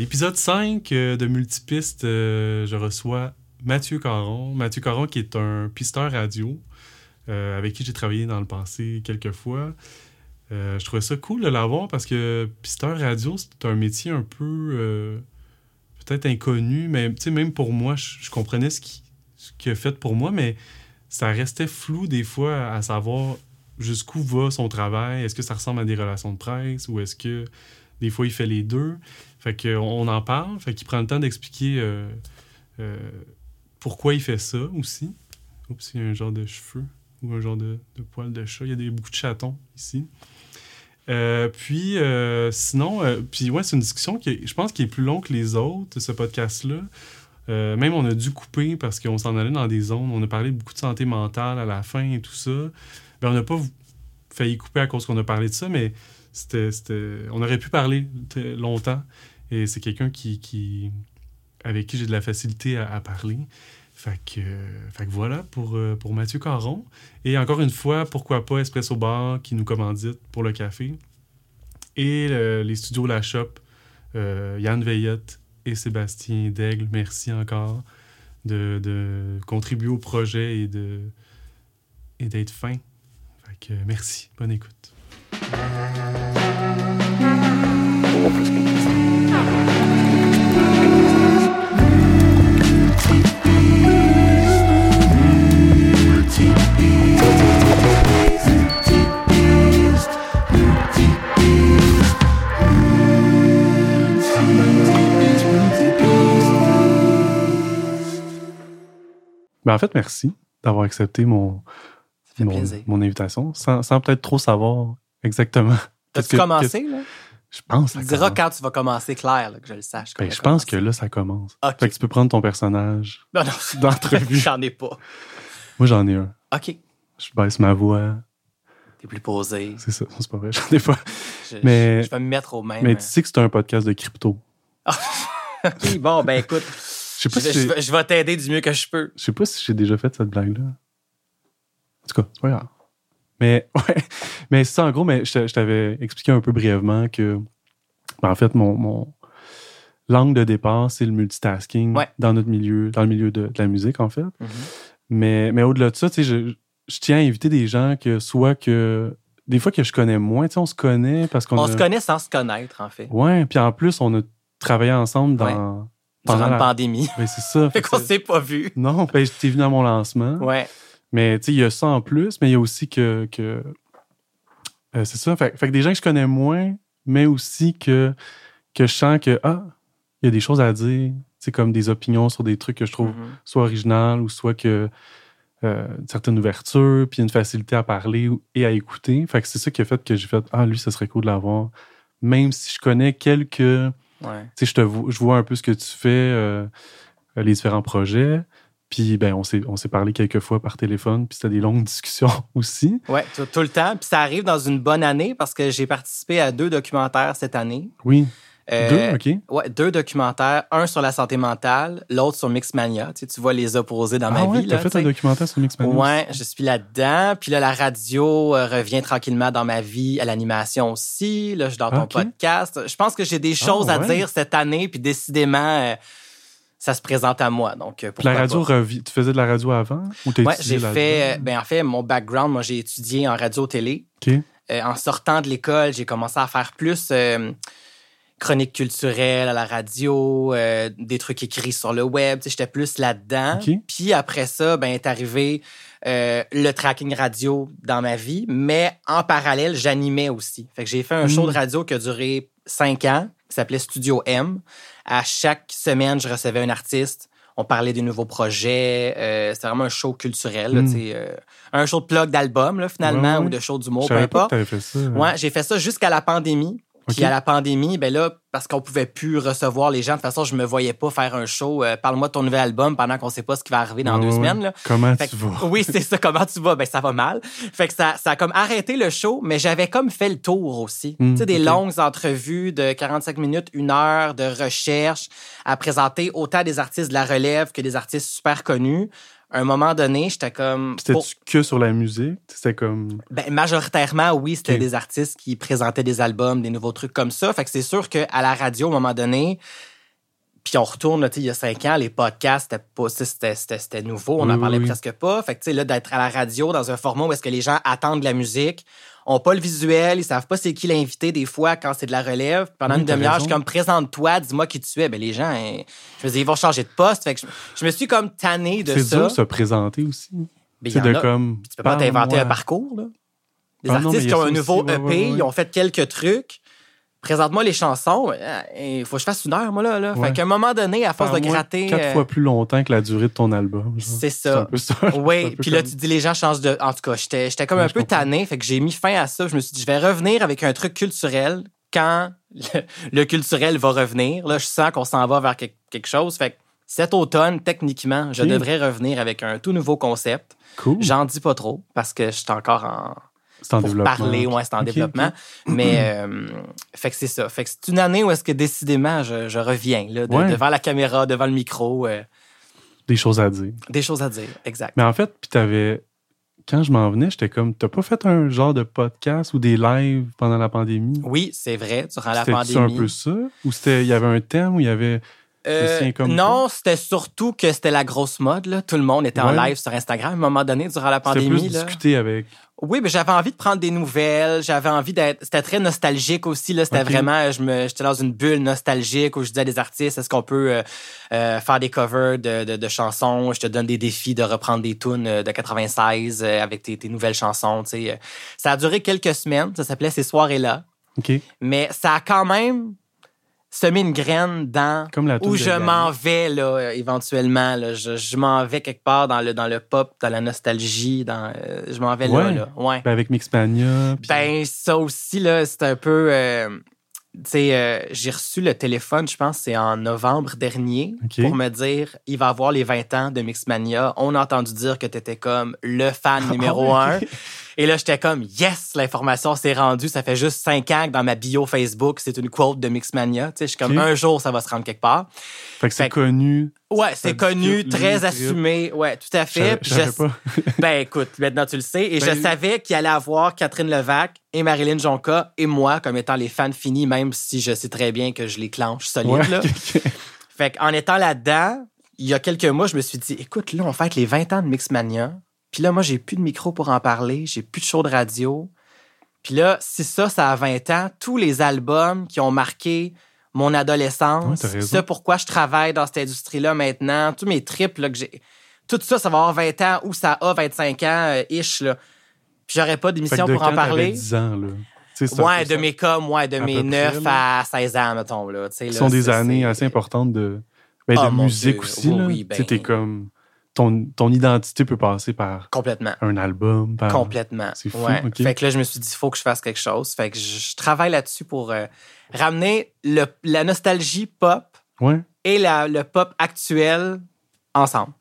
Épisode 5 euh, de Multipiste, euh, je reçois Mathieu Caron. Mathieu Caron qui est un pisteur radio euh, avec qui j'ai travaillé dans le passé quelques fois. je trouvais ça cool de l'avoir parce que pisteur radio, c'est un métier un peu peut-être inconnu, mais même pour moi, je, comprenais ce qu'il a fait pour moi, mais ça restait flou des fois à savoir jusqu'où va son travail. Est-ce que ça ressemble à des relations de presse ou est-ce que des fois il fait les deux? Fait qu'on en parle, fait qu'il prend le temps d'expliquer euh, euh, pourquoi il fait ça aussi. Oups, il y a un genre de cheveux ou un genre de, de poil de chat. Il y a des, beaucoup de chatons ici. Euh, puis, sinon, puis ouais, c'est une discussion qui, je pense, qui est plus longue que les autres, ce podcast-là. même on a dû couper parce qu'on s'en allait dans des zones. On a parlé beaucoup de santé mentale à la fin et tout ça. Ben, on n'a pas failli couper à cause qu'on a parlé de ça, mais on aurait pu parler longtemps. Et c'est quelqu'un avec qui j'ai de la facilité à, parler. Fait que, voilà pour, euh, pour Mathieu Caron. Et encore une fois, pourquoi pas Espresso Bar qui nous commandite pour le café. Et les studios La Shop, euh, Yann Veillette et Sébastien Daigle, merci encore de, contribuer au projet et d'être fin. Fait que merci. Bonne écoute. Ben, en fait, merci d'avoir accepté mon, mon, invitation, sans, sans peut-être trop savoir exactement. As-tu commencé, là? Je pense ça diras quand tu vas commencer, clair, que je le sache. Ben, je pense que là, ça commence. Fait que tu peux prendre ton personnage d'entrevue. j'en ai pas. Moi, j'en ai un. OK. Je baisse ma voix. T'es plus posé. C'est ça, c'est pas vrai, j'en ai pas. Je, mais, je vais me mettre au même. Mais tu sais que c'est un podcast de crypto. oui, bon, ben écoute. Je, si vais t'aider du mieux que je peux. Je sais pas si j'ai déjà fait cette blague-là. En tout cas, c'est pas grave. Mais ouais, mais ça en gros, mais je, t'avais expliqué un peu brièvement que ben, en fait, mon, mon l'angle de départ, c'est le multitasking dans notre milieu, dans le milieu de, la musique, en fait. Mm-hmm. Mais, mais au-delà de ça, tu sais, je, je, tiens à inviter des gens que soit que des fois que je connais moins, tu sais, on se connaît parce qu'on On se connaît sans se connaître, en fait. Ouais, puis en plus, on a travaillé ensemble dans. Pendant la pandémie. Ben, c'est ça. fait qu'on s'est pas vu. Non, ben, j'étais venu à mon lancement. Ouais. Mais tu sais, il y a ça en plus, mais il y a aussi que. que euh, c'est ça. Fait, que des gens que je connais moins, mais aussi que, que je sens que, ah, il y a des choses à dire. C'est comme des opinions sur des trucs que je trouve mm-hmm. soit originales ou soit que. Euh, une certaine ouverture, puis une facilité à parler et à écouter. Fait que c'est ça qui a fait que j'ai fait Ah, lui, ça serait cool de l'avoir. Même si je connais quelques. Ouais. Tu sais, je, je vois un peu ce que tu fais, euh, les différents projets. Puis ben on s'est parlé quelques fois par téléphone, puis c'était des longues discussions aussi. Ouais, tout, le temps. Puis ça arrive dans une bonne année parce que j'ai participé à deux documentaires cette année. Oui. Euh, deux, OK. Ouais, deux documentaires, un sur la santé mentale, l'autre sur Mixmania. Tu, sais, tu vois les opposés dans ah ma ouais, vie. Tu as fait un documentaire sur Mixmania. Ouais, je suis là-dedans. Puis là, la radio euh, revient tranquillement dans ma vie, à l'animation aussi. Là, je suis dans ton podcast. Je pense que j'ai des ah choses à dire cette année, puis décidément. Euh, ça se présente à moi. Donc, euh, la radio, tu faisais de la radio avant ou Ouais, j'ai fait. Euh, ben, en fait, mon background, moi, j'ai étudié en radio-télé. Euh, en sortant de l'école, j'ai commencé à faire plus chronique culturelle à la radio, des trucs écrits sur le web. J'étais plus là-dedans. Puis après ça, ben, est arrivé le tracking radio dans ma vie. Mais en parallèle, j'animais aussi. Fait que j'ai fait un show de hmm. radio qui a duré cinq ans, qui s'appelait Studio M à chaque semaine, je recevais un artiste. On parlait des nouveaux projets. Euh, c'était vraiment un show culturel. Hmm. Euh, un show de plug d'album, finalement, ou de show d'humour, peu importe. ouais, j'ai fait ça jusqu'à la pandémie. Puis à la pandémie, ben là, parce qu'on pouvait plus recevoir les gens, de toute façon, je me voyais pas faire un show. Euh, parle-moi de ton nouvel album pendant qu'on sait pas ce qui va arriver dans deux semaines. Là. Comment tu vas? Oui, c'est ça. Comment tu vas? Ben ça va mal. Fait que ça, ça a comme arrêté le show, mais j'avais comme fait le tour aussi. Hmm, tu sais, des longues entrevues de 45 minutes, une heure de recherche à présenter autant des artistes de la relève que des artistes super connus à un moment donné, j'étais comme. C'était que sur la musique? C'était comme. Ben, majoritairement, oui, c'était des artistes qui présentaient des albums, des nouveaux trucs comme ça. Fait que c'est sûr qu'à la radio, à un moment donné, puis on retourne, il y a cinq ans, les podcasts, c'était nouveau, on n'en parlait presque pas. Fait que, là, d'être à la radio dans un format où est-ce que les gens attendent de la musique, ont pas le visuel, ils savent pas c'est qui l'invité des fois quand c'est de la relève. Pendant une demi-heure, je suis comme présente-toi, dis-moi qui tu es. Ben les gens, hein, je me dis ils vont changer de poste. Fait que je, me suis comme tanné de ça. C'est dur se présenter aussi. Ben, c'est de comme. Tu peux pas t'inventer un parcours là. Les ah artistes qui ont un nouveau EP, ils ont fait quelques trucs présente-moi les chansons. Il faut que je fasse une heure, moi, là. là. Fait qu'à un moment donné, à force de gratter. Quatre euh, fois plus longtemps que la durée de ton album. C'est ça. Oui, puis là, tu dis les gens changent de. En tout cas, j'étais comme un peu tanné. Fait que j'ai mis fin à ça. Je me suis dit, je vais revenir avec un truc culturel quand le, culturel va revenir. Là, je sens qu'on s'en va vers quelque chose. Fait que cet automne, techniquement, je devrais revenir avec un tout nouveau concept. Cool. J'en dis pas trop parce que je suis encore en c'est en développement. parler, ouais, c'est en développement. Mais, euh, fait que c'est ça. Fait que c'est une année où est-ce que décidément, je, reviens, là, devant la caméra, devant le micro. Euh, des choses à dire. Des choses à dire, exact. Mais en fait, puis t'avais. Quand je m'en venais, j'étais comme, t'as pas fait un genre de podcast ou des lives pendant la pandémie? Oui, c'est vrai, durant la pandémie. C'était un peu ça? Ou il y avait un thème où il y avait euh, non, c'était surtout que c'était la grosse mode. Là. Tout le monde était en live sur Instagram à un moment donné durant la pandémie. Plus discuter avec. Oui, mais j'avais envie de prendre des nouvelles. J'avais envie d'être. C'était très nostalgique aussi. Là, c'était vraiment. Je me. J'étais dans une bulle nostalgique où je disais à des artistes est-ce qu'on peut euh, euh, faire des covers de, de, chansons? Je te donne des défis de reprendre des tunes de 96 avec tes, tes nouvelles chansons. Tu sais. Ça a duré quelques semaines. Ça s'appelait ces soirées là. OK. Mais ça a quand même semer une graine dans où je m'en vais là éventuellement là. je, m'en vais quelque part dans le dans le pop dans la nostalgie dans euh, je m'en vais là, là. ouais. Ben avec Mixmania ben ça aussi là c'est un peu euh, tu sais euh, j'ai reçu le téléphone je pense c'est en novembre dernier pour me dire il va avoir les 20 ans de Mixmania on a entendu dire que tu étais comme le fan ah numéro un et là, j'étais comme, yes, l'information s'est rendue. Ça fait juste cinq ans que dans ma bio Facebook, c'est une quote de Mixmania. Tu sais, je suis comme, un jour, ça va se rendre quelque part. Fait que c'est connu. Ouais, c'est connu, très assumé. Ouais, tout à fait. Je, je, pas. ben écoute, maintenant tu le sais. Et je ben, savais qu'il allait avoir Catherine Levac et Marilyn Jonca et moi comme étant les fans finis, même si je sais très bien que je les clenche solide. là. fait qu'en étant là-dedans, il y a quelques mois, je me suis dit, écoute, là, on fête les 20 ans de Mixmania. Puis là, moi, j'ai plus de micro pour en parler, j'ai plus de show de radio. Puis là, si ça, ça a 20 ans, tous les albums qui ont marqué mon adolescence, c'est pourquoi je travaille dans cette industrie-là maintenant, tous mes trips que j'ai. Tout ça, ça va avoir 20 ans ou ça a 25 ans, euh, ish, là. Puis j'aurais pas d'émission pour en parler. 10 ans, là? ouais, de mes cas, moi, de mes 9 à 16 ans, mettons, là. Ce sont des années assez importantes de, ben, de ah, musique aussi, là. Oui, ben... comme ton, identité peut passer par complètement un album. Complètement. C'est fou. Fait que là, je me suis dit, il faut que je fasse quelque chose. Fait que je, travaille là-dessus pour euh, ramener le, la nostalgie pop et la, le pop actuel ensemble.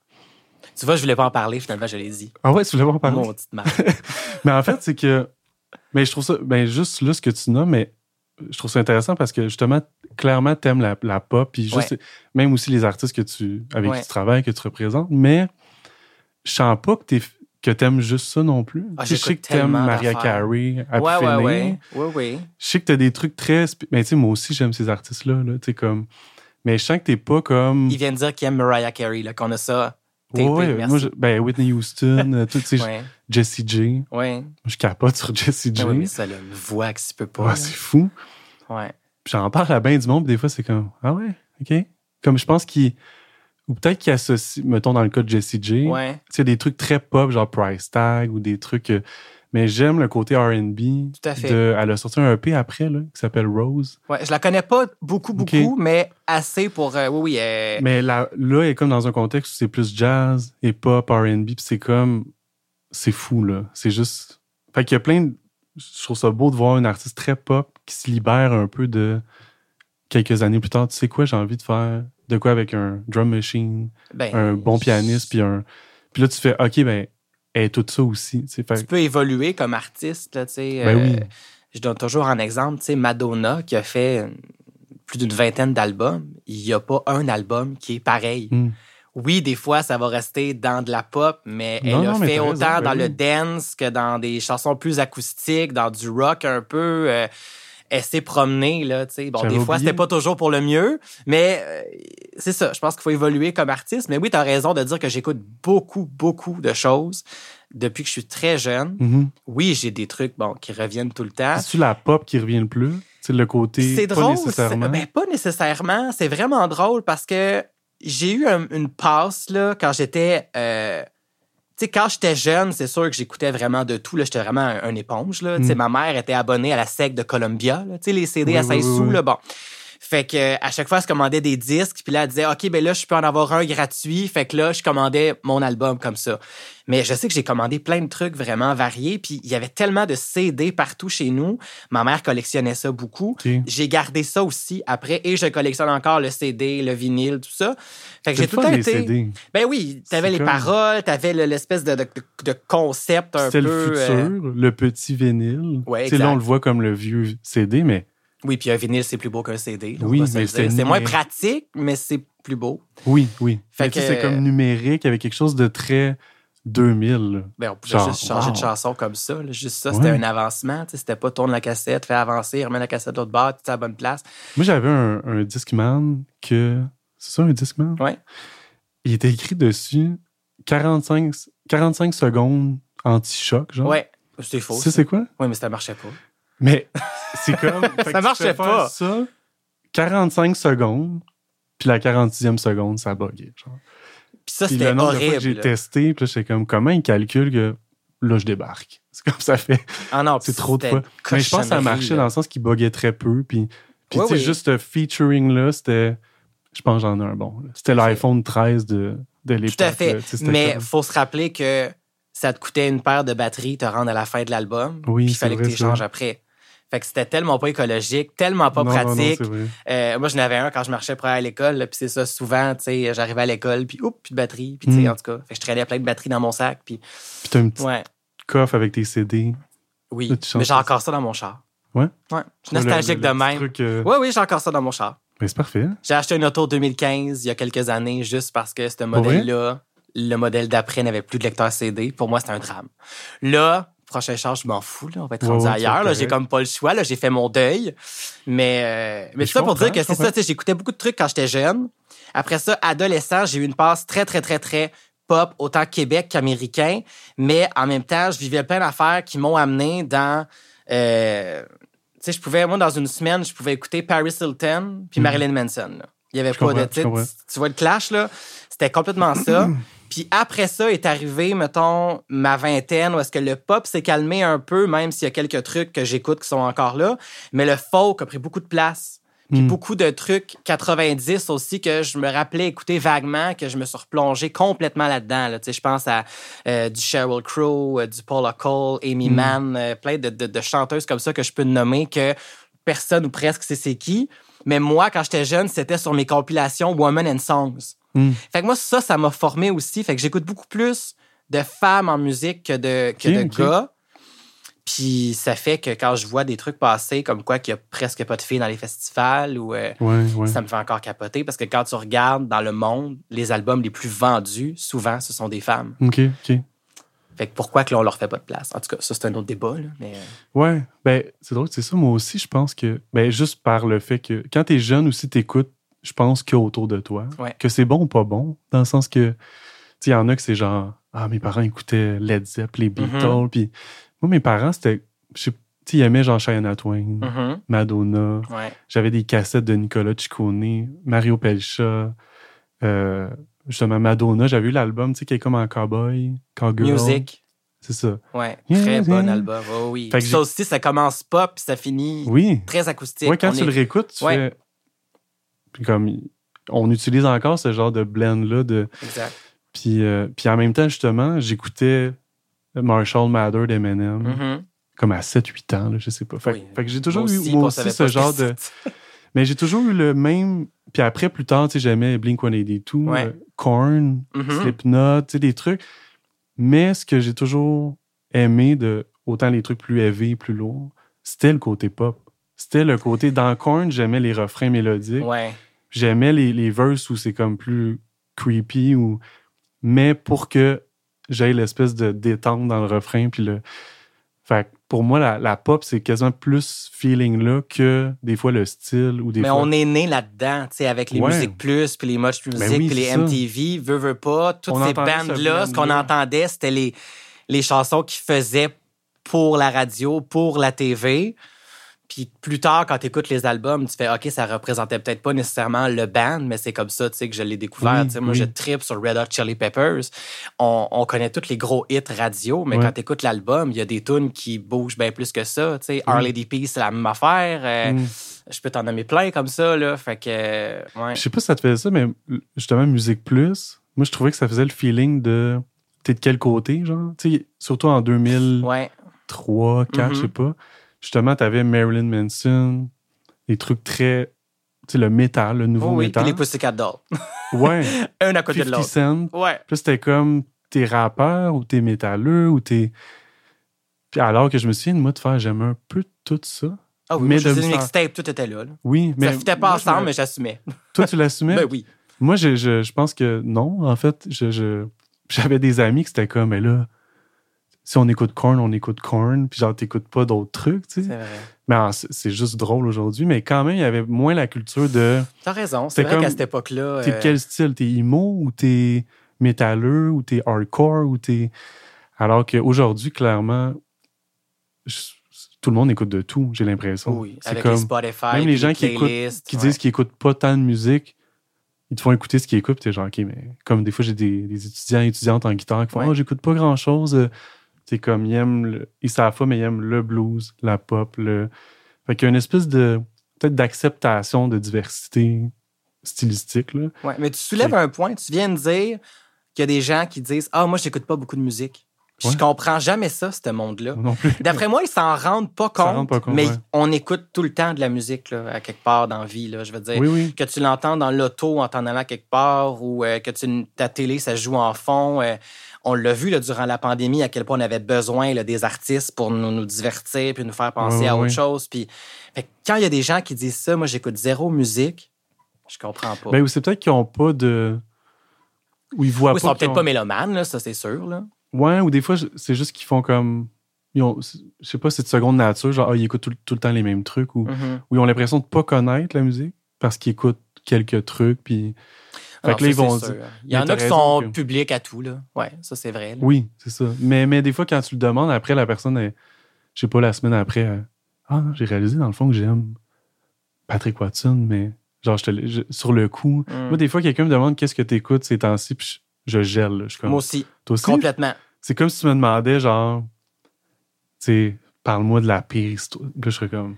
Tu vois, je voulais pas en parler, finalement, je l'ai dit. Ah ouais, tu voulais pas en parler? Mon petite mais en fait, c'est que. Mais je trouve ça. Ben, juste là, ce que tu nommes, mais je trouve ça intéressant parce que justement, clairement, t'aimes la, la pop, puis juste, même aussi les artistes que tu, avec qui tu travailles, que tu représentes, mais je sens pas que t'aimes juste ça non plus. Ah, je sais que t'aimes Maria Carey, à ouais, ouais, ouais, ouais, ouais. Je sais que t'as des trucs très... Mais tu sais, moi aussi, j'aime ces artistes-là, là, tu sais, comme... Mais je sens que t'es pas comme... Ils viennent dire qu'ils aiment Mariah Carey, là, qu'on a ça. Oui, moi, ben, Whitney Houston, euh, tout, tu sais, Jessie J. Ouais. Je capote sur Jessie J. Oui, mais ça a une voix qui se peut pas. Ouais, c'est fou. Ouais. J'en parle à bien du monde, des fois, c'est comme, ah ouais, OK. Comme je pense qu'il. Ou peut-être qu'il associe, mettons dans le cas de Jessie J, ouais. tu sais, des trucs très pop, genre Price Tag ou des trucs. Euh, mais j'aime le côté RB. Tout à fait. De, elle a sorti un EP après, là, qui s'appelle Rose. Ouais, je la connais pas beaucoup, beaucoup, mais assez pour. Euh, oui, oui. Euh, mais là, là, elle est comme dans un contexte où c'est plus jazz et pop, RB, puis c'est comme. C'est fou, là. C'est juste. Fait qu'il y a plein de je trouve ça beau de voir une artiste très pop qui se libère un peu de quelques années plus tard. Tu sais quoi, j'ai envie de faire? De quoi avec un drum machine, ben, un bon pianiste, puis un. Puis là, tu fais, OK, ben, est tout ça aussi. Tu, tu peux évoluer comme artiste, là, tu sais. Ben oui. Euh, je donne toujours un exemple, tu sais, Madonna, qui a fait plus d'une vingtaine d'albums, il n'y a pas un album qui est pareil. Hmm. oui, des fois, ça va rester dans de la pop, mais elle a fait autant dans ben le dance que dans des chansons plus acoustiques, dans du rock un peu. Euh, elle s'est promenée, là, tu sais. Bon, des fois, c'était pas toujours pour le mieux, mais euh, c'est ça. Je pense qu'il faut évoluer comme artiste. Mais oui, tu as raison de dire que j'écoute beaucoup, beaucoup de choses depuis que je suis très jeune. Mm-hmm. Oui, j'ai des trucs, bon, qui reviennent tout le temps. C'est-tu la pop qui revient le plus? C'est le côté. C'est drôle. Nécessairement. Ben, pas nécessairement. C'est vraiment drôle parce que j'ai eu une passe là, quand j'étais. Euh, sais, quand j'étais jeune, c'est sûr que j'écoutais vraiment de tout. J'étais vraiment un, éponge. Là. mm. Ma mère était abonnée à la SEC de Columbia. Sais, les CD à 16 sous. Là, bon. Fait que à chaque fois, je commandais des disques, puis là, elle disait OK, ben là, je peux en avoir un gratuit. Fait que là, je commandais mon album comme ça. Mais je sais que j'ai commandé plein de trucs vraiment variés, puis il y avait tellement de CD partout chez nous. Ma mère collectionnait ça beaucoup. J'ai gardé ça aussi après et je collectionne encore le CD, le vinyle, tout ça. Fait que j'ai tout le temps été. Ben oui, t'avais les paroles, t'avais l'espèce de, de, concept un peu. C'est le futur, euh, le petit vinyle. Ouais, là, on le voit comme le vieux CD, mais oui, puis un vinyle, c'est plus beau qu'un CD. oui, mais c'est moins pratique, mais c'est plus beau. Oui, oui. Fait que c'est comme numérique avec quelque chose de très 2000. Ben, on pouvait juste changer de chanson comme ça. Juste ça, c'était un avancement. C'était pas tourne la cassette, fais avancer, remets la cassette de l'autre bord, tu à la bonne place. Moi, j'avais un, un Discman que. C'est ça, un Discman? Oui. Il était écrit dessus 45, 45 secondes anti-choc, genre. Ouais, c'est faux. Ça, c'est quoi? Oui, mais ça marchait pas. Mais c'est comme. ça marchait pas. Ça, 45 secondes, puis la 46e seconde, ça a bugué. Genre. Puis ça, c'était horrible. j'ai testé, puis là, j'étais comme, comment il calcule que là, je débarque? C'est comme ça fait. Ah non, c'est trop de fois. Mais je pense que ça marchait dans le sens qu'il buguait très peu, puis. Puis, tu sais, juste ce featuring-là, c'était. Je pense que j'en ai un bon. C'était l'iPhone 13 de, de l'époque. Tout à fait. Mais il faut se rappeler que ça te coûtait une paire de batteries te rendre à la fin de l'album. Oui, puis il fallait que tu échanges après. Fait que c'était tellement pas écologique, tellement pas pratique. euh, moi, j'en avais un quand je marchais pour aller à l'école. Puis c'est ça, souvent, tu sais, j'arrivais à l'école, puis oups, plus de batterie. Puis tu sais, hmm. en tout cas, fait que je traînais plein de batteries dans mon sac. Puis, puis t'as un petit coffre avec tes CD. Oui, mais j'ai encore ça dans mon char. Ouais? Ouais. Je suis nostalgique de même. Euh, oui, oui, j'ai encore ça dans mon char. Mais c'est parfait. J'ai acheté une auto 2015 il y a quelques années juste parce que ce modèle-là, le modèle d'après n'avait plus de lecteur CD. Pour moi, c'était un drame. Là, prochain charge, je m'en fous. Là. On va être rendu ailleurs. J'ai comme pas le choix. Là. J'ai fait mon deuil. Mais, euh, mais, ça pour dire que c'est ça. J'écoutais beaucoup de trucs quand j'étais jeune. Après ça, adolescent, j'ai eu une passe très, très, très, très pop, autant Québec qu'américain. Mais en même temps, je vivais plein d'affaires qui m'ont amené dans... Euh, tu sais, je pouvais, moi, dans une semaine, je pouvais écouter Paris Hilton puis mhm. Marilyn Manson. Il y avait pas de... titre. Tu vois le clash, là? C'était complètement ça. Puis après ça est arrivé, mettons, ma vingtaine, où est-ce que le pop s'est calmé un peu, même s'il y a quelques trucs que j'écoute qui sont encore là. Mais le folk a pris beaucoup de place. Puis hmm. beaucoup de trucs 90 aussi que je me rappelais écouter vaguement, que je me suis replongé complètement là-dedans. Là. Je pense à euh, du Sheryl Crow, euh, du Paula Cole, Amy hmm. Mann, euh, plein de, de, chanteuses comme ça que je peux nommer que personne ou presque sait c'est qui. Mais moi, quand j'étais jeune, c'était sur mes compilations Woman and Songs. Hmm. Fait que moi, ça, ça m'a formé aussi. Fait que j'écoute beaucoup plus de femmes en musique que de, que de gars. Puis ça fait que quand je vois des trucs passer, comme quoi qu'il y a presque pas de filles dans les festivals, ou euh, ça me fait encore capoter parce que quand tu regardes dans le monde, les albums les plus vendus, souvent, ce sont des femmes. OK, OK. Fait que pourquoi que là, on leur fait pas de place? En tout cas, ça, c'est un autre débat. Là, mais... Euh. Ouais, ben, c'est drôle, c'est ça. Moi aussi, je pense que, ben, juste par le fait que quand tu es jeune aussi, tu écoutes je pense qu'il y a autour de toi. Que c'est bon ou pas bon, dans le sens que, il y en a que c'est genre, ah, mes parents écoutaient Led Zepp, les mm-hmm. Beatles. Puis moi, mes parents, c'était, tu ils aimaient Jean Cheyenne Twain, mm-hmm. Madonna. J'avais des cassettes de Nicolas Ciccone, Mario Pelcha, euh, justement Madonna. J'avais eu l'album, tu sais, qui est comme un cowboy, cowgirl. Music. C'est ça. Ouais, très bon album. Oh, oui. ça aussi, ça commence pop puis ça finit oui. très acoustique. Oui, quand tu le réécoutes, tu fais comme on utilise encore ce genre de blend-là. De... Exact. Puis, euh, puis en même temps, justement, j'écoutais Marshall Mather d'Eminem. Mm-hmm. Comme à 7-8 ans, là, je sais pas. Fait, que j'ai toujours eu moi aussi ce genre de. Mais j'ai toujours eu le même. Puis après, plus tard, tu sais, j'aimais Blink 182, ouais. Euh, Korn, mm-hmm. Slipknot, tu sais, des trucs. Mais ce que j'ai toujours aimé de autant les trucs plus élevés, plus lourds, c'était le côté pop. C'était le côté. Dans Korn, j'aimais les refrains mélodiques. Ouais. J'aimais les, les verses où c'est comme plus creepy ou mais pour que j'aille l'espèce de détente dans le refrain puis le fait pour moi la, pop c'est quasiment plus feeling là que des fois le style ou des mais on est né là-dedans tu sais avec les musiques plus puis les Much Music ben puis les MTV veut veut pas toutes ces bandes là ce qu'on entendait c'était les les chansons qu'ils faisaient pour la radio pour la TV puis plus tard, quand tu écoutes les albums, tu fais OK, ça représentait peut-être pas nécessairement le band, mais c'est comme ça que je l'ai découvert. Moi, je tripe sur Red Hot Chili Peppers. On, connaît tous les gros hits radio, mais quand tu écoutes l'album, il y a des tunes qui bougent bien plus que ça. Our Peace, c'est la même affaire. Euh, mm. Je peux t'en nommer plein comme ça. Là, fait que, ouais. Je sais pas si ça te faisait ça, mais justement, Musique Plus, moi, je trouvais que ça faisait le feeling de. T'es de quel côté, genre? surtout en 2003, 2004, je sais pas justement, tu avais Marilyn Manson, des trucs très. Tu sais, le métal, le nouveau oh oui, métal. les Pussycat Dolls. ouais. Un à côté de l'autre. Cent. Ouais. Puis c'était comme t'es rappeur ou t'es métalleux ou t'es. Puis alors que je me souviens, moi, de faire, j'aime un peu tout ça. Ah oui, mais je faisais une mixtape, tout était là. Oui, mais. Ça fitait pas ensemble, mais j'assumais. Toi, tu l'assumais? ben oui. Moi, je, je, je, pense que non. En fait, je, j'avais des amis qui étaient comme, mais là, si on écoute Korn, on écoute Korn, puis genre, t'écoutes pas d'autres trucs, tu sais. Mais c'est juste drôle aujourd'hui, mais quand même, il y avait moins la culture de. T'as raison, c'est vrai qu'à cette époque-là. T'es euh, quel style? T'es emo ou t'es métalleux ou t'es hardcore ou t'es. Alors qu'aujourd'hui, clairement, tout le monde écoute de tout, j'ai l'impression. Oui, avec comme, les Spotify. Même les gens qui, écoutent, qui disent qu'ils écoutent pas tant de musique, ils te font écouter ce qu'ils écoutent, t'es genre, OK, mais comme des fois, j'ai des, étudiants et étudiantes en guitare qui font, oh, j'écoute pas grand chose. Euh, c'est comme, ils aiment, le, ils savent pas, mais ils aiment le blues, la pop, le. Fait qu'il y a une espèce de, peut-être d'acceptation de diversité stylistique, là. Ouais, mais tu soulèves un point. Tu viens de dire qu'il y a des gens qui disent, ah, moi, j'écoute pas beaucoup de musique. Je comprends jamais ça, ce monde-là. D'après moi, ils s'en rendent pas compte, mais on écoute tout le temps de la musique là, à quelque part dans la vie. Là. Je veux dire, que tu l'entends dans l'auto en t'en allant quelque part ou euh, que tu, ta télé, ça joue en fond. Euh, on l'a vu là, durant la pandémie à quel point on avait besoin là, des artistes pour nous, nous, divertir puis nous faire penser à autre chose. Puis, quand il y a des gens qui disent ça, moi j'écoute zéro musique, je comprends pas. Ben, c'est peut-être qu'ils n'ont pas de. Ou ils voient pas. Ils sont peut-être pas mélomanes, là, ça c'est sûr. Là. Ouais, ou des fois, c'est juste qu'ils font comme. Ils ont, je sais pas, c'est de seconde nature, genre, ah, ils écoutent tout, le temps les mêmes trucs, ou, mm-hmm. ou ils ont l'impression de pas connaître la musique parce qu'ils écoutent quelques trucs, puis il y en a qui sont publics à tout, là. Ouais, ça, c'est vrai. Oui, c'est ça. Mais, mais des fois, quand tu le demandes, après, la personne, est, je sais pas, la semaine après, ah, j'ai réalisé dans le fond que j'aime Patrick Watson, mais genre, je sur le coup. Hmm. Moi, des fois, quelqu'un me demande qu'est-ce que tu écoutes ces temps-ci, puis je, gèle. Je comme, Moi aussi. Toi aussi? Complètement. C'est comme si tu me demandais, genre, tu sais, parle-moi de la pire histoire. je serais comme.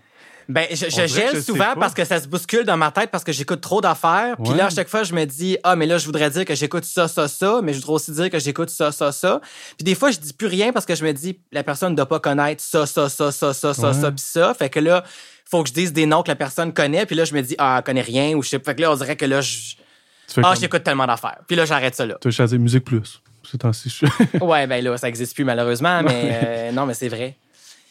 Ben, je, je gèle souvent parce que ça se bouscule dans ma tête parce que j'écoute trop d'affaires. Puis là, à chaque fois, je me dis, ah, mais là, je voudrais dire que j'écoute ça, ça, ça, mais je voudrais aussi dire que j'écoute ça, ça, ça. Puis des fois, je dis plus rien parce que je me dis, la personne ne doit pas connaître ça, ça, ça, ça, ça, ça, ça, puis ça. Fait que là, faut que je dise des noms que la personne connaît. Puis là, je me dis, ah, elle connaît rien. Ou je sais Fait que là, on dirait que là, je. Ah, j'écoute tellement d'affaires. Puis là, j'arrête ça là. Tu as choisi Musique Plus. C'est ainsi. ouais, ben là, ça n'existe plus malheureusement, mais euh, non, mais c'est vrai.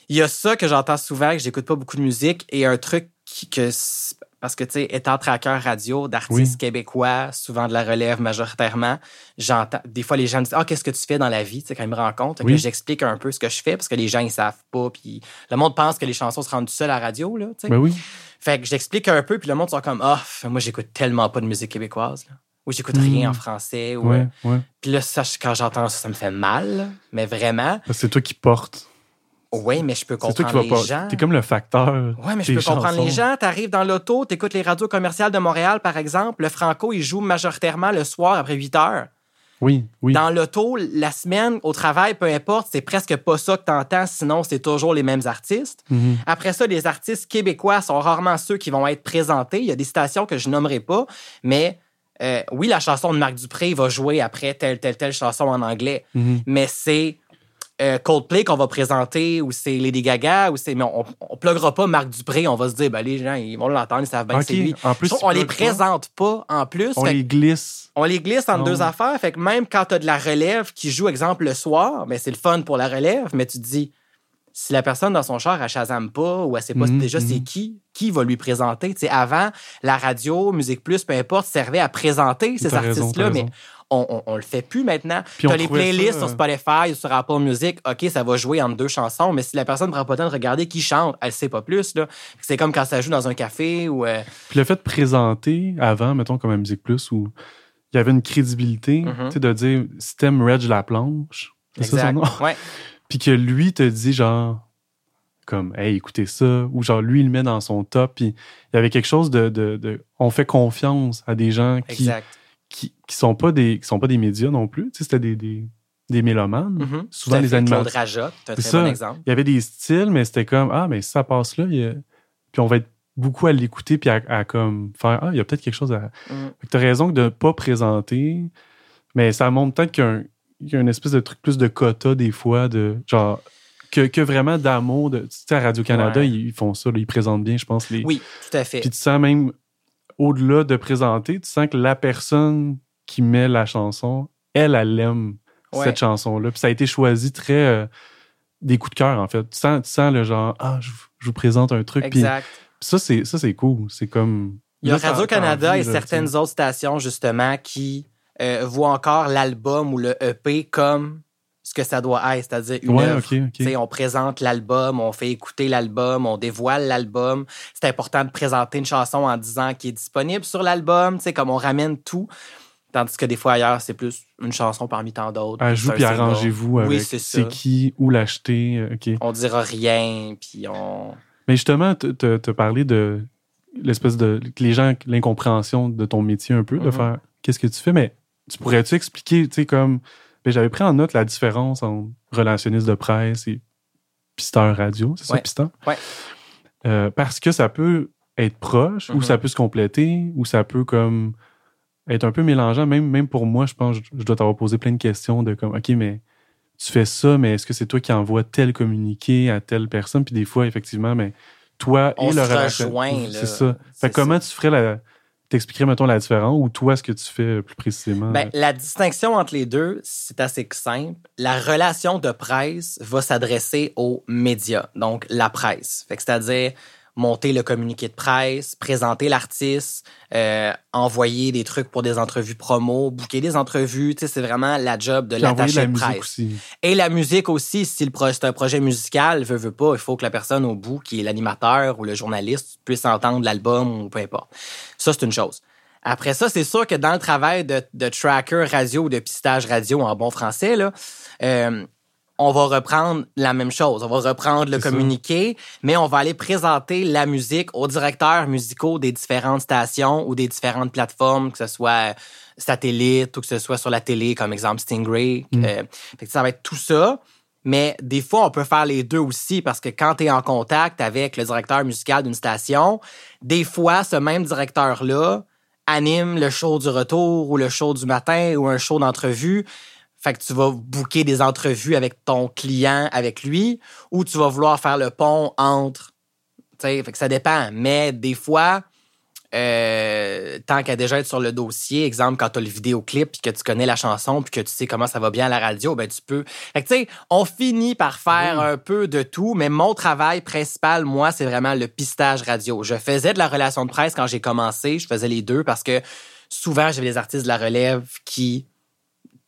Il y a ça que j'entends souvent, que j'écoute pas beaucoup de musique, et un truc que parce que, tu sais, étant traqueur radio d'artistes québécois, souvent de la relève majoritairement, j'entends. Des fois, les gens me disent Ah, qu'est-ce que tu fais dans la vie, tu sais, quand ils me rencontrent, que j'explique un peu ce que je fais, parce que les gens, ils savent pas. Puis le monde pense que les chansons se rendent tout seul à la radio, là, tu sais. Ben oui. Fait que j'explique un peu, puis le monde sont comme Ah, moi, j'écoute tellement pas de musique québécoise, là. Ou j'écoute rien en hmm. français. Ou, ouais, ouais. Puis là, ça, quand j'entends ça, ça me fait mal, mais vraiment. C'est toi qui portes. Oui, mais je peux comprendre les gens. T'es comme le facteur. Oui, mais je peux comprendre les gens. T'arrives dans l'auto, t'écoutes les radios commerciales de Montréal, par exemple. Le Franco, il joue majoritairement le soir après 8 heures. Oui, oui. Dans l'auto, la semaine, au travail, peu importe, c'est presque pas ça que t'entends, sinon c'est toujours les mêmes artistes. Mm-hmm. Après ça, les artistes québécois sont rarement ceux qui vont être présentés. Il y a des stations que je nommerai pas, mais euh, oui, la chanson de Marc Dupré va jouer après telle, telle, telle chanson en anglais, mm-hmm. mais c'est euh, Coldplay qu'on va présenter ou c'est Lady Gaga ou c'est mais on, on pluggera pas Marc Dupré on va se dire ben les gens ils vont l'entendre ils savent bien que c'est lui en plus, on les présente pas. en plus on les glisse on les glisse entre deux affaires fait que même quand tu as de la relève qui joue exemple le soir mais ben, c'est le fun pour la relève mais tu te dis si la personne dans son char, elle Shazam pas ou elle sait pas Mhm, déjà c'est mhm. qui, qui va lui présenter? Avant, la radio, Musique Plus, peu importe, servait à présenter ces T'as artistes-là, t'as mais. On, on, on le fait plus maintenant. On T'as les playlists ça, sur euh, Spotify ou sur Apple Music, OK, ça va jouer entre deux chansons, mais si la personne prend pas le temps de regarder qui chante, elle sait pas plus. C'est comme quand ça joue dans un café ou... euh, Puis le fait de présenter avant, mettons, comme à Musique Plus, où il y avait une crédibilité, Mhm. tu sais, de dire si t'aimes Reg Laplanche, c'est ça son nom? Ouais. Puis que lui te dit genre, comme, hey, écoutez ça, ou genre lui, il le met dans son top, puis il y avait quelque chose de. de, de- on fait confiance à des gens qui, Exact. Qui, sont pas des, qui sont pas des médias non plus, tu sais, c'était des, des, des mélomanes. Souvent, Tout à les fait. animateurs- Claude c'est un très ça. bon exemple. Il y avait des styles, mais c'était comme, ah, mais si ça passe là, il y a- puis on va être beaucoup à l'écouter, puis à, à comme faire, ah, il y a peut-être quelque chose à. Fait que t'as raison de ne pas présenter, mais ça montre peut-être qu'il y a, un, il y a une espèce de truc plus de quota des fois, de genre, que, que vraiment d'amour. de- Tu sais, à Radio-Canada, Ouais. ils, ils font ça, là, ils présentent bien, je pense. Les... Oui, tout à fait. Puis tu sens même, au-delà de présenter, tu sens que la personne qui met la chanson, elle, elle aime Ouais. cette chanson-là. Puis ça a été choisi très. euh, des coups de cœur, en fait. Tu sens, tu sens le genre, ah, je, vous- je vous présente un truc. Puis Exact. ça, c'est ça, c'est cool. C'est comme. Il y a Radio-Canada et certaines autres stations, justement, qui euh, voient encore l'album ou le EP comme ce que ça doit être, c'est-à-dire une Ouais, œuvre. ok, ok. Tu sais, On présente l'album, on fait écouter l'album, on dévoile l'album. C'est important de présenter une chanson en disant qu'il est disponible sur l'album, tu sais, comme on ramène tout. Tandis que des fois ailleurs, c'est plus une chanson parmi tant d'autres. Ajoute C'est un puis arrangez-vous avec Oui, c'est ça. c'est qui, où l'acheter. euh, OK. On dira rien, puis on. Mais justement, tu as parlé de l'espèce de. les gens, l'incompréhension de ton métier un peu, de Mhm. faire qu'est-ce que tu fais, mais tu pourrais-tu expliquer, tu sais, comme. ben, J'avais pris en note la différence entre relationniste de presse et pisteur radio, c'est ça, pisteur? Ouais. Euh, parce que ça peut être proche, ou Mhm. ça peut se compléter, ou ça peut comme être un peu mélangeant. Même, même pour moi, je pense, je, je dois t'avoir posé plein de questions de comme, OK, mais tu fais ça, mais est-ce que c'est toi qui envoies tel communiqué à telle personne? Puis des fois, effectivement, mais toi On et le se relation-. C'est ça. Fait que comment tu ferais la. T'expliquerais, mettons, la différence ou toi, ce que tu fais plus précisément? Ben, la distinction entre les deux, c'est assez simple. La relation de presse va s'adresser aux médias, donc la presse. Fait que c'est-à-dire monter le communiqué de presse, présenter l'artiste, euh, envoyer des trucs pour des entrevues promo, booker des entrevues. Tu sais, c'est vraiment la job de l'attaché la de presse. aussi. Et la musique aussi, si le c'est un projet musical, veut, veut pas, il faut que la personne au bout, qui est l'animateur ou le journaliste, puisse entendre l'album ou peu importe. Ça, c'est une chose. Après ça, c'est sûr que dans le travail de, de tracker radio ou de pistage radio en bon français, là, euh, on va reprendre la même chose. On va reprendre le ça. communiqué, mais on va aller présenter la musique aux directeurs musicaux des différentes stations ou des différentes plateformes, que ce soit satellite ou que ce soit sur la télé, comme exemple Stingray. Mm. Euh, fait que ça va être tout ça. Mais des fois, on peut faire les deux aussi parce que quand tu es en contact avec le directeur musical d'une station, des fois, ce même directeur-là anime le show du retour ou le show du matin ou un show d'entrevue. Fait que tu vas booker des entrevues avec ton client, avec lui, ou tu vas vouloir faire le pont entre. Tu sais, fait que ça dépend. Mais des fois, euh, tant qu'à déjà être sur le dossier, exemple, quand tu as le vidéoclip puis que tu connais la chanson puis que tu sais comment ça va bien à la radio, ben tu peux. Fait que tu sais, on finit par faire Oui. un peu de tout, mais mon travail principal, moi, c'est vraiment le pistage radio. Je faisais de la relation de presse quand j'ai commencé, je faisais les deux parce que souvent, j'avais des artistes de la relève qui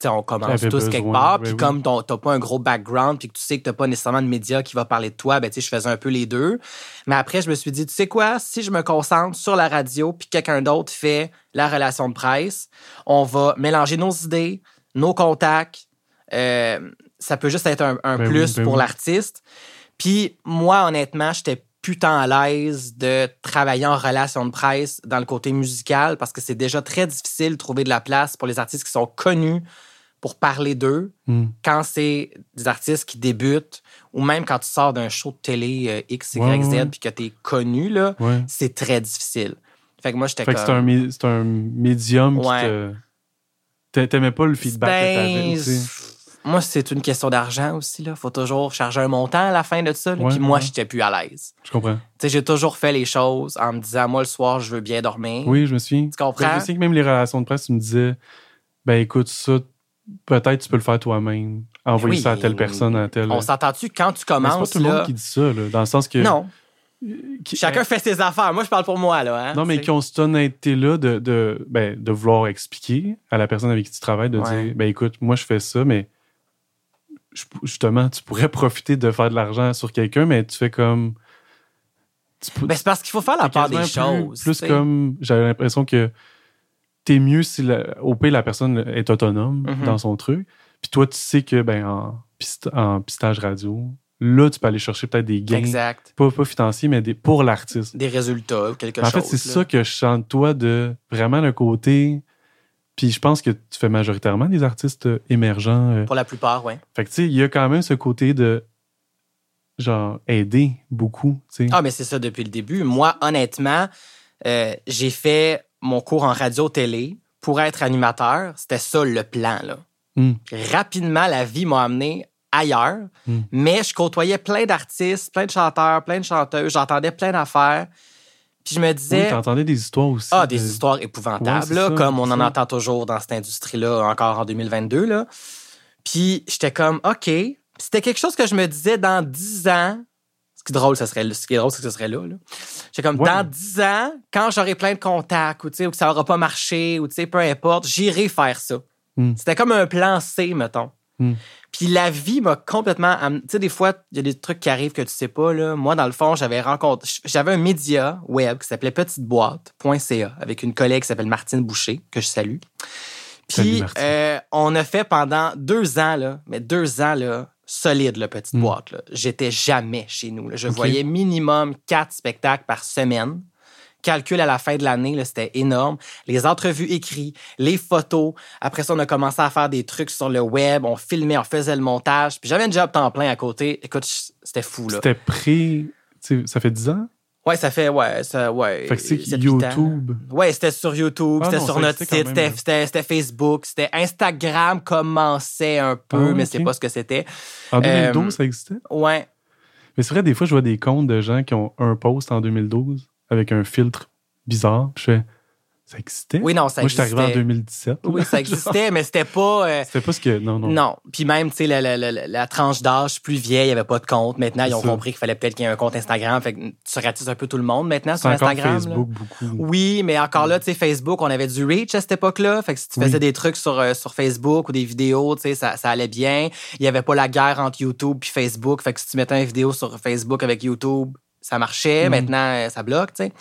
on commence tous besoin, quelque part, oui, puis oui. comme t'as pas un gros background, puis que tu sais que t'as pas nécessairement de médias qui va parler de toi, ben tu sais, je faisais un peu les deux. Mais après, je me suis dit, tu sais quoi, si je me concentre sur la radio, puis quelqu'un d'autre fait la relation de presse, on va mélanger nos idées, nos contacts. euh, ça peut juste être un, un Ben oui, plus ben pour oui. l'artiste. Puis moi, honnêtement, j'étais putain à l'aise de travailler en relation de presse dans le côté musical parce que c'est déjà très difficile de trouver de la place pour les artistes qui sont connus pour parler d'eux Hmm. quand c'est des artistes qui débutent ou même quand tu sors d'un show de télé euh, X, Y, Ouais, Z ouais. puis que tu es connu, là, Ouais. c'est très difficile. Fait que moi, j'étais Fait comme... que c'est un, mé- un médium qui te. t'a- T'aimais pas le feedback que t'avais Ben. Moi, c'est une question d'argent aussi. Il faut toujours charger un montant à la fin de ça. là, puis moi, j'étais plus à l'aise. Je comprends. Tu sais, j'ai toujours fait les choses en me disant, moi, le soir, je veux bien dormir. Oui, je me suis. Tu comprends? Je sais que même les relations de presse, tu me disais, ben écoute, ça, peut-être tu peux le faire toi-même. Envoyer ça à telle personne, à telle. On s'entend-tu? Quand tu commences. C'est pas tout le monde qui dit ça, là, dans le sens que. Non. Chacun fait ses affaires. Moi, je parle pour moi, là. Hein, non, mais qui ont cette honnêteté-là de, de, ben, de vouloir expliquer à la personne avec qui tu travailles, de dire ben écoute, moi, je fais ça, mais justement, tu pourrais profiter de faire de l'argent sur quelqu'un, mais tu fais comme. Ben, c'est parce qu'il faut faire la part des choses. Plus comme. J'avais l'impression que t'es mieux si la, au pire la personne est autonome mm-hmm. dans son truc. Puis toi, tu sais que ben en, en pistage radio, là, tu peux aller chercher peut-être des gains. Exact. Pas, pas financiers, mais des, pour l'artiste. Des résultats, quelque chose. En fait, c'est ça que je chante, toi, de vraiment le côté. Puis je pense que tu fais majoritairement des artistes euh, émergents. Euh. Pour la plupart, oui. Fait que, tu sais, il y a quand même ce côté de. Genre, aider beaucoup, tu sais. Ah, mais c'est ça depuis le début. Moi, honnêtement, euh, j'ai fait mon cours en radio-télé pour être animateur. C'était ça le plan, là. Hmm. Rapidement, la vie m'a amené ailleurs, hmm. mais je côtoyais plein d'artistes, plein de chanteurs, plein de chanteuses, j'entendais plein d'affaires. Puis je me disais. Oui, t'entendais des histoires aussi. Ah, des histoires épouvantables, comme on en entend toujours dans cette industrie-là, encore en 2022. Là. Puis j'étais comme, OK. C'était quelque chose que je me disais dans dix ans. Ce qui est drôle, ce serait, ce qui est drôle, c'est que ce serait là. là. J'étais comme, dans dix ans, quand j'aurai plein de contacts, ou, ou que ça n'aura pas marché, ou peu importe, j'irai faire ça. Hmm. C'était comme un plan C, mettons. Hmm. Puis la vie m'a complètement. Tu sais, des fois, il y a des trucs qui arrivent que tu sais pas. Là. Moi, dans le fond, j'avais rencontré. J'avais un média web qui s'appelait petiteboîte.ca avec une collègue qui s'appelle Martine Boucher, que je salue. Puis euh, on a fait pendant deux ans, là, mais deux ans, là, solide, la petite hmm. boîte. J'étais jamais chez nous. Je voyais minimum quatre spectacles par semaine calcul à la fin de l'année, c'était énorme. Les entrevues écrites, les photos. Après ça, on a commencé à faire des trucs sur le web. On filmait, on faisait le montage. Puis j'avais un job temps plein à côté. Écoute, c'était fou. là. C'était pris... Ça fait 10 ans? Ouais, ça fait, ouais, ça, ouais. Fait que c'est YouTube. Ouais, c'était sur YouTube, ah c'était sur notre site, c'était Facebook, c'était Instagram commençait un peu, ah, mais c'est pas ce que c'était. En 2012, euh, ça existait? Ouais. Mais c'est vrai, des fois, je vois des comptes de gens qui ont un post en 2012 avec un filtre bizarre. je fais, ça existait? Oui, non, ça existait. Moi, je suis arrivé en 2017. Oui, ça existait, mais c'était pas. Euh, c'était pas ce que. Non, non. Non. Puis même, tu sais, la, la, la, tranche d'âge plus vieille, il n'y avait pas de compte. Maintenant, ils ont compris qu'il fallait peut-être qu'il y ait un compte Instagram. Fait que tu ratisses un peu tout le monde maintenant sur Instagram. Facebook, beaucoup. Oui, mais encore là, tu sais, Facebook, on avait du reach à cette époque-là. Fait que si tu faisais des trucs sur, euh, sur Facebook ou des vidéos, tu sais, ça, ça allait bien. Il n'y avait pas la guerre entre YouTube puis Facebook. Fait que si tu mettais une vidéo sur Facebook avec YouTube, ça marchait. Mm. Maintenant, euh, ça bloque, tu sais.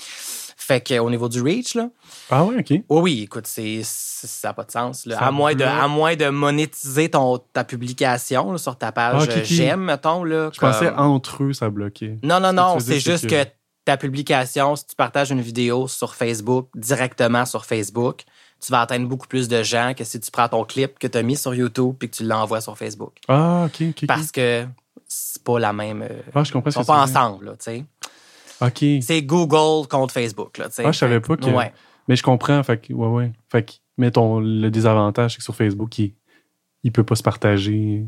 Fait qu'au niveau du reach, là. Ah oui, OK. Oui, oui, écoute, c'est, ça n'a pas de sens. Là. À, moins de, à moins de monétiser ton, ta publication sur ta page ah, J'aime, mettons. Là, Je pensais entre eux, ça bloquait. Non, non, non. C'est juste que... ta publication, si tu partages une vidéo sur Facebook, directement sur Facebook, tu vas atteindre beaucoup plus de gens que si tu prends ton clip que tu as mis sur YouTube et que tu l'envoies sur Facebook. Ah, OK, OK. Parce que c'est pas la même. Euh, ah, je comprends. Ils sont pas ensemble, tu sais. OK. C'est Google contre Facebook, là. Ah, je savais pas que. Ouais. Mais je comprends. Fait que, ouais, ouais. Fait que, mettons, le désavantage, c'est que sur Facebook, il, il peut pas se partager.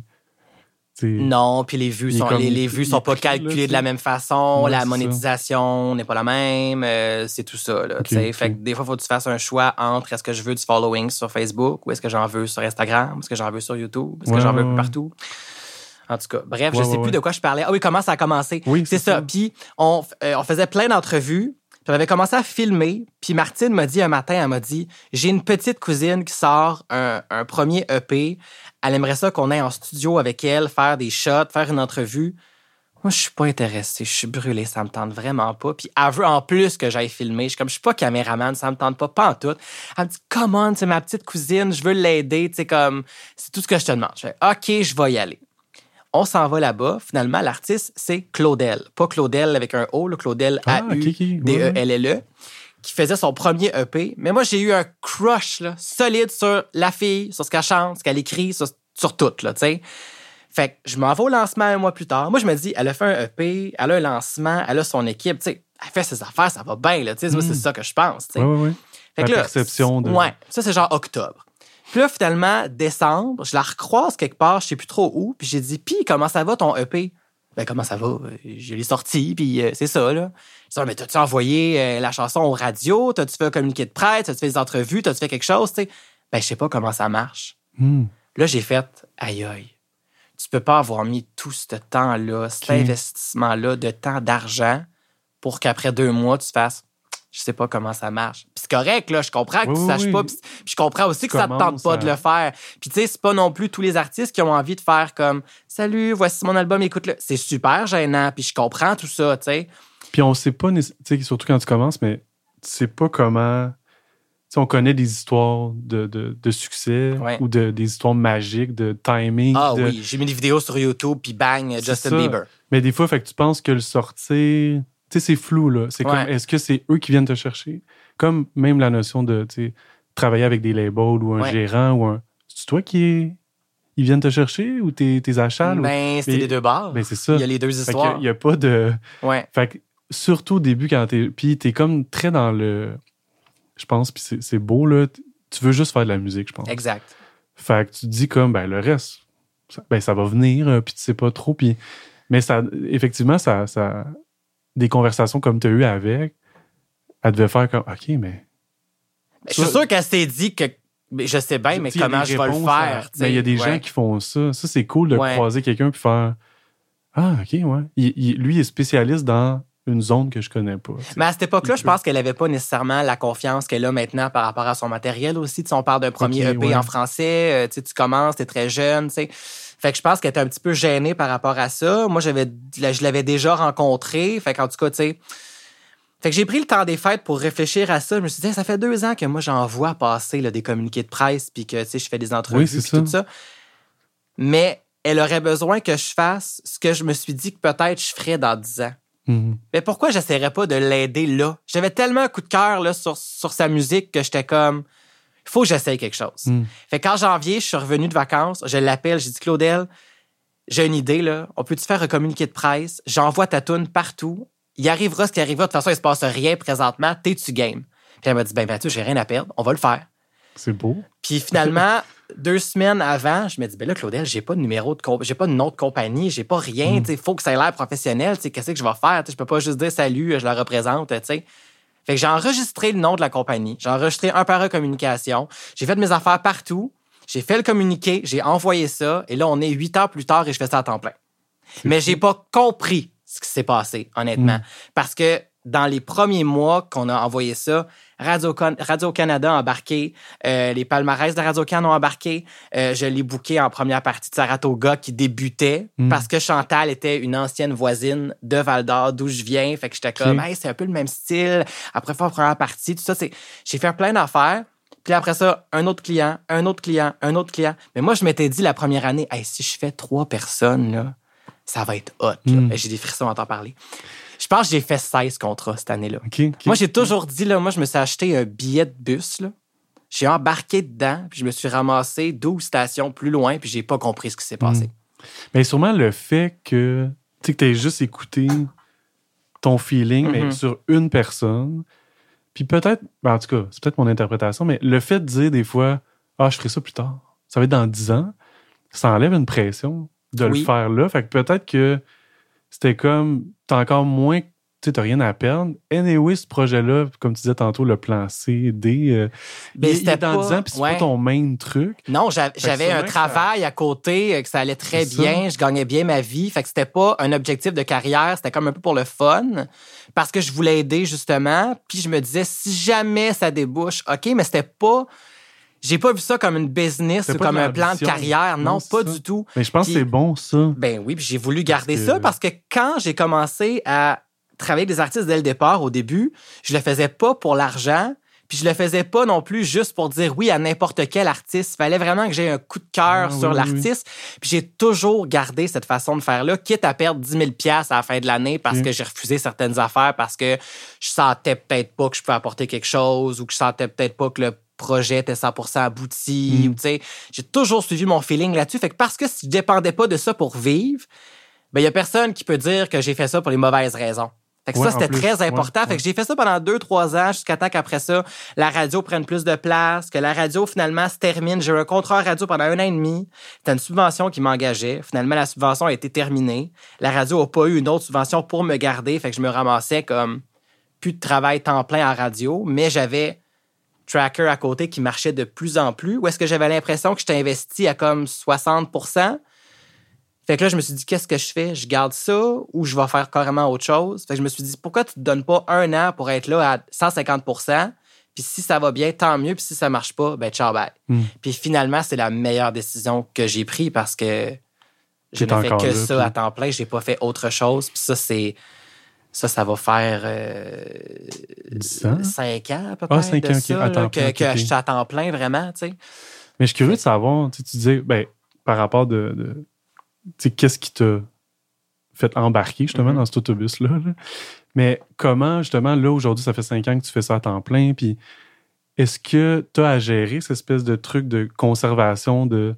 Non, puis les vues sont les, les, vues sont pas calculées de la même façon, la monétisation n'est pas la même, euh, c'est tout ça là, Fait que des fois faut que tu fasses un choix entre est-ce que je veux du following sur Facebook ou est-ce que j'en veux sur Instagram, est-ce que j'en veux sur YouTube, est-ce que j'en veux partout. En tout cas, bref, je sais plus de quoi je parlais. Ah oui, comment ça a commencé? Oui, c'est ça. Puis on, euh, on faisait plein d'entrevues. Puis on avait commencé à filmer. Puis Martine m'a dit un matin, elle m'a dit J'ai une petite cousine qui sort un, un premier EP. Elle aimerait ça qu'on aille en studio avec elle, faire des shots, faire une entrevue. Moi, je suis pas intéressée, je suis brûlée, ça me tente vraiment pas. Puis elle veut en plus que j'aille filmer. Je suis comme, je suis pas caméraman, ça me tente pas, pas en tout. Elle me dit, come on, c'est ma petite cousine, je veux l'aider, tu sais, comme, c'est tout ce que je te demande. Je fais, OK, je vais y aller. On s'en va là-bas. Finalement, l'artiste, c'est Claudel. Pas Claudel avec un O, le Claudel A-U-D-E-L-L-E, qui faisait son premier EP. Mais moi, j'ai eu un crush là, solide sur la fille, sur ce qu'elle chante, ce qu'elle écrit, sur, tout, là, tu sais. Fait que je m'en vais au lancement un mois plus tard. Moi, je me dis, elle a fait un EP, elle a un lancement, elle a son équipe, tu sais. Elle fait ses affaires, ça va bien, là, tu sais. C'est mm. ça que je pense, tu sais. Oui, oui, Fait que la perception de... Ouais, ça, c'est genre octobre. Puis là, finalement, décembre, je la recroise quelque part, je sais plus trop où, puis j'ai dit, puis comment ça va ton EP? Ben, comment ça va? Je l'ai sorti, puis euh, c'est ça, là. Je dis, ah, mais t'as-tu envoyé euh, la chanson au radio? T'as-tu fait un communiqué de presse? T'as-tu fait des entrevues? T'as-tu fait quelque chose? Ben, je sais pas comment ça marche. Hmm. Là, j'ai fait, aïe aïe, tu peux pas avoir mis tout ce temps-là, cet investissement-là de temps, d'argent, pour qu'après deux mois, tu fasses, je sais pas comment ça marche. Puis c'est correct, là, je comprends que tu saches pas. Puis je comprends aussi que ça te tente pas de le faire. Puis tu sais, c'est pas non plus tous les artistes qui ont envie de faire comme Salut, voici mon album, écoute-le. C'est super gênant, puis je comprends tout ça, tu sais. Puis on sait pas, tu sais, surtout quand tu commences, mais tu sais pas comment. sais, on connaît des histoires de, de, succès ou de, des histoires magiques, de timing. Ah oui, j'ai mis des vidéos sur YouTube, puis bang, Justin Bieber. Mais des fois, fait que tu penses que le sortir tu sais, c'est flou, là. C'est comme, est-ce que c'est eux qui viennent te chercher? Comme même la notion de, travailler avec des labels ou un gérant ou un. C'est toi qui Ils viennent te chercher ou tes, tes achats? Ben, c'est les deux barres. Ben, c'est ça. Il y a les deux histoires. Il n'y a, pas de. Ouais. Fait que, surtout au début, quand t'es. Puis t'es comme très dans le. Je pense, puis c'est beau, là. Tu veux juste faire de la musique, je pense. Exact. Fait que tu te dis comme, ben, le reste, ça, ben, ça va venir, euh, puis tu sais pas trop. Puis. Mais ça, effectivement, ça, ça, des conversations comme tu as eu avec, elle devait faire comme OK, mais. je suis sûr qu'elle s'est dit que je sais bien, mais comment je vais le faire. Mais il y a des gens qui font ça. Ça, c'est cool de croiser quelqu'un puis faire Ah, OK, ouais. lui, il est spécialiste dans une zone que je connais pas. Mais à cette époque-là, je pense qu'elle n'avait pas nécessairement la confiance qu'elle a maintenant par rapport à son matériel aussi. on parle d'un premier EP en français, euh, tu commences, tu es très jeune. sais fait que je pense qu'elle était un petit peu gênée par rapport à ça. Moi, j'avais, je l'avais déjà rencontré. Fait qu'en tout cas, tu sais. Fait que j'ai pris le temps des fêtes pour réfléchir à ça. Je me suis dit, ça fait deux ans que moi, j'envoie passer là, des communiqués de presse, puis que, tu sais, je fais des entrevues, oui, tout ça. Mais elle aurait besoin que je fasse ce que je me suis dit que peut-être je ferais dans dix ans. Mm-hmm. Mais pourquoi j'essaierais pas de l'aider là? J'avais tellement un coup de cœur sur, sur sa musique que j'étais comme, faut que j'essaye quelque chose. Hmm. Fait qu'en janvier, je suis revenu de vacances, je l'appelle, j'ai dit Claudel, j'ai une idée, là. On peut-tu faire un communiqué de presse? J'envoie ta toune partout. Il arrivera ce qui arrivera. De toute façon, il se passe rien présentement. T'es-tu game? Puis elle m'a dit, ben, Mathieu, j'ai rien à perdre. On va le faire. C'est beau. Puis finalement, deux semaines avant, je me dis, ben là, Claudel, j'ai pas de numéro de j'ai pas de nom de compagnie, j'ai pas rien. Hmm. Il faut que ça ait l'air professionnel. Qu'est-ce que je vais faire? Je peux pas juste dire salut, je la représente. sais. Fait que j'ai enregistré le nom de la compagnie, j'ai enregistré un par un communication, j'ai fait mes affaires partout, j'ai fait le communiqué, j'ai envoyé ça, et là, on est huit heures plus tard et je fais ça à temps plein. Mais j'ai pas compris ce qui s'est passé, honnêtement. Hmm. Parce que dans les premiers mois qu'on a envoyé ça, Radio-Canada a embarqué, euh, les palmarès de Radio-Can ont embarqué. Euh, je l'ai booké en première partie de Saratoga qui débutait hmm. parce que Chantal était une ancienne voisine de Val d'Or, d'où je viens. Fait que j'étais comme, hey, c'est un peu le même style. Après faire première partie, tout ça, c'est, j'ai fait plein d'affaires. Puis après ça, un autre client, un autre client, un autre client. Mais moi, je m'étais dit la première année, hey, si je fais trois personnes, là, ça va être hot. Hmm. J'ai des frissons à t'en parler. Je pense que j'ai fait 16 contrats cette année-là. Moi, j'ai toujours dit, là, moi, je me suis acheté un billet de bus. J'ai embarqué dedans, puis je me suis ramassé 12 stations plus loin, puis j'ai pas compris ce qui s'est passé. Hmm. Mais sûrement le fait que tu aies juste écouté ton feeling, mais mm-hmm. sur une personne. Puis peut-être, ben, en tout cas, c'est peut-être mon interprétation, mais le fait de dire des fois, ah, je ferai ça plus tard, ça va être dans 10 ans, ça enlève une pression de le faire là. Fait que peut-être que c'était comme, t'as encore moins, tu t'as rien à perdre. Anyway, ce projet-là, comme tu disais tantôt, le plan C, D, euh, ben, c'était dans 10 ans, puis c'est pas ton main truc. Non, j'avais un travail à côté, euh, que ça allait très bien, je gagnais bien ma vie. Fait que c'était pas un objectif de carrière, c'était comme un peu pour le fun, parce que je voulais aider, justement. Puis je me disais, si jamais ça débouche, OK, mais c'était pas j'ai pas vu ça comme une business ou comme un plan de carrière. Non, pas du tout. Mais je pense que c'est bon, ça. Ben oui, puis j'ai voulu garder ça parce que quand j'ai commencé à travailler avec des artistes dès le départ, au début, je le faisais pas pour l'argent. Puis je le faisais pas non plus juste pour dire oui à n'importe quel artiste. Il fallait vraiment que j'ai un coup de cœur ah sur l'artiste. Puis j'ai toujours gardé cette façon de faire-là, quitte à perdre 10 000 à la fin de l'année parce que j'ai refusé certaines affaires, parce que je sentais peut-être pas que je pouvais apporter quelque chose ou que je sentais peut-être pas que le projet était 100% abouti. Mm. J'ai toujours suivi mon feeling là-dessus. Fait que parce que si je dépendais pas de ça pour vivre, ben il y a personne qui peut dire que j'ai fait ça pour les mauvaises raisons. Fait que ça, c'était très important. fait que j'ai fait ça pendant deux, trois ans jusqu'à temps qu'après ça, la radio prenne plus de place, que la radio finalement se termine. J'ai eu un contrat radio pendant un an et demi. C'était une subvention qui m'engageait. Finalement, la subvention a été terminée. La radio a pas eu une autre subvention pour me garder. Fait que je me ramassais comme plus de travail temps plein en radio, mais j'avais tracker à côté qui marchait de plus en plus, ou est-ce que j'avais l'impression que j'étais investi à comme 60% Fait que là, je me suis dit, qu'est-ce que je fais? Je garde ça ou je vais faire carrément autre chose? Fait que je me suis dit, pourquoi tu te donnes pas un an pour être là à 150% puis si ça va bien, tant mieux. Puis si ça marche pas, ben ciao, bye. Hmm. Puis finalement, c'est la meilleure décision que j'ai prise parce que je n'ai fait que ça à temps plein. J'ai pas fait autre chose. Puis ça, c'est... Ça, ça va faire euh, 5 ans? à peu ah, près de ça, que, que je suis à temps plein vraiment, tu sais. Mais je suis curieux de savoir, tu disais, ben, par rapport de, de tu sais, qu'est-ce qui t'a fait embarquer justement mm-hmm. dans cet autobus-là. là? Mais comment, justement, là, aujourd'hui, ça fait cinq ans que tu fais ça à temps plein, puis est-ce que tu as à gérer cette espèce de truc de conservation de,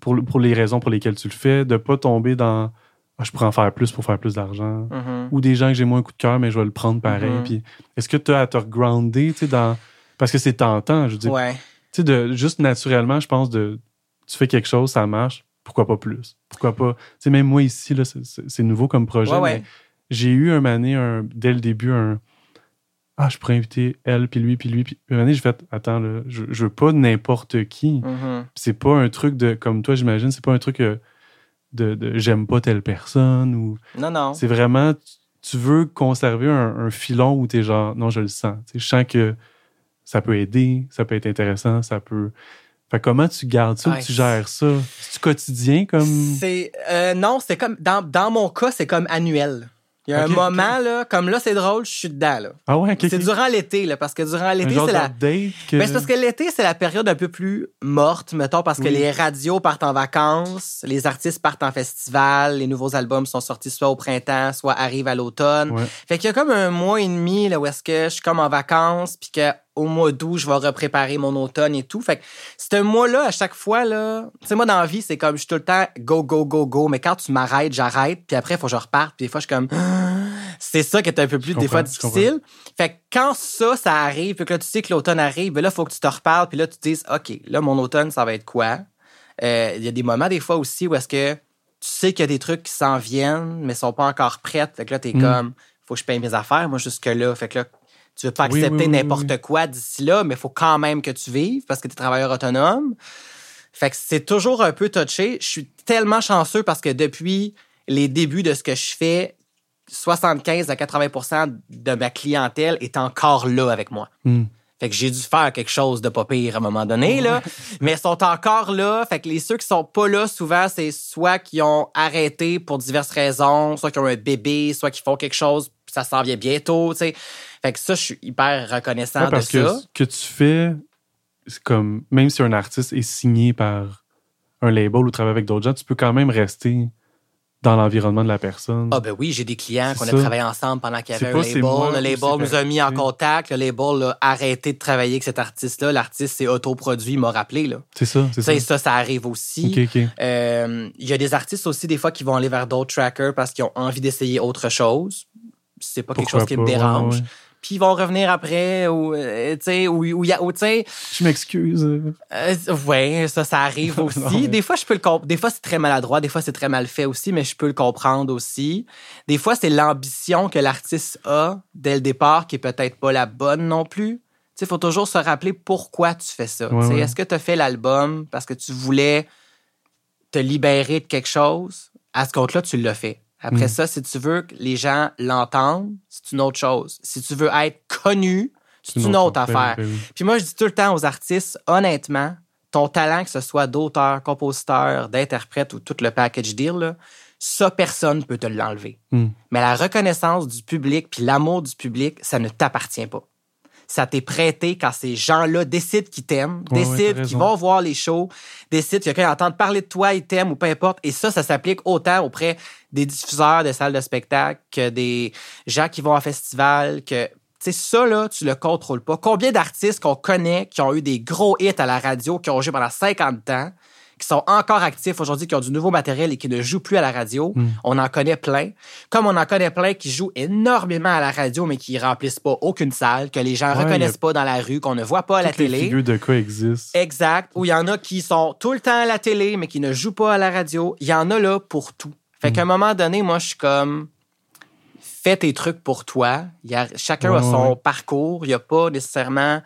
pour, pour les raisons pour lesquelles tu le fais, de pas tomber dans ah, je pourrais en faire plus pour faire plus d'argent, mm-hmm. ou des gens que j'ai moins un coup de cœur, mais je vais le prendre pareil. Mm-hmm. Puis est-ce que tu as à te regrounder, tu sais, dans. Parce que c'est tentant, je veux dire. Ouais. Tu sais, de, juste naturellement, je pense, de tu fais quelque chose, ça marche, pourquoi pas plus? Pourquoi pas? Tu sais, même moi ici, là, c'est nouveau comme projet, mais j'ai eu un année, un, dès le début, un Ah, je pourrais inviter elle, puis lui, puis lui. Puis une année, j'ai fait Attends, là, je, je veux pas n'importe qui. Mm-hmm. C'est pas un truc de, comme toi, j'imagine, c'est pas un truc euh, de, de, j'aime pas telle personne ou. Non, non. C'est vraiment, tu veux conserver un, filon où t'es genre, non, je le sens. je sens que ça peut aider, ça peut être intéressant, ça peut. Fait comment tu gardes ça, tu gères ça? C'est-tu quotidien comme? C'est. Euh, non, c'est comme. Dans, dans mon cas, c'est comme annuel. Il y a un moment, là, comme là, c'est drôle, je suis dedans. Là. Ah ouais, C'est durant l'été, là, parce que durant l'été, c'est la. Mais c'est parce que l'été, c'est la période un peu plus morte, mettons, parce que les radios partent en vacances, les artistes partent en festival, les nouveaux albums sont sortis soit au printemps, soit arrivent à l'automne. Fait qu'il y a comme un mois et demi, là, où est-ce que je suis comme en vacances, puis que au mois d'août, je vais repréparer mon automne et tout. Fait que un mois-là, à chaque fois, là, tu sais, moi, dans la vie, c'est comme, je suis tout le temps go, go, go, go, mais quand tu m'arrêtes, j'arrête, puis après, il faut que je reparte, puis des fois, je suis comme, c'est ça qui est un peu plus, des fois, difficile. Fait que quand ça, ça arrive, puis que là, tu sais que l'automne arrive, ben là, il faut que tu te reparles, puis là, tu te dises, OK, là, mon automne, ça va être quoi? Euh, il y a des moments, des fois aussi, où est-ce que tu sais qu'il y a des trucs qui s'en viennent, mais sont pas encore prêts. Fait que là, t'es mm. comme, faut que je paye mes affaires, moi, jusque-là. Fait que là, tu veux pas accepter n'importe quoi d'ici là, mais il faut quand même que tu vives parce que tu es travailleur autonome. Fait que c'est toujours un peu touché. Je suis tellement chanceux parce que depuis les débuts de ce que je fais, 75 à 80% de ma clientèle est encore là avec moi. Hmm. Fait que j'ai dû faire quelque chose de pas pire à un moment donné, là. Mais ils sont encore là. Fait que les ceux qui sont pas là, souvent, c'est soit qui ont arrêté pour diverses raisons, soit qui ont un bébé, soit qui font quelque chose, ça s'en vient bientôt, tu sais. Fait que ça, je suis hyper reconnaissant parce de que ça. Ce que tu fais, c'est comme, même si un artiste est signé par un label ou travaille avec d'autres gens, tu peux quand même rester dans l'environnement de la personne. Ah ben oui, j'ai des clients qu'on a travaillé ensemble pendant qu'il y avait un label. le label nous a mis en contact. Le label a arrêté de travailler avec cet artiste-là. L'artiste s'est autoproduit, il m'a rappelé. C'est ça, c'est ça. ça, ça arrive aussi. Euh, il y a des artistes aussi, des fois, qui vont aller vers d'autres trackers parce qu'ils ont envie d'essayer autre chose. C'est pas quelque chose qui me dérange. puis ils vont revenir après ou euh, tu sais ou ou, ou tu sais je m'excuse. euh, ouais ça ça arrive aussi. des fois je peux le des fois c'est très maladroit des fois c'est très mal fait aussi mais je peux le comprendre aussi. Des fois c'est l'ambition que l'artiste a dès le départ qui est peut-être pas la bonne non plus. Tu sais faut toujours se rappeler pourquoi tu fais ça. Est-ce que tu as fait l'album parce que tu voulais te libérer de quelque chose? À ce compte-là tu l'as fait après mm. ça, si tu veux que les gens l'entendent, c'est une autre chose. Si tu veux être connu, c'est une, autre, affaire. Ben ben Puis moi, je dis tout le temps aux artistes, honnêtement, ton talent, que ce soit d'auteur, compositeur, d'interprète ou tout le package deal, ça, personne ne peut te l'enlever. Mm. Mais la reconnaissance du public puis l'amour du public, ça ne t'appartient pas ça t'est prêté quand ces gens-là décident qu'ils t'aiment, décident qu'ils vont voir les shows, décident que quelqu'un entend parler de toi, ils t'aiment ou peu importe. Et ça, ça s'applique autant auprès des diffuseurs de salles de spectacle que des gens qui vont en festival, que c'est ça, là, tu le contrôles pas. Combien d'artistes qu'on connaît qui ont eu des gros hits à la radio, qui ont joué pendant 50 ans, qui sont encore actifs aujourd'hui, qui ont du nouveau matériel et qui ne jouent plus à la radio. Hmm. On en connaît plein. Comme on en connaît plein qui jouent énormément à la radio, mais qui remplissent pas aucune salle, que les gens ne reconnaissent pas dans la rue, qu'on ne voit pas à la télé. Les figures de quoi existent. Exact. Ou il y en a qui sont tout le temps à la télé, mais qui ne jouent pas à la radio. Il y en a là pour tout. Fait qu'à un hmm. moment donné, moi, je suis comme fais tes trucs pour toi. Il y a, chacun a son parcours. Il n'y a pas nécessairement.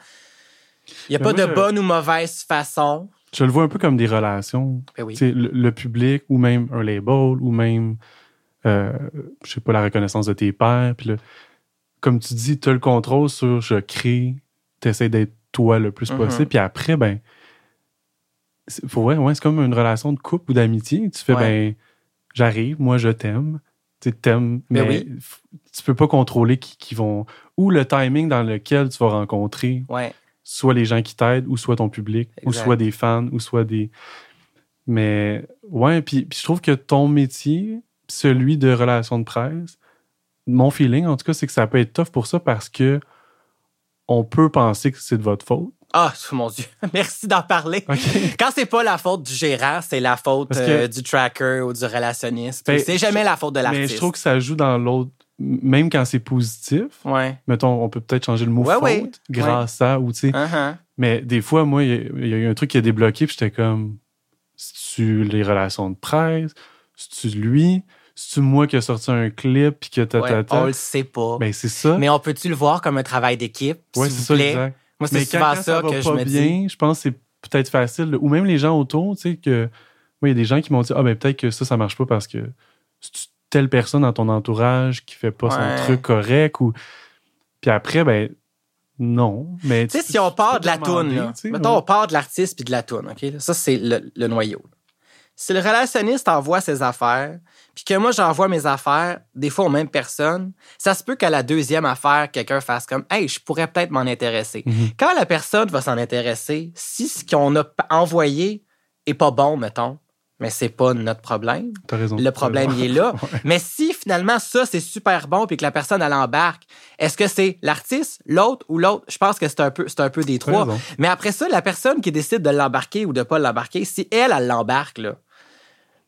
Il n'y a pas de bonne ou mauvaise façon. Je le vois un peu comme des relations. Ben oui. le, public ou même un label ou même, euh, je sais pas, la reconnaissance de tes pairs. Puis comme tu dis, tu as le contrôle sur je crée, tu essaies d'être toi le plus mm-hmm. possible. Puis après, ben, c'est, ouais, c'est comme une relation de couple ou d'amitié. Tu fais, ben, j'arrive, moi je t'aime. Tu t'aimes, ben mais tu peux pas contrôler qui, qui, vont. Ou le timing dans lequel tu vas rencontrer. Ouais soit les gens qui t'aident, ou soit ton public, ou soit des fans, ou soit des. Mais ouais, puis, je trouve que ton métier, celui de relation de presse, mon feeling en tout cas, c'est que ça peut être tough pour ça parce que on peut penser que c'est de votre faute. Ah, mon Dieu, merci d'en parler. Quand c'est pas la faute du gérant, c'est la faute euh, du tracker ou du relationniste. Ben, c'est jamais la faute de l'artiste. Mais je trouve que ça joue dans l'autre même quand c'est positif, mettons, on peut peut-être changer le mot faute grâce à, ou tu sais. Uh-huh. Mais des fois, moi, il y, a eu un truc qui a débloqué, puis j'étais comme, c'est-tu les relations de presse? C'est-tu lui? C'est-tu moi qui a sorti un clip, puis que ta, ta, ta? On le sait pas. Ben, c'est ça. Mais on peut-tu le voir comme un travail d'équipe? Ouais, c'est ça, exact. Moi, c'est souvent ça, ça que je me bien, Je pense que c'est peut-être facile. Ou même les gens autour, tu sais, que. Moi, il y a des gens qui m'ont dit, ah, ben, peut-être que ça, ça marche pas parce que telle personne dans ton entourage qui fait pas son truc correct ou puis après ben non mais tu sais si on part de la toune mettons on part de l'artiste puis de la toune ok? Ça c'est le, noyau. Si le relationniste envoie ses affaires puis que moi j'envoie mes affaires des fois aux mêmes personnes ça se peut qu'à la deuxième affaire quelqu'un fasse comme hey je pourrais peut-être m'en intéresser. Mm-hmm. quand la personne va s'en intéresser si ce qu'on a envoyé est pas bon mettons mais c'est pas notre problème. As raison. Le problème, il est là. Mais si finalement ça, c'est super bon puis que la personne, elle embarque, est-ce que c'est l'artiste, l'autre ou l'autre? Je pense que c'est un peu, c'est un peu des trois. Mais après ça, la personne qui décide de l'embarquer ou de pas l'embarquer, si elle, elle l'embarque, là.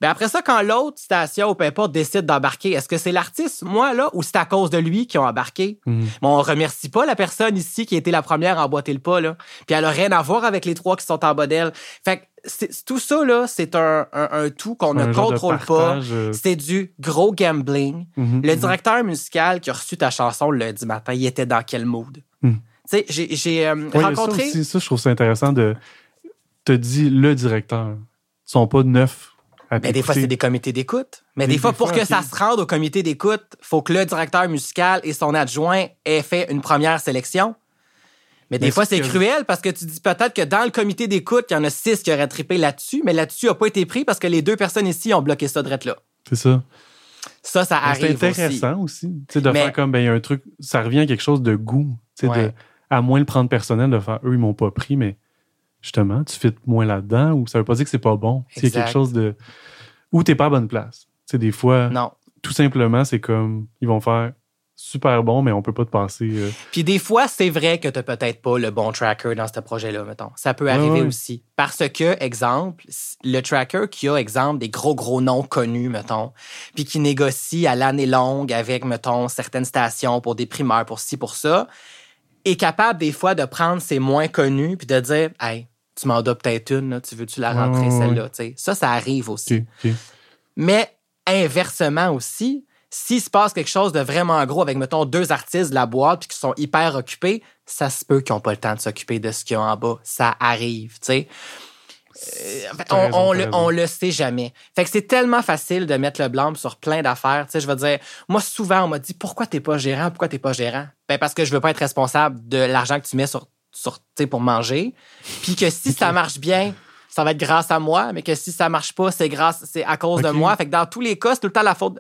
Ben après ça, quand l'autre station ou peu importe décide d'embarquer, est-ce que c'est l'artiste, moi, là, ou c'est à cause de lui qui ont embarqué? Bon, on remercie pas la personne ici qui a été la première à emboîter le pas, là. Puis elle a rien à voir avec les trois qui sont en bas d'elle. Fait que tout ça, là, c'est un, tout qu'on ne contrôle pas. Euh. C'est du gros gambling. Mhm, le mhm. directeur musical qui a reçu ta chanson le lundi matin, il était dans quel mood? Tu sais, j'ai euh, rencontré. Ça, ça, je trouve ça intéressant de te dire le directeur. Ils sont pas neuf mais des fois, c'est des comités d'écoute. Mais, des, fois, pour que ça se rende au comité d'écoute, faut que le directeur musical et son adjoint aient fait une première sélection. Mais des fois, c'est cruel parce que tu dis peut-être que dans le comité d'écoute, il y en a six qui auraient trippé là-dessus, mais là-dessus n'a pas été pris parce que les deux personnes ici ont bloqué ça de là. C'est ça. Ça, ça arrive. C'est intéressant aussi. de faire comme, ben, il y a un truc, ça revient à quelque chose de goût. De, à moins le prendre personnel, de faire, eux, ils m'ont pas pris, mais justement, tu fais moins là-dedans ou ça veut pas dire que c'est pas bon. C'est quelque chose de. Ou t'es pas à bonne place. Tu sais, des fois. Non. Tout simplement, c'est comme. Ils vont faire super bon, mais on peut pas te passer. Euh. Puis des fois, c'est vrai que t'as peut-être pas le bon tracker dans ce projet-là, mettons. Ça peut arriver aussi. Parce que, exemple, le tracker qui a, exemple, des gros, gros noms connus, mettons, puis qui négocie à l'année longue avec, mettons, certaines stations pour des primeurs, pour ci, pour ça, est capable des fois de prendre ses moins connus puis de dire, hey, tu m'en dois peut-être une, tu veux-tu la rentrer, celle-là? Ça, ça arrive aussi. Mais inversement aussi, s'il se passe quelque chose de vraiment gros avec, mettons, deux artistes de la boîte puis qui sont hyper occupés, ça se peut qu'ils n'ont pas le temps de s'occuper de ce qu'il y a en bas. Ça arrive, tu sais. Euh, on, le, on, le, sait jamais. Fait que c'est tellement facile de mettre le blanc sur plein d'affaires. Tu sais, je veux dire, moi, souvent, on m'a dit, pourquoi t'es pas gérant? Pourquoi t'es pas gérant? Ben, parce que je veux pas être responsable de l'argent que tu mets sur sur, pour manger. Puis que si ça marche bien, ça va être grâce à moi, mais que si ça marche pas, c'est grâce, c'est à cause de moi. Fait que dans tous les cas, c'est tout le temps la faute.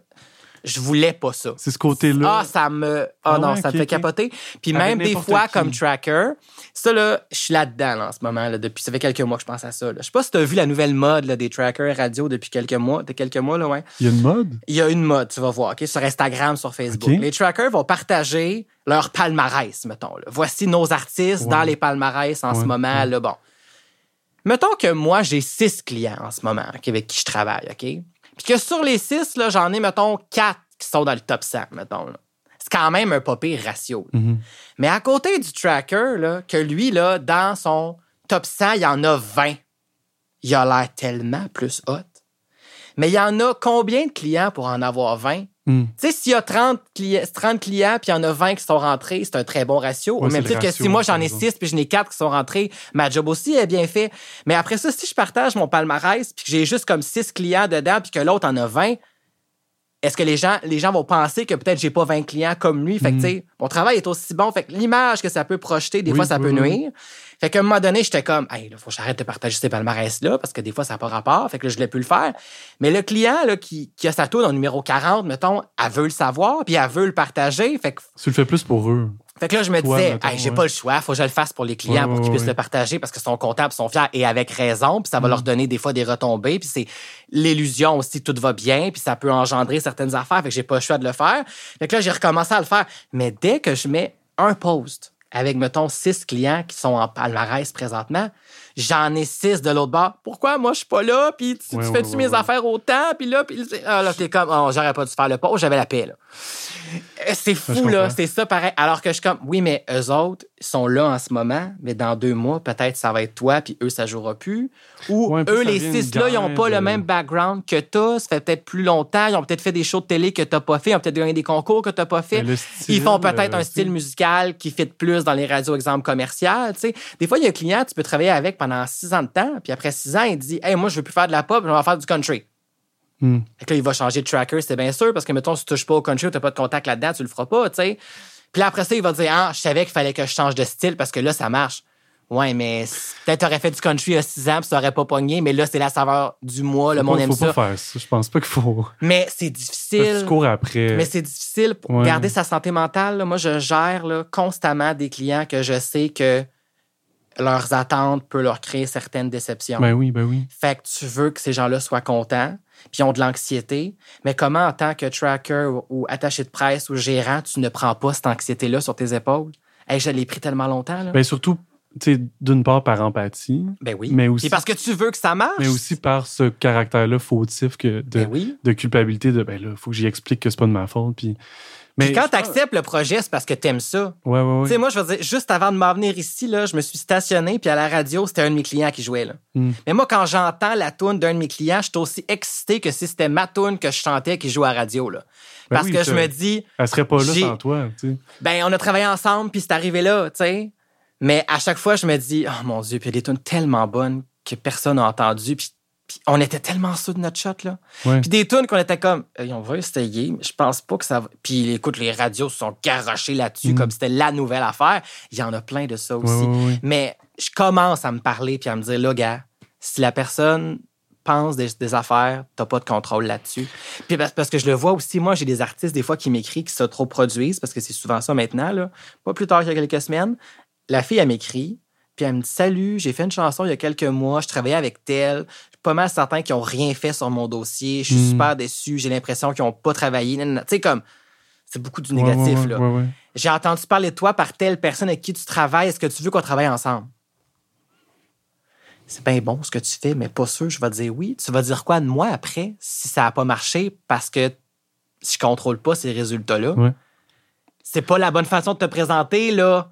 Je voulais pas ça. C'est ce côté-là. Ah, ça me. Ah, non, ça me fait capoter. Puis même des fois, comme tracker, ça, là, je suis là-dedans, en ce moment, là, depuis. Ça fait quelques mois que je pense à ça. Je sais pas si tu as vu la nouvelle mode là, des trackers radio depuis quelques mois. De quelques mois, là, ouais. Il y a une mode? Il y a une mode, tu vas voir, OK, sur Instagram, sur Facebook. Les trackers vont partager leur palmarès, mettons. Voici nos artistes dans les palmarès en ce moment. Là, bon. Mettons que moi, j'ai six clients en ce moment avec qui je travaille, OK? Puis que sur les six, là, j'en ai, mettons, quatre qui sont dans le top 100, mettons. C'est quand même un pas ratio. Mm-hmm. Mais à côté du tracker, là, que lui, là, dans son top 100, il y en a 20. Il a l'air tellement plus hot. Mais il y en a combien de clients pour en avoir 20? Hmm. Tu sais, s'il y a 30 clients, 30 clients puis il y en a 20 qui sont rentrés, c'est un très bon ratio. Au même titre que si moi j'en ai 6 puis je n'ai 4 qui sont rentrés, ma job aussi est bien fait. Mais après ça, si je partage mon palmarès puis que j'ai juste comme 6 clients dedans puis que l'autre en a 20, est-ce que les gens, les gens vont penser que peut-être j'ai pas 20 clients comme lui? Fait que, tu sais, mon travail est aussi bon. Fait que l'image que ça peut projeter, des fois, ça peut nuire. Fait qu'à un moment donné, j'étais comme, hey, il faut que j'arrête de partager ces palmarès-là parce que des fois, ça n'a pas rapport. Fait que là, je l'ai pu le faire. Mais le client, là, qui, qui a sa tour au numéro 40, mettons, elle veut le savoir, puis elle veut le partager. Fait que. Tu le fais plus pour eux. Fait que là, je me disais, j'ai pas le choix, faut que je le fasse pour les clients pour qu'ils puissent le partager parce que sont contents, sont fiers et avec raison, puis ça va mm. leur donner des fois des retombées, puis c'est l'illusion aussi, tout va bien, puis ça peut engendrer certaines affaires, fait que j'ai pas le choix de le faire. Fait que là, j'ai recommencé à le faire. Mais dès que je mets un post avec, mettons, six clients qui sont en palmarès présentement, j'en ai six de l'autre bord. Pourquoi moi je suis pas là? Puis tu, fais-tu mes affaires autant? Puis là, puis ah, là, t'es comme, oh, j'aurais pas dû faire le post, j'avais la paix, là. Euh, c'est fou, là. C'est ça pareil. Alors que je suis comme, oui, mais eux autres sont là en ce moment, mais dans deux mois, peut-être ça va être toi, puis eux, ça jouera plus. Ou eux, les six-là, ils n'ont pas le même background que toi. Ça fait peut-être plus longtemps. Ils ont peut-être fait des shows de télé que tu n'as pas fait. Ils ont peut-être gagné des concours que tu n'as pas fait. ils font peut-être euh, un style musical qui fit plus dans les radios, exemple, commerciales. Des fois, il y a un client, tu peux travailler avec pendant six ans de temps, puis après six ans, il dit, hey, moi, je veux plus faire de la pop, je vais faire du country. Hmm. là, il va changer de tracker, c'est bien sûr, parce que, mettons, si tu touches pas au country, tu n'as pas de contact là-dedans, tu le feras pas, tu sais. Puis là, après ça, il va dire, ah, je savais qu'il fallait que je change de style parce que là, ça marche. Ouais, mais peut-être t'aurais fait du country il y a six ans, puis ça aurait pas pogné, mais là, c'est la saveur du mois, le monde aime ça. Faut pas faire ça. Je pense pas qu'il faut. Mais c'est difficile. Tu cours après. Mais c'est difficile pour garder sa santé mentale. Moi, je gère constamment des clients que je sais que leurs attentes peuvent leur créer certaines déceptions. Ben oui, ben oui. Fait que tu veux que ces gens-là soient contents, puis ont de l'anxiété. Mais comment, en tant que tracker ou, attaché de presse ou gérant, tu ne prends pas cette anxiété-là sur tes épaules? Hey, je l'ai pris tellement longtemps. Là. Ben surtout, d'une part par empathie. Ben oui. Mais aussi. Et parce que tu veux que ça marche. Mais aussi par ce caractère-là fautif que de, ben de culpabilité de, ben là, faut que j'y explique que c'est pas de ma faute. Puis mais quand tu acceptes le projet, c'est parce que tu aimes ça. Ouais, ouais, ouais. Tu sais, moi, je veux dire, juste avant de m'en venir ici, là, je me suis stationné, puis à la radio, c'était un de mes clients qui jouait. Là. Hmm. Mais moi, quand j'entends la tune d'un de mes clients, je suis aussi excité que si c'était ma tune que je chantais qui joue à la radio. Là. Ben parce que je me dis. Elle serait pas là sans toi. Ben, on a travaillé ensemble, puis c'est arrivé là, tu sais. Mais à chaque fois, je me dis, oh mon Dieu, puis il y a des tunes tellement bonnes que personne n'a entendu, puis on était tellement sous de notre shot, là. Puis des tunes qu'on était comme, on va essayer, mais je pense pas que ça va. Puis écoute, les radios se sont garochés là-dessus mm. comme c'était la nouvelle affaire. Il y en a plein de ça aussi. mais je commence à me parler puis à me dire, là, gars, si la personne pense des, des affaires, t'as pas de contrôle là-dessus. Puis parce, que je le vois aussi, moi, j'ai des artistes des fois qui m'écrivent, qui se trop produisent, parce que c'est souvent ça maintenant, là. Pas plus tard qu'il y a quelques semaines. La fille, elle m'écrit, puis elle me dit Salut, j'ai fait une chanson il y a quelques mois, je travaillais avec tel. Pas mal certains qui n'ont rien fait sur mon dossier. Je suis hmm. super déçu, j'ai l'impression qu'ils n'ont pas travaillé. Tu sais, comme, c'est beaucoup du négatif, là. j'ai entendu parler de toi par telle personne avec qui tu travailles. Est-ce que tu veux qu'on travaille ensemble? C'est bien bon ce que tu fais, mais pas sûr, je vais te dire oui. Tu vas dire quoi de moi après si ça n'a pas marché parce que je contrôle pas ces résultats-là? C'est pas la bonne façon de te présenter, là.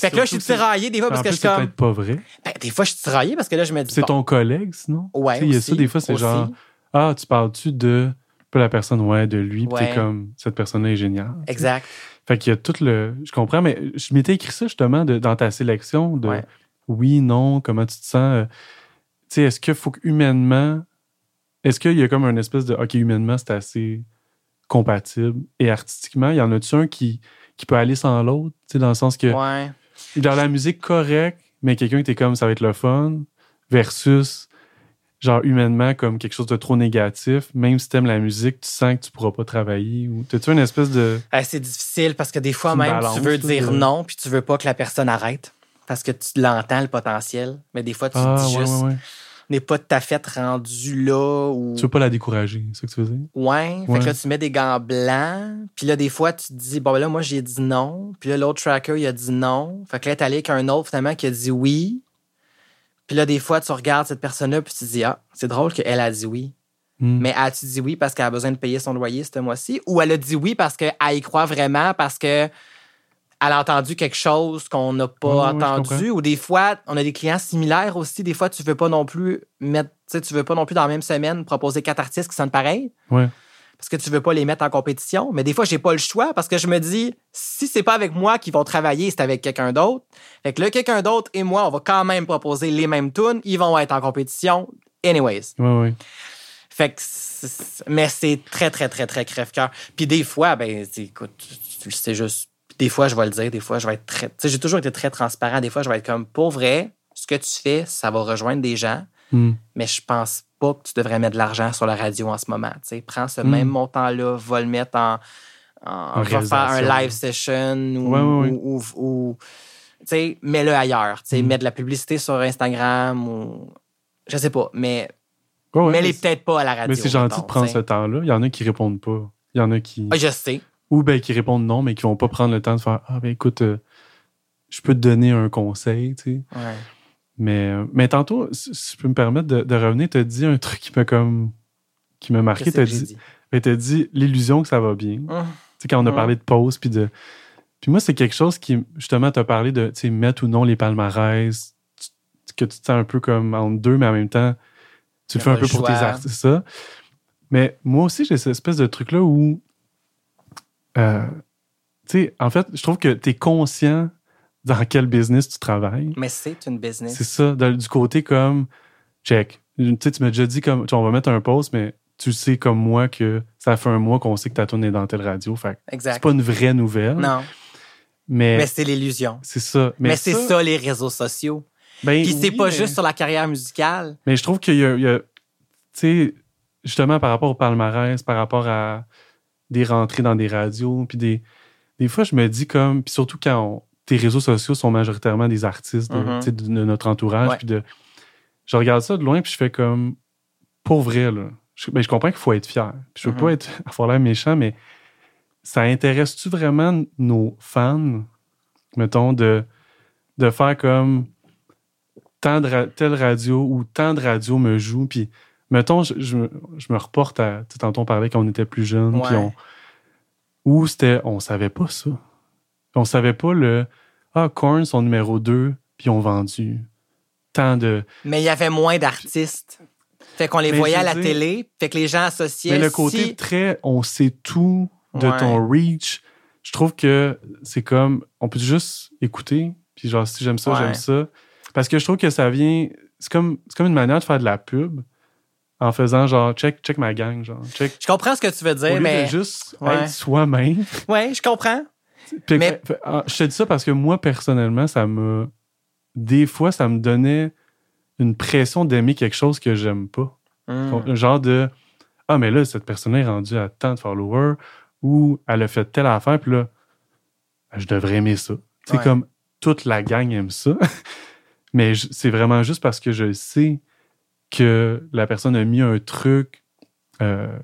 Fait que là, je suis tiraillé des fois parce que je suis comme. C'est pas vrai. Ben, des fois, je suis tiraillé parce que là, je me dis. C'est ton collègue, sinon? Ouais. Il y a ça, des fois, c'est genre. Ah, tu parles-tu de. Pas la personne, ouais, de lui, puis t'es comme. Cette personne-là est géniale. Exact. Fait qu'il y a tout le. Je comprends, mais je m'étais écrit ça justement dans ta sélection de oui, non, comment tu te sens. Euh, tu sais, est-ce qu'il faut que humainement. Est-ce qu'il y a comme un espèce de. OK, humainement, c'est assez compatible. Et artistiquement, il y en a-tu un qui, qui peut aller sans l'autre? Tu sais, dans le sens que. Ouais dans la musique correcte, mais quelqu'un qui était comme ça va être le fun, versus genre humainement comme quelque chose de trop négatif, même si t'aimes la musique, tu sens que tu pourras pas travailler ou t'as-tu une espèce de c'est difficile parce que des fois même tu veux dire non puis tu veux pas que la personne arrête parce que tu l'entends le potentiel, mais des fois tu ah, dis juste n'est pas tout à fait rendu là. Ou... Tu veux pas la décourager, c'est ça que tu veux dire? Ouais. Fait que là, tu mets des gants blancs. Puis là, des fois, tu te dis, bon, ben là, moi, j'ai dit non. Puis là, l'autre tracker, il a dit non. Fait que là, t'es allé avec un autre, finalement, qui a dit oui. Puis là, des fois, tu regardes cette personne-là, puis tu te dis, ah, c'est drôle qu'elle a dit oui. Hmm. Mais as-tu dit oui parce qu'elle a besoin de payer son loyer ce mois-ci? Ou elle a dit oui parce qu'elle y croit vraiment, parce que elle a entendu quelque chose qu'on n'a pas entendu. ou des fois, on a des clients similaires aussi. Des fois, tu veux pas non plus mettre, tu veux pas non plus dans la même semaine proposer quatre artistes qui sonnent pareil. Ouais. parce que tu veux pas les mettre en compétition. Mais des fois, j'ai pas le choix parce que je me dis, si c'est pas avec moi qu'ils vont travailler, c'est avec quelqu'un d'autre. Fait que là, quelqu'un d'autre et moi, on va quand même proposer les mêmes tunes. Ils vont être en compétition. Anyways. Ouais, ouais. Fait que, mais c'est très, très, très, très crève-cœur. Puis des fois, ben, écoute, c'est juste, des fois, je vais le dire, des fois, je vais être très, tu sais, j'ai toujours été très transparent. Des fois, je vais être comme, pour vrai, ce que tu fais, ça va rejoindre des gens, Hmm. mais je pense pas que tu devrais mettre de l'argent sur la radio en ce moment. Tu sais, prends ce même montant-là, va le mettre en, en, En va faire un live session ou, Ouais, ouais, ouais. ou, ou- ou- tu sais, mets-le ailleurs. Tu sais, Mm. mets de la publicité sur Instagram ou, je sais pas, mais Ouais, ouais, mets-les peut-être pas à la radio. Mais c'est gentil de prendre ce temps-là. Il y en a qui répondent pas. Il y en a qui. Ah, je sais. Ou ben qui répondent non, mais qui vont pas prendre le temps de faire Ah ben écoute, euh, je peux te donner un conseil, tu sais. Ouais. Mais, euh, mais tantôt, si si je peux me permettre de, de revenir, t'as dit un truc qui m'a comme qui m'a marqué. Que j'ai dit, dit? ben, dit l'illusion que ça va bien. Tu Hum. sais, quand on a Ouais. parlé de pause, puis de. Puis moi, c'est quelque chose qui, justement, t'as parlé de, tu sais, mettre ou non les palmarès, tu- que tu te sens un peu comme entre deux, mais en même temps, tu le fais un peu pour tes artistes, ça. Mais moi aussi, j'ai cette espèce de truc-là où, euh, tu sais, en fait, je trouve que tu es conscient dans quel business tu travailles. Mais c'est une business. C'est ça, du côté comme, check. Tu sais, tu m'as déjà dit comme, on va mettre un post, mais tu sais comme moi que ça fait un mois qu'on sait que ta tourne est dans telle radio. Fait Exact. c'est pas une vraie nouvelle. Non, Mais, mais c'est l'illusion. c'est ça. Mais, c'est ça, les réseaux sociaux. Ben Puis c'est oui, pas mais- juste sur la carrière musicale. Mais je trouve qu'il y a, il y a- tu sais, justement par rapport au palmarès, par rapport à des rentrées dans des radios, puis des, des fois je me dis comme, puis surtout quand on- tes réseaux sociaux sont majoritairement des artistes de, Mhm. sais, de, de notre entourage, puis de, je regarde ça de loin puis je fais comme, pour vrai là, je, ben, je comprends qu'il faut être fier. Puis je veux Mhm. pas être avoir l'air méchant, mais ça intéresse-tu vraiment nos fans, mettons, de, de faire comme tant de ra- telle radio ou tant de radio me joue, puis mettons, je, je me- je me reporte à, tu on parlait quand on était plus jeune, puis on, où c'était, on savait pas ça. On savait pas le, ah, Korn, son numéro 2, puis ils ont vendu tant de... Mais il y avait moins d'artistes. Fait qu'on les Mais voyait à la dire- télé. Fait que les gens associaient. Mais le côté si- très, on sait tout de Ouais. ton reach, je trouve que c'est comme, on peut juste écouter, puis genre, si j'aime ça, Ouais. j'aime ça. Parce que je trouve que ça vient, c'est comme, c'est comme une manière de faire de la pub en faisant genre, check, check ma gang, genre, check. Je comprends ce que tu veux Au dire, lieu mais. de juste Ouais. être soi-même. Ouais, je comprends. Puis, Mais- ah, je te dis ça parce que moi, personnellement, ça me. Des fois, ça me donnait une pression d'aimer quelque chose que j'aime pas. Un genre de Ah, mais là, cette personne-là est rendue à tant de followers ou elle a fait telle affaire, puis là, je devrais aimer ça. C'est Ouais. comme toute la gang aime ça. mais c'est vraiment juste parce que je sais que la personne a mis un truc euh,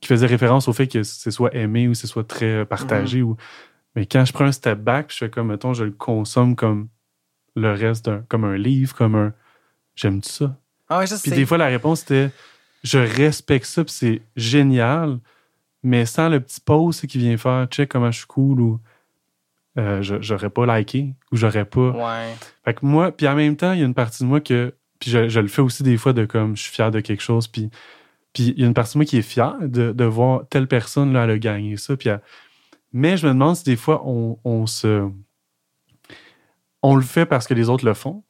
qui faisait référence au fait que c'est soit aimé ou c'est soit très partagé. ou... Mais quand je prends un step back, je fais comme, mettons, je le consomme comme le reste d'un, comme un livre, comme un. J'aime ça? Ah ouais, je Puis sais. des fois, la réponse était je respecte ça, puis c'est génial, mais sans le petit pause qui vient faire check comment je suis cool ou euh, je- j'aurais pas liké ou j'aurais pas. Ouais. Fait que moi, puis en même temps, il y a une partie de moi que. Puis je, je le fais aussi des fois de comme je suis fier de quelque chose, puis. Puis il y a une partie de moi qui est fière de, de voir telle personne, là, elle a gagné ça. Puis elle- Mais je me demande si des fois on, on se. On le fait parce que les autres le font.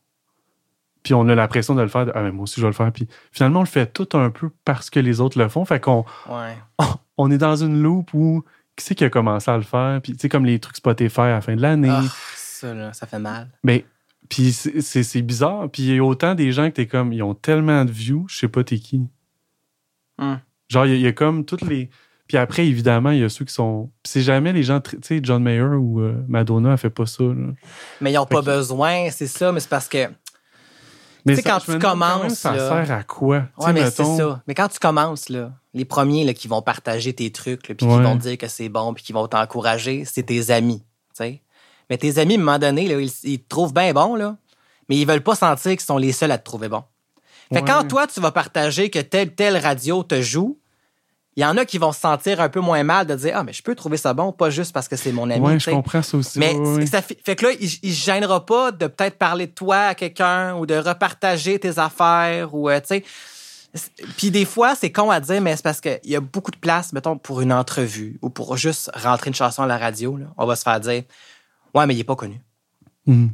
Puis on a l'impression de le faire. de, ah, mais moi aussi, je vais le faire. Puis finalement, on le fait tout un peu parce que les autres le font. Fait qu'on Ouais. on est dans une loupe où qui c'est qui a commencé à le faire? Puis tu sais, comme les trucs Spotify à la fin de l'année. Ah, ça, là, ça fait mal. Mais puis c'est- bizarre. Puis il y a autant des gens que t'es comme, ils ont tellement de views, je sais pas t'es qui. Genre, il y, a- il y a comme toutes les. Puis après, évidemment, il y a ceux qui sont. Puis c'est jamais les gens. Tu sais, John Mayer ou euh, Madonna, elle fait pas ça. là. Mais ils n'ont pas que- besoin, c'est ça, mais c'est parce que. Mais Tu sais, ça, quand tu même, commences, ça là- sert à quoi? Ouais, mais c'est ça. Mais quand tu commences, là, les premiers là, qui vont partager tes trucs, là, puis Ouais. qui vont te dire que c'est bon, puis qui vont t'encourager, c'est tes amis. tu sais. Mais tes amis, à un moment donné, là, ils, ils te trouvent bien bon, là, mais ils veulent pas sentir qu'ils sont les seuls à te trouver bon. Fait que Ouais. quand toi, tu vas partager que telle, telle radio te joue, il y en a qui vont se sentir un peu moins mal de dire Ah, mais je peux trouver ça bon, pas juste parce que c'est mon ami. Tu je comprends ça aussi. Mais ouais, ouais. ça fait, fait que là, il, se gênera pas de peut-être parler de toi à quelqu'un ou de repartager tes affaires ou, euh, tu sais. Puis des fois, c'est con à dire, mais c'est parce qu'il y a beaucoup de place, mettons, pour une entrevue ou pour juste rentrer une chanson à la radio. Là, on va se faire dire Ouais, mais il n'est pas connu. Mhm.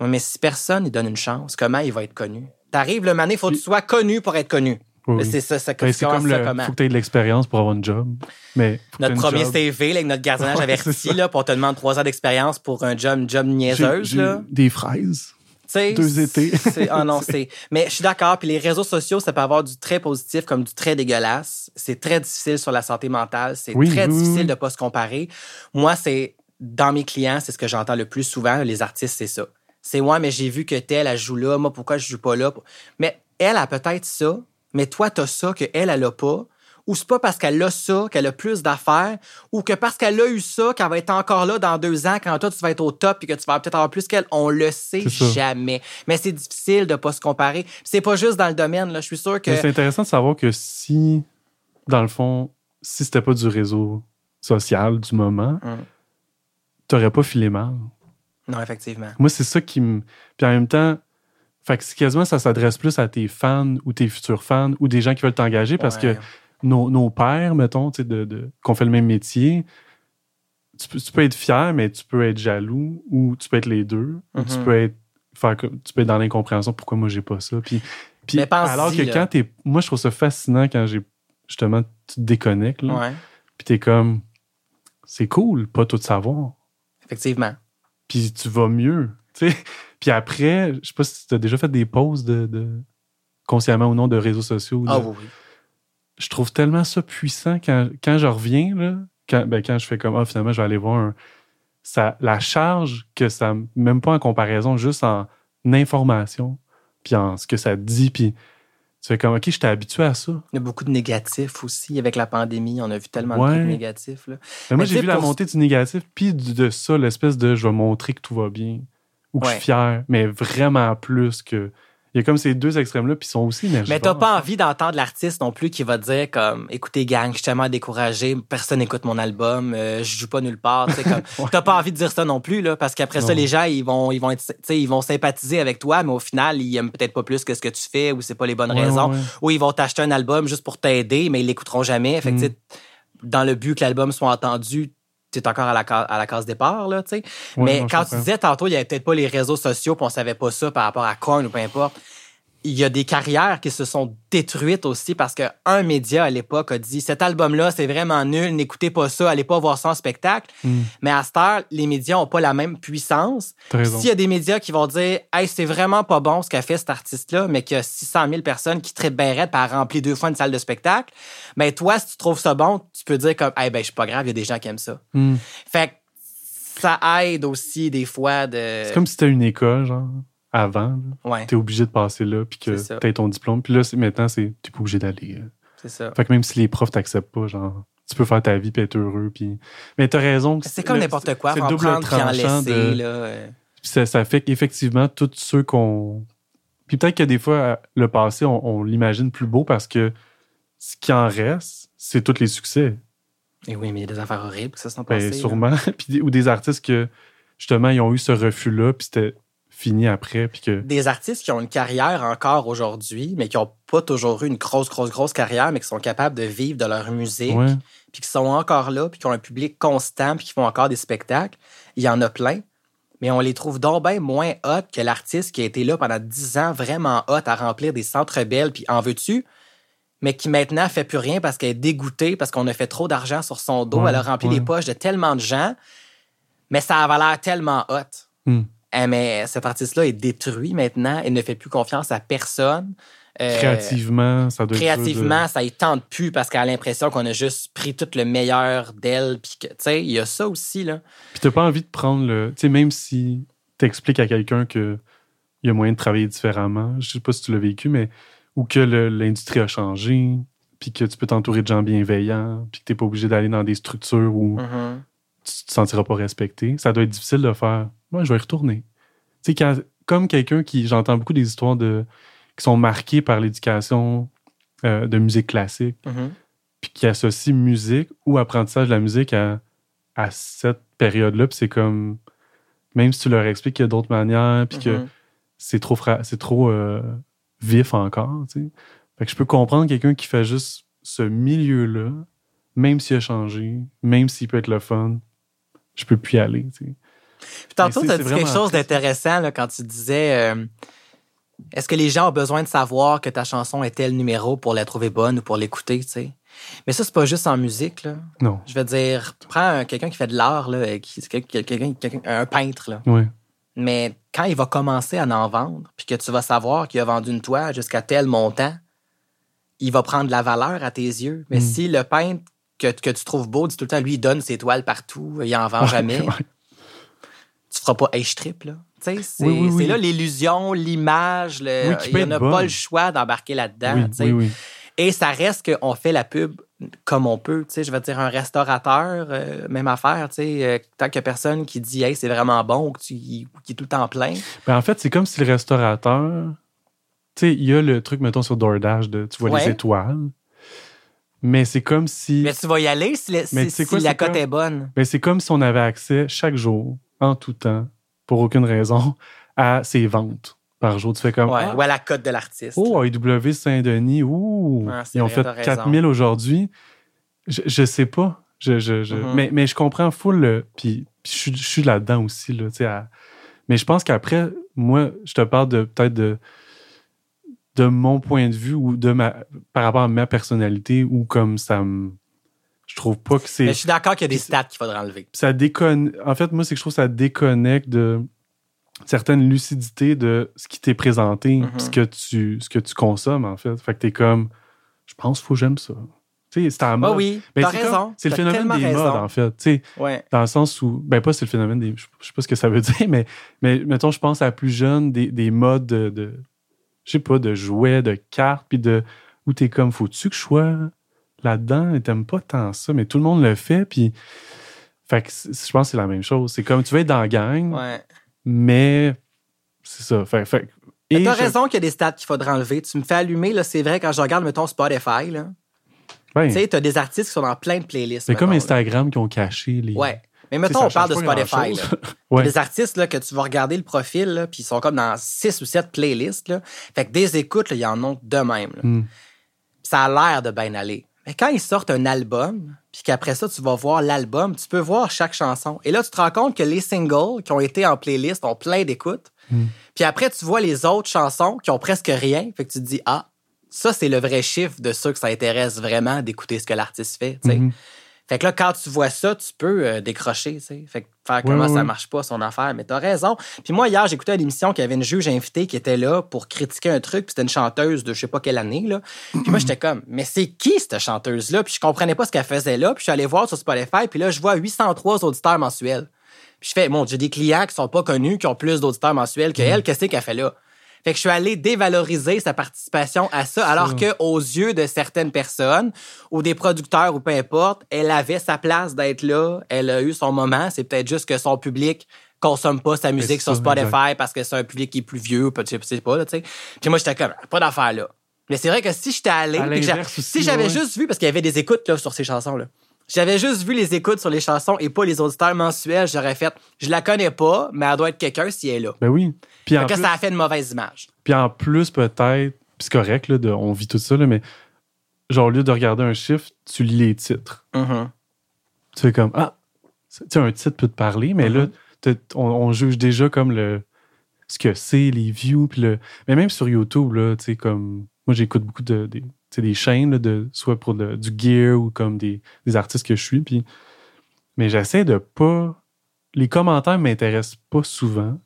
mais si personne ne donne une chance, comment il va être connu? T'arrives le mané, il faut que tu sois connu pour être connu. C'est ça, ça, ben, c'est comme le, faut que tu aies de l'expérience pour avoir un job. Mais notre premier CV, avec notre gardiennage averti, là, pour on te demande trois ans d'expérience pour un job, une job niaiseuse. Là. Des fraises. Deux étés. ah non, c'est. Mais je suis d'accord. Puis les réseaux sociaux, ça peut avoir du très positif comme du très dégueulasse. C'est très difficile sur la santé mentale. C'est très difficile de ne pas se comparer. Moi, c'est dans mes clients, c'est ce que j'entends le plus souvent. Les artistes, c'est ça. C'est moi, mais j'ai vu que telle, elle joue là. Moi, pourquoi je joue pas là? Mais elle a peut-être ça, mais toi, tu as ça que elle, elle a pas ou c'est pas parce qu'elle a ça qu'elle a plus d'affaires, ou que parce qu'elle a eu ça qu'elle va être encore là dans deux ans quand toi tu vas être au top et que tu vas peut-être avoir plus qu'elle. On le sait jamais. Mais c'est difficile de pas se comparer. C'est pas juste dans le domaine, là. Je suis sûr que. C'est intéressant de savoir que si, dans le fond, si c'était pas du réseau social du moment, hum. T'aurais pas filé mal. Non, effectivement. Moi, c'est ça qui me. Puis en même temps, fait que quasiment ça s'adresse plus à tes fans ou tes futurs fans ou des gens qui veulent t'engager parce que nos, pères, mettons, de, de, qu'on fait le même métier, tu peux, être fier, mais tu peux être jaloux ou tu peux être les deux. tu mm-hmm. peux être faire, tu peux être dans l'incompréhension pourquoi moi j'ai pas ça? Puis, puis alors que quand t'es. Moi, je trouve ça fascinant quand j'ai justement tu te déconnectes. Là, ouais. Puis t'es comme c'est cool, pas tout savoir. Effectivement. Puis tu vas mieux. Puis après, je sais pas si tu as déjà fait des pauses de, consciemment ou non de réseaux sociaux. Ah oui, oui je trouve tellement ça puissant quand, quand je reviens, là, quand, ben, quand je fais comme, ah, finalement, je vais aller voir un, ça, la charge que ça, même pas en comparaison, juste en information, puis en ce que ça dit, puis tu fais comme, OK, j'étais habitué à ça. Il y a beaucoup de négatifs aussi avec la pandémie. On a vu tellement de trucs négatifs. Là. Ben, moi, j'ai vu la montée du négatif, puis de ça, l'espèce de je vais montrer que tout va bien, ou que je suis fier, mais vraiment plus que il y a comme ces deux extrêmes-là, puis ils sont aussi énergivores. Mais t'as pas envie d'entendre l'artiste non plus qui va dire comme, écoutez gang, je suis tellement découragé, personne n'écoute mon album, euh, je joue pas nulle part. comme, t'as pas envie de dire ça non plus là, parce qu'après ça, les gens ils vont, ils vont être, ils vont sympathiser avec toi, mais au final, ils aiment peut-être pas plus que ce que tu fais ou c'est pas les bonnes raisons, ou ils vont t'acheter un album juste pour t'aider, mais ils l'écouteront jamais. Fait que, mm. dans le but que l'album soit entendu, tu es encore à la, à la case départ, là, tu sais. Mais quand tu disais tantôt, il n'y avait peut-être pas les réseaux sociaux, puis on savait pas ça par rapport à Korn ou peu importe il y a des carrières qui se sont détruites aussi parce qu'un média à l'époque a dit cet album-là, c'est vraiment nul, n'écoutez pas ça, allez pas voir ça en spectacle. Hmm. Mais à cette heure, les médias n'ont pas la même puissance. S'il y a des médias qui vont dire Hey, c'est vraiment pas bon ce qu'a fait cet artiste-là, mais qu'il y a 600 000 personnes qui traitent bien par remplir deux fois une salle de spectacle, ben toi, si tu trouves ça bon, tu peux dire comme Hey, ben, je suis pas grave, il y a des gens qui aiment ça. Hmm. Fait que ça aide aussi des fois de. C'est comme si c'était une école, genre avant. Ouais. Tu es obligé de passer là, puis que tu ton diplôme. Puis là, maintenant, tu n'es pas obligé d'aller. Euh. C'est ça. Fait que même si les profs t'acceptent pas, genre, tu peux faire ta vie puis être heureux. Puis... Mais tu as raison. C'est comme n'importe quoi. Double prendre puis en laisser. Là, euh. ça, ça, fait qu'effectivement, tous ceux qu'on. Puis peut-être que des fois, le passé, on, l'imagine plus beau parce que ce qui en reste, c'est tous les succès. Et oui, mais il y a des affaires horribles ça s'en ben, Sûrement. puis, ou des artistes que, justement, ils ont eu ce refus-là, puis c'était fini après. Puis que... Des artistes qui ont une carrière encore aujourd'hui, mais qui n'ont pas toujours eu une grosse, grosse, grosse carrière, mais qui sont capables de vivre de leur musique, puis qui sont encore là, puis qui ont un public constant, puis qui font encore des spectacles. Il y en a plein. Mais on les trouve donc bien moins hot que l'artiste qui a été là pendant dix ans, vraiment hot à remplir des centres belles, puis en veux-tu? mais qui maintenant fait plus rien parce qu'elle est dégoûtée, parce qu'on a fait trop d'argent sur son dos. Elle a rempli les poches de tellement de gens, mais ça a l'air tellement hot. Hmm. Eh, mais cet artiste-là est détruit maintenant et ne fait plus confiance à personne. Euh, créativement, ça doit Créativement, ça ne tente plus parce qu'elle a l'impression qu'on a juste pris tout le meilleur d'elle. Puis tu sais, il y a ça aussi, là. Puis t'as pas envie de prendre le. Tu sais, même si tu expliques à quelqu'un qu'il y a moyen de travailler différemment, je sais pas si tu l'as vécu, mais. Ou que l'industrie a changé, puis que tu peux t'entourer de gens bienveillants, puis que t'es pas obligé d'aller dans des structures où mm-hmm. Tu te sentiras pas respecté. Ça doit être difficile de faire moi, je vais y retourner. Tu sais, comme quelqu'un qui, j'entends beaucoup des histoires de, qui sont marquées par l'éducation euh, de musique classique, mm-hmm. puis qui associe musique ou apprentissage de la musique à, à cette période-là, puis c'est comme, même si tu leur expliques qu'il y a d'autres manières, puis que mm-hmm. c'est trop, c'est trop euh, vif encore, tu sais. Fait que je peux comprendre quelqu'un qui fait juste ce milieu-là, même s'il a changé, même s'il peut être le fun, je peux plus y aller. Puis tantôt, tu as dit quelque chose d'intéressant quand tu disais euh, est-ce que les gens ont besoin de savoir que ta chanson est tel numéro pour la trouver bonne ou pour l'écouter, tu sais? Mais ça, c'est pas juste en musique, là. Non. Je veux dire, prends quelqu'un qui fait de l'art, là, qui, quelqu'un, un peintre, là. Oui. Mais quand il va commencer à en vendre, puis que tu vas savoir qu'il a vendu une toile jusqu'à tel montant, il va prendre de la valeur à tes yeux. Mais mm. si le peintre que, que, tu trouves beau dit tout le temps, lui, il donne ses toiles partout, il en vend jamais, tu feras pas H-trip, là. C'est là l'illusion, l'image, le... il n'a pas le choix d'embarquer là-dedans. Et ça reste qu'on fait la pub comme on peut. Je veux dire, un restaurateur, euh, même affaire. Euh, tant qu'il n'y a personne qui dit Hey, c'est vraiment bon ou qui, est tout le temps plein. Ben, en fait, c'est comme si le restaurateur. Tu sais, il y a le truc, mettons, sur DoorDash, de, tu vois les étoiles. Mais c'est comme si. Mais tu vas y aller si, la cote est bonne. Mais c'est comme si on avait accès chaque jour, en tout temps, pour aucune raison, à ses ventes par jour. Tu fais comme. Ouais, ah, ou à la cote de l'artiste. Oh, AEW Saint-Denis, ouh, ils ont fait 4000 aujourd'hui. Je, je sais pas. Je, je, je mm-hmm. mais, mais je comprends full. Puis, je, suis là-dedans aussi. Là, à, mais je pense qu'après, moi, je te parle de peut-être de de mon point de vue ou de ma par rapport à ma personnalité ou comme ça me je trouve pas que c'est. Mais je suis d'accord qu'il y a des stats qu'il faudrait enlever. Ça déconne. En fait, moi, c'est que je trouve que ça déconnecte de certaines lucidités de ce qui t'est présenté, mm-hmm. ce, que tu, ce que tu consommes, en fait. Fait que t'es comme, je pense qu'il faut que j'aime ça. Tu sais, c'est en mode. Oh oui, t'as raison. C'est le phénomène des modes, en fait. Tu sais, ouais. Dans le sens où, ben pas c'est le phénomène des. Je sais pas ce que ça veut dire, mais, mais mettons, je pense à plus jeune des, des modes de, de je sais pas, de jouets, de cartes, puis de. Où t'es comme, faut-tu que je sois là-dedans? Et t'aimes pas tant ça, mais tout le monde le fait, puis. Fait que je pense que c'est la même chose. C'est comme tu veux être dans la gang, mais c'est ça. Fait, fait, et t'as raison qu'il y a des stats qu'il faudrait enlever. Tu me fais allumer, là, c'est vrai, quand je regarde, mettons, Spotify, là. Tu sais, t'as des artistes qui sont dans plein de playlists. C'est comme Instagram qui ont caché les. Ouais. Mais mettons, on parle de Spotify. Là. Des artistes là, que tu vas regarder le profil, puis ils sont comme dans six ou sept playlists. Là. Fait que des écoutes, il y en a de même. Hmm. Ça a l'air de bien aller. Mais quand ils sortent un album, puis qu'après ça, tu vas voir l'album, tu peux voir chaque chanson. Et là, tu te rends compte que les singles qui ont été en playlist ont plein d'écoutes. Hmm. Puis après, tu vois les autres chansons qui ont presque rien. Fait que tu te dis, ah, ça, c'est le vrai chiffre de ceux que ça intéresse vraiment d'écouter ce que l'artiste fait. Hmm. Fait que là, quand tu vois ça, tu peux euh, décrocher, tu sais. Fait que faire comment ça marche pas, son affaire. Mais t'as raison. Puis moi, hier, j'écoutais une émission qui avait une juge invitée qui était là pour critiquer un truc, puis c'était une chanteuse de je sais pas quelle année, là. Puis moi, j'étais comme, mais c'est qui cette chanteuse-là? Puis je comprenais pas ce qu'elle faisait là. Puis je suis allé voir sur Spotify, puis là, je vois 803 auditeurs mensuels. Puis je fais, bon, j'ai des clients qui sont pas connus, qui ont plus d'auditeurs mensuels que elle. Qu'est-ce qu'elle fait là? Fait que je suis allé dévaloriser sa participation à ça, alors que aux yeux de certaines personnes ou des producteurs ou peu importe, elle avait sa place d'être là, elle a eu son moment. C'est peut-être juste que son public consomme pas sa musique sur Spotify parce que c'est un public qui est plus vieux, je sais pas, là, tu sais. Puis moi, j'étais comme, pas d'affaire là. Mais c'est vrai que si j'étais allé, si j'avais juste vu, parce qu'il y avait des écoutes là, sur ces chansons-là, j'avais juste vu les écoutes sur les chansons et pas les auditeurs mensuels. J'aurais fait, je la connais pas, mais elle doit être quelqu'un si elle est là. Ben oui. Puis en plus, ça a fait une mauvaise image. Puis en plus, peut-être, c'est correct, là, on vit tout ça, là, mais genre, au lieu de regarder un chiffre, tu lis les titres. Mm-hmm. Tu fais comme, ah, tu sais, un titre peut te parler, mais là, mm-hmm. on, juge déjà comme le ce que c'est, les views, puis le... Mais même sur YouTube, là, tu sais, comme... Moi, j'écoute beaucoup de, des chaînes, de, soit pour du gear ou comme des, artistes que je suis. Puis, mais j'essaie de pas. Les commentaires m'intéressent pas souvent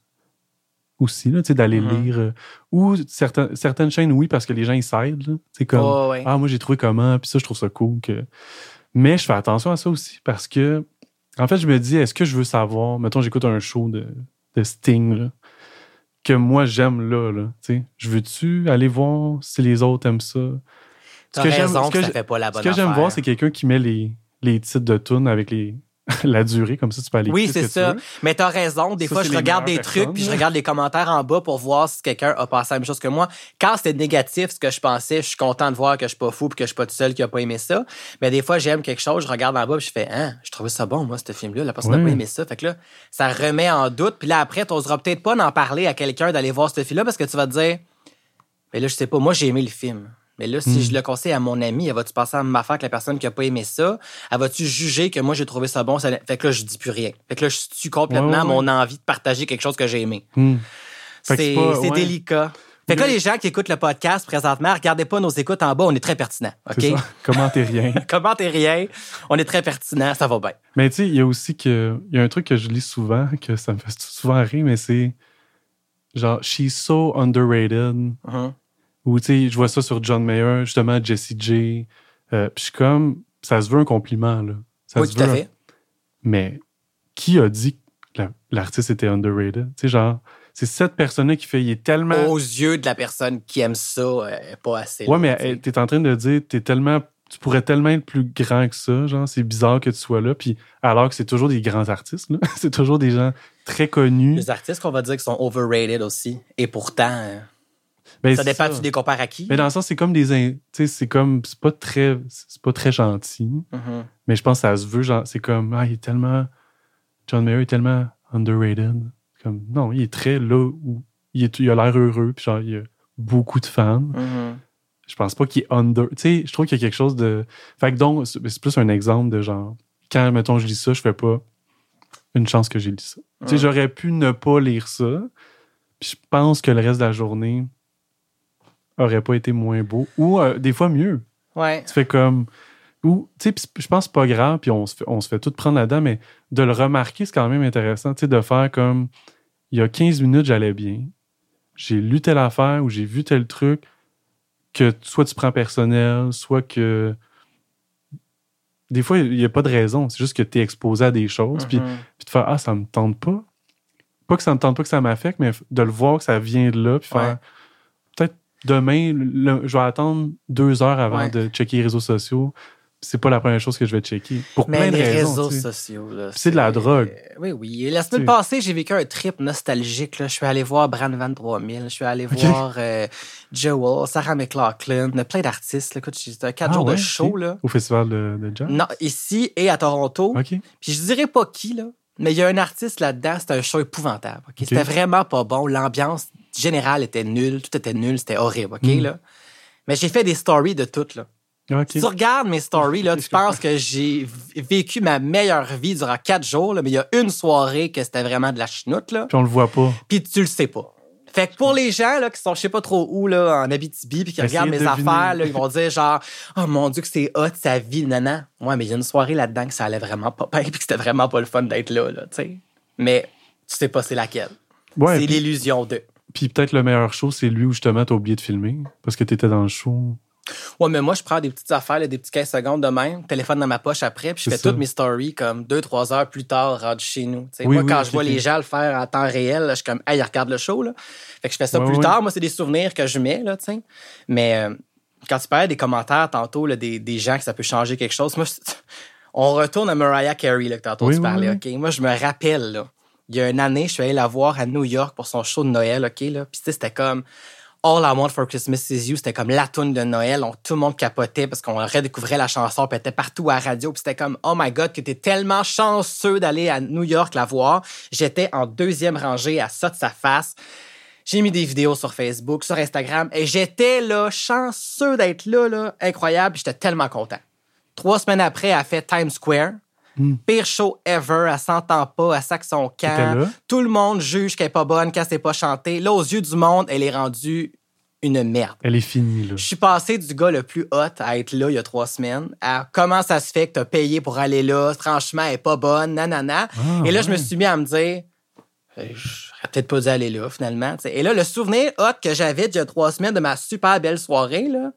aussi, d'aller mm-hmm. lire. Euh, ou certaines, certaines chaînes, oui, parce que les gens, ils s'aident. C'est comme oh, Ah, moi, j'ai trouvé comment, puis ça, je trouve ça cool. Que... Mais je fais attention à ça aussi parce que, en fait, je me dis, est-ce que je veux savoir, mettons, j'écoute un show de, de Sting, que moi, j'aime là, là je veux-tu aller voir si les autres aiment ça? Ce que j'aime, ce que, ça fait pas la bonne Ce que j'aime voir, c'est quelqu'un qui met les, les titres de tunes avec les, la durée, comme ça, tu peux aller Oui, c'est ça. Mais t'as raison. Des fois, je regarde des trucs, puis je regarde les commentaires en bas pour voir si quelqu'un a passé la même chose que moi. Quand c'était négatif, ce que je pensais, je suis content de voir que je suis pas fou, puis que je suis pas tout seul qui a pas aimé ça. Mais des fois, j'aime quelque chose, je regarde en bas, puis je fais, hein, je trouvais ça bon, moi, ce film-là. La personne n'a pas aimé ça. Fait que là, ça remet en doute. Puis là, après, t'oseras peut-être pas d'en parler à quelqu'un d'aller voir ce film-là parce que tu vas te dire, mais là, je sais pas, moi, j'ai aimé le film Mais là, si je le conseille à mon ami, elle va-tu passer à ma affaire que la personne qui a pas aimé ça? Elle va-tu juger que moi, j'ai trouvé ça bon? Fait que là, je dis plus rien. Fait que là, je tue complètement mon envie de partager quelque chose que j'ai aimé. C'est délicat. Fait que là, les gens qui écoutent le podcast présentement, regardez pas nos écoutes en bas, on est très pertinent. OK? Commentez rien? Commentez rien? On est très pertinent, ça va bien. Mais tu sais, il y a aussi que. Il y a un truc que je lis souvent, que ça me fait souvent rire, mais c'est genre, she's so underrated. Uh-huh. Ou tu sais, je vois ça sur John Mayer, justement, Jesse J. Euh, puis je suis comme, ça se veut un compliment, là. Ça oui, tout à fait. Mais qui a dit que l'artiste était underrated? Tu sais, genre c'est cette personne-là qui fait, il est tellement. Aux yeux de la personne qui aime ça, euh, pas assez. Ouais, mais tu es en train de dire, es tellement. Tu pourrais tellement être plus grand que ça, genre, c'est bizarre que tu sois là. Puis alors que c'est toujours des grands artistes, là. c'est toujours des gens très connus. Les artistes qu'on va dire qui sont overrated aussi. Et pourtant. Euh, ben, ça dépend, tu les compares à qui? Mais dans le sens, c'est comme des. Tu sais, c'est comme. C'est pas très. C'est pas très gentil. Mm-hmm. Mais je pense que ça se veut, genre, c'est comme. Ah, il est tellement. John Mayer est tellement underrated non, il est très là où il, a l'air heureux, puis genre, il y a beaucoup de fans. Mm-hmm. Je pense pas qu'il est under. Tu sais, je trouve qu'il y a quelque chose de. Fait que donc, c'est plus un exemple de genre, quand, mettons, je lis ça, je fais pas une chance que j'ai lu ça. Tu sais, j'aurais pu ne pas lire ça, puis je pense que le reste de la journée aurait pas été moins beau, ou euh, des fois mieux. Ouais. Tu fais comme. Ou, tu sais, je pense pas grave, puis on se fait, on se fait tout prendre là-dedans, mais de le remarquer, c'est quand même intéressant, tu sais, de faire comme il y a 15 minutes, j'allais bien. J'ai lu telle affaire ou j'ai vu tel truc que soit tu prends personnel, soit que. Des fois, il n'y a pas de raison. C'est juste que tu es exposé à des choses. Puis, mm-hmm. puis tu fais Ah, ça me tente pas. Pas que ça me tente pas que ça m'affecte, mais de le voir que ça vient de là. Puis faire Demain, je vais attendre deux heures avant de checker les réseaux sociaux c'est pas la première chose que je vais checker. Pour Mais plein de les réseaux sociaux, là. C'est de la drogue. Oui, oui. La semaine passée, j'ai vécu un trip nostalgique. Là. Je suis allé voir Brand Van 3000, je suis allé voir euh, Joel, Sarah McLaughlin, plein d'artistes. Écoute, c'était quatre ah jours de show. Là. Au festival de, de jazz? Non, ici et à Toronto. Puis je dirais pas qui, là. Mais il y a un artiste là-dedans, c'était un show épouvantable. C'était vraiment pas bon. L'ambiance générale était nulle. Tout était nul. C'était horrible. OK, hmm. là? Mais j'ai fait des stories de toutes, là. Si tu regardes mes stories, là, tu penses que j'ai vécu ma meilleure vie durant quatre jours, là, mais il y a une soirée que c'était vraiment de la chenoute. Là. Puis on le voit pas. Puis tu le sais pas. Fait que pour les gens là, qui sont je sais pas trop où là, en Abitibi puis qui regardent mes affaires, là, ils vont dire genre Oh mon Dieu que c'est hot sa vie, nana. Ouais, mais il y a une soirée là-dedans que ça allait vraiment pas bien puis que c'était vraiment pas le fun d'être là, là tu sais. Mais tu sais pas c'est laquelle. c'est l'illusion de. Puis peut-être le meilleur show, c'est lui où justement t'as oublié de filmer parce que t'étais dans le show. Ouais, mais moi, je prends des petites affaires, des petits 15 secondes de même, téléphone dans ma poche après, puis je fais toutes mes stories comme deux, trois heures plus tard, rendu chez nous. moi, quand je vois les gens le faire en temps réel, je suis comme, hey, regarde le show. Là. Fait que je fais ça plus tard. Moi, c'est des souvenirs que je mets. Là, sais. mais euh, quand tu parlais des commentaires tantôt, là, des, des, gens que ça peut changer quelque chose, moi, on retourne à Mariah Carey, là, que tantôt tu parlais. ok? Moi, je me rappelle, là, il y a une année, je suis allé la voir à New York pour son show de Noël. ok là. Puis c'était comme All I Want for Christmas Is You, c'était comme la tune de Noël. On, tout le monde capotait parce qu'on redécouvrait la chanson, puis était partout à la radio. Puis c'était comme, oh my God, que t'es tellement chanceux d'aller à New York la voir. J'étais en deuxième rangée à ça de sa face. J'ai mis des vidéos sur Facebook, sur Instagram, et j'étais là, chanceux d'être là, là, incroyable. J'étais tellement content. Trois semaines après, elle a fait Times Square. Hmm. Pire show ever, elle s'entend pas, elle sac son camp. Tout le monde juge qu'elle est pas bonne, qu'elle s'est pas chantée. Là, aux yeux du monde, elle est rendue une merde. Elle est finie, là. Je suis passé du gars le plus hot à être là il y a trois semaines à comment ça se fait que t'as payé pour aller là, franchement, elle est pas bonne, nanana. Ah, Et là, je me suis mis à me dire, j'aurais peut-être pas dû aller là, finalement. Et là, le souvenir hot que j'avais il y a trois semaines de ma super belle soirée, là,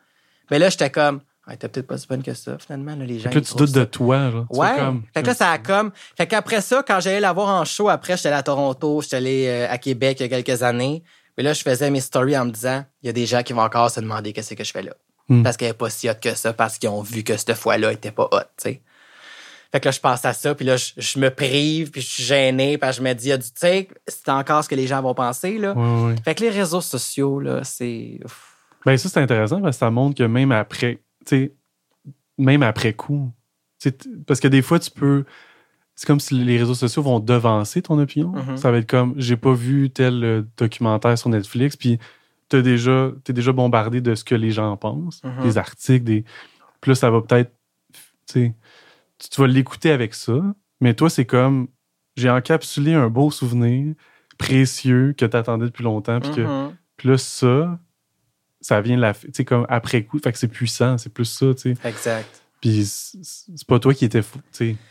mais ben là, j'étais comme, Ouais, t'es peut-être pas si bonne que ça, finalement. Là, les gens, que tu doutes de toi. Genre. Ouais. Comme... Fait que là, ça a comme. Fait qu'après ça, quand j'allais la voir en show, après, j'étais allé à Toronto, j'étais allé euh, à Québec il y a quelques années. Mais là, je faisais mes stories en me disant, il y a des gens qui vont encore se demander qu'est-ce que je fais là. Hmm. Parce qu'elle n'est pas si hot que ça, parce qu'ils ont vu que cette fois-là, elle était pas hot, tu sais. Fait que là, je pense à ça, puis là, je, me prive, puis je suis gêné, puis je me dis, tu sais, c'est encore ce que les gens vont penser, là. Fait que les réseaux sociaux, là, c'est... Ben ça, c'est intéressant, parce que ça montre que même après, même après coup. Parce que des fois, tu peux. C'est comme si les réseaux sociaux vont devancer ton opinion. Mm-hmm. Ça va être comme j'ai pas vu tel euh, documentaire sur Netflix, puis t'es déjà, es déjà bombardé de ce que les gens pensent, mm-hmm. des articles, des. Puis là, ça va peut-être. Tu tu vas l'écouter avec ça, mais toi, c'est comme j'ai encapsulé un beau souvenir précieux que tu attendais depuis longtemps. Puis mm-hmm. là, ça, ça vient la, comme après coup. Fait que c'est puissant, c'est plus ça. sais. Exact. Puis c'est pas toi qui étais fou.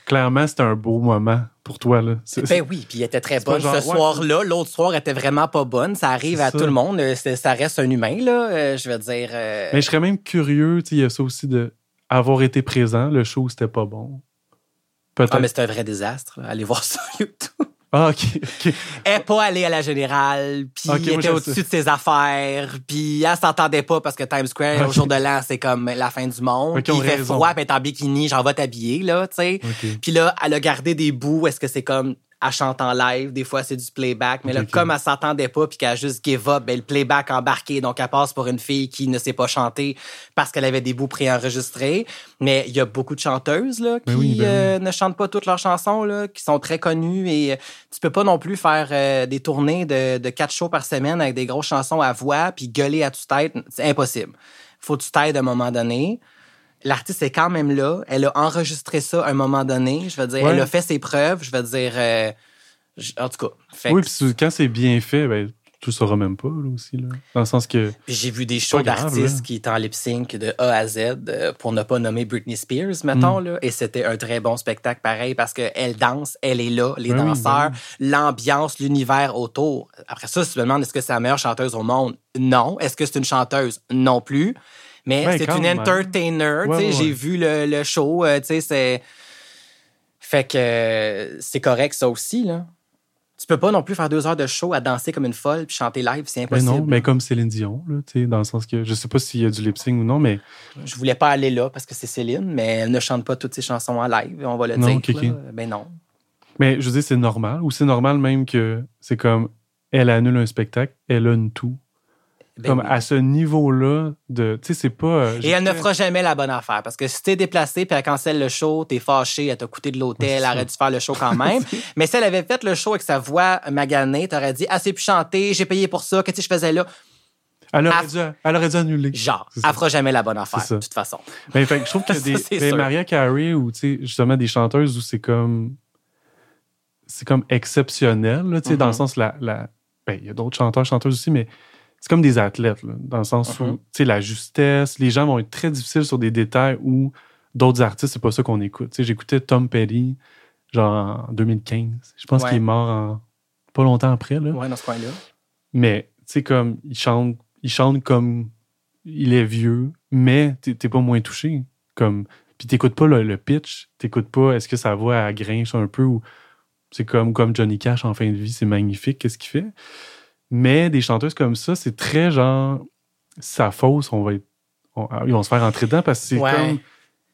Clairement, c'était un beau moment pour toi. Là. Ben oui, puis il était très bonne ce soir-là. L'autre soir était vraiment pas bonne. Ça arrive à tout le monde. Euh, ça reste un humain, là. Euh, je veux dire. Euh, Mais je serais même curieux, il y a ça aussi de avoir été présent. Le show, c'était pas bon. Ah, mais c'était un vrai désastre. Allez voir ça sur YouTube. Ah, OK. OK. Elle n'est pas allée à la générale, puis elle était au-dessus de ses affaires, puis elle s'entendait pas parce que Times Square, au jour de l'an, c'est comme la fin du monde. puis il fait froid, puis elle est en bikini, j'en vais t'habiller, là, tu sais. Puis là, elle a gardé des bouts. Est-ce que c'est comme elle chante en live, des fois c'est du playback, mais là, comme elle s'entendait pas puis qu'elle a juste give up, ben, le playback embarqué, donc elle passe pour une fille qui ne sait pas chanter parce qu'elle avait des bouts préenregistrés. Mais il y a beaucoup de chanteuses là, ben qui ben euh, ne chantent pas toutes leurs chansons, là, qui sont très connues et euh, tu peux pas non plus faire euh, des tournées de, de quatre shows par semaine avec des grosses chansons à voix puis gueuler à toute tête. C'est impossible. Faut que tu t'aides à un moment donné l'artiste est quand même là. Elle a enregistré ça à un moment donné. Je veux dire, elle a fait ses preuves. Je veux dire, euh, en tout cas. oui, puis quand c'est bien fait, ben, tu ne sauras même pas, là aussi. Là. Dans le sens que. J'ai vu des shows d'artistes qui étaient en lip sync de A à Z, euh, pour ne pas nommer Britney Spears, mettons, mm. là. Et c'était un très bon spectacle pareil parce qu'elle danse, elle est là, les ben danseurs, ben l'ambiance, l'univers autour. Après ça, si tu me demandes est-ce que c'est la meilleure chanteuse au monde, non. Est-ce que c'est une chanteuse? Non plus. Mais c'est une entertainer. J'ai vu le, le show. Euh, c'est... Fait que euh, c'est correct, ça aussi. Là. Tu peux pas non plus faire deux heures de show à danser comme une folle puis chanter live, c'est impossible. Mais non, mais comme Céline Dion, là, dans le sens que je sais pas s'il y a du lip sync ou non, mais. Je voulais pas aller là parce que c'est Céline, mais elle ne chante pas toutes ses chansons en live, on va le non, dire. Ben non. Mais je veux dire, c'est normal, ou c'est normal même que c'est comme elle annule un spectacle, elle a une tout. Ben comme à ce niveau-là de. Tu sais, c'est pas. Euh, Et elle ne fera jamais la bonne affaire parce que si t'es déplacé puis elle cancelle le show, t'es fâché, elle t'a coûté de l'hôtel, elle aurait dû faire le show quand même. Mais si elle avait fait le show avec sa voix maganée, t'aurais dit Ah, c'est plus chanter, j'ai payé pour ça, qu'est-ce que je faisais là? Elle aurait, dû, elle aurait dû annuler. Genre, elle fera jamais la bonne affaire, de toute façon. Mais ben, fait, je trouve que des, ben, Maria Carey ou justement des chanteuses où c'est comme. C'est comme exceptionnel, là, sais dans le mm-hmm. sens, la, la, ben, il y a d'autres chanteurs, chanteuses aussi, mais c'est comme des athlètes, dans le sens où, uh-huh. tu sais, la justesse, les gens vont être très difficiles sur des détails où d'autres artistes, c'est pas ça qu'on écoute. Tu sais, j'écoutais Tom Petty, genre en 2015. Je pense qu'il est mort en, pas longtemps après, là. Ouais, dans ce coin-là. Mais, tu sais, comme, il chante, il chante comme il est vieux, mais t'es pas moins touché. Comme, puis t'écoutes pas le, pitch, t'écoutes pas est-ce que sa voix à grinche un peu ou c'est comme, comme Johnny Cash en fin de vie, c'est magnifique, qu'est-ce qu'il fait? Mais des chanteuses comme ça, c'est très genre, sa fausse, on va être, ah, ils vont se faire entrer dedans parce que c'est comme,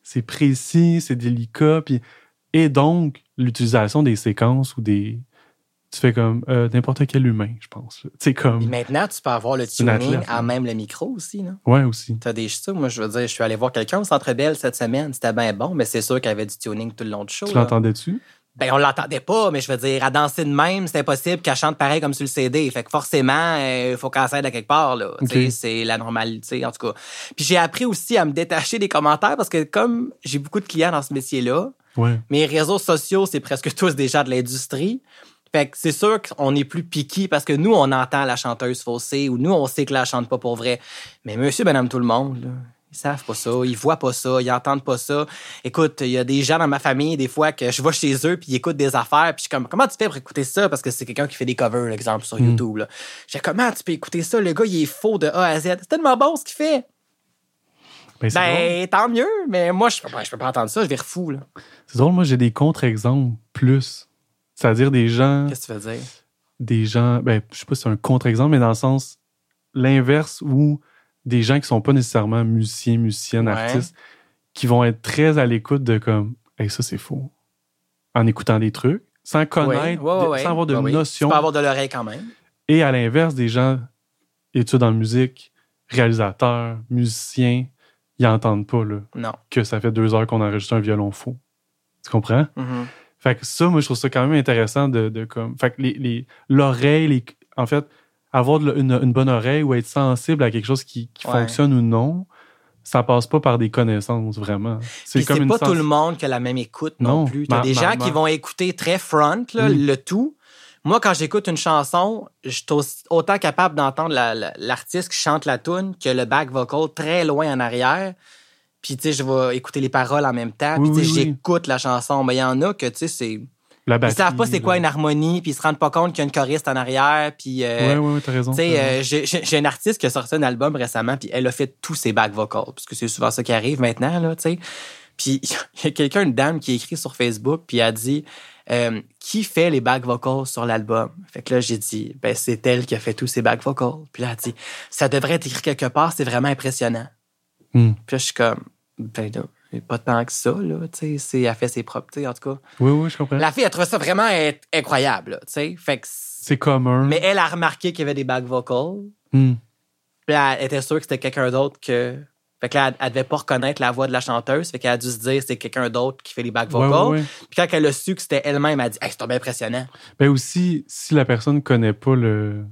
c'est précis, c'est délicat, puis, et donc, l'utilisation des séquences ou des, tu fais comme euh, n'importe quel humain, je pense. C'est comme. maintenant, tu peux avoir le tuning à même le micro aussi, non? Ouais, aussi. Tu as des ça? Moi, je veux dire, je suis allé voir quelqu'un au Centre Belle cette semaine. C'était bien bon, mais c'est sûr qu'il y avait du tuning tout le long du show. Tu l'entendais-tu? Ben, on l'entendait pas, mais je veux dire, à danser de même, c'est impossible qu'elle chante pareil comme sur le CD. Fait que forcément, il euh, faut qu'elle s'aide à quelque part, là. C'est la normalité, en tout cas. Puis j'ai appris aussi à me détacher des commentaires parce que comme j'ai beaucoup de clients dans ce métier-là, mes réseaux sociaux, c'est presque tous déjà de l'industrie. Fait que c'est sûr qu'on est plus piqué parce que nous, on entend la chanteuse faussée ou nous, on sait que la chante pas pour vrai. Mais monsieur, madame, tout le monde, là, ils savent pas ça, ils voient pas ça, ils entendent pas ça. Écoute, il y a des gens dans ma famille, des fois, que je vais chez eux, puis ils écoutent des affaires, puis je suis comme, comment tu fais pour écouter ça? Parce que c'est quelqu'un qui fait des covers, exemple, sur hmm. YouTube. Là. Je dis, comment tu peux écouter ça? Le gars, il est faux de A à Z. C'est tellement bon ce qu'il fait. Ben, ben tant mieux, mais moi, je peux pas, je peux pas entendre ça, je vais fou. C'est drôle, moi, j'ai des contre-exemples plus. C'est-à-dire des gens. Qu'est-ce que tu veux dire? Des gens, ben, je sais pas si c'est un contre-exemple, mais dans le sens l'inverse où des gens qui sont pas nécessairement musiciens, musiciennes, artistes, qui vont être très à l'écoute de comme, hey, ça c'est faux. En écoutant des trucs, sans connaître, sans avoir de notion. Pas avoir de l'oreille quand même. Et à l'inverse, des gens études en musique, réalisateurs, musiciens, ils n'entendent pas là, que ça fait deux heures qu'on enregistre un violon faux. Tu comprends? Mm-hmm. Fait que ça, moi, je trouve ça quand même intéressant de, de comme. Fait que l'oreille, les, en fait, avoir une, bonne oreille ou être sensible à quelque chose qui, fonctionne ou non, ça passe pas par des connaissances vraiment. C'est comme pas tout le monde qui a la même écoute non, plus. T'as des gens qui vont écouter très front le tout. Moi, quand j'écoute une chanson, je suis autant capable d'entendre l'artiste qui chante la tune que le back vocal très loin en arrière. Puis, tu sais, je vais écouter les paroles en même temps. puis, tu sais, j'écoute la chanson. Mais il y en a que, tu sais, c'est la ils savent pas c'est quoi une harmonie, puis ils se rendent pas compte qu'il y a une choriste en arrière, puis... Euh, ouais, ouais, t'as raison. Tu sais, euh, j'ai une artiste qui a sorti un album récemment, puis elle a fait tous ses back vocals, parce que c'est souvent ça qui arrive maintenant, là, tu sais. Puis il y a quelqu'un, une dame, qui a écrit sur Facebook, puis a dit euh, Qui fait les back vocals sur l'album? » Fait que là, j'ai dit « Ben, c'est elle qui a fait tous ses back vocals. » Puis là, elle a dit « Ça devrait être écrit quelque part, c'est vraiment impressionnant. Hmm. Puis là, je suis comme « Ben pas tant que ça, là, tu sais, elle fait ses propres, en tout cas. Oui, oui, je comprends. La fille, elle trouve ça vraiment incroyable, tu sais, fait que... C'est commun. Mais elle a remarqué qu'il y avait des back vocals. Hmm. Puis elle était sûre que c'était quelqu'un d'autre que... Fait que là, elle, devait pas reconnaître la voix de la chanteuse, fait qu'elle a dû se dire c'est quelqu'un d'autre qui fait les back vocals. Puis quand elle a su que c'était elle-même, elle a dit hey, c'est bien impressionnant. Ben aussi, si la personne connaît pas le...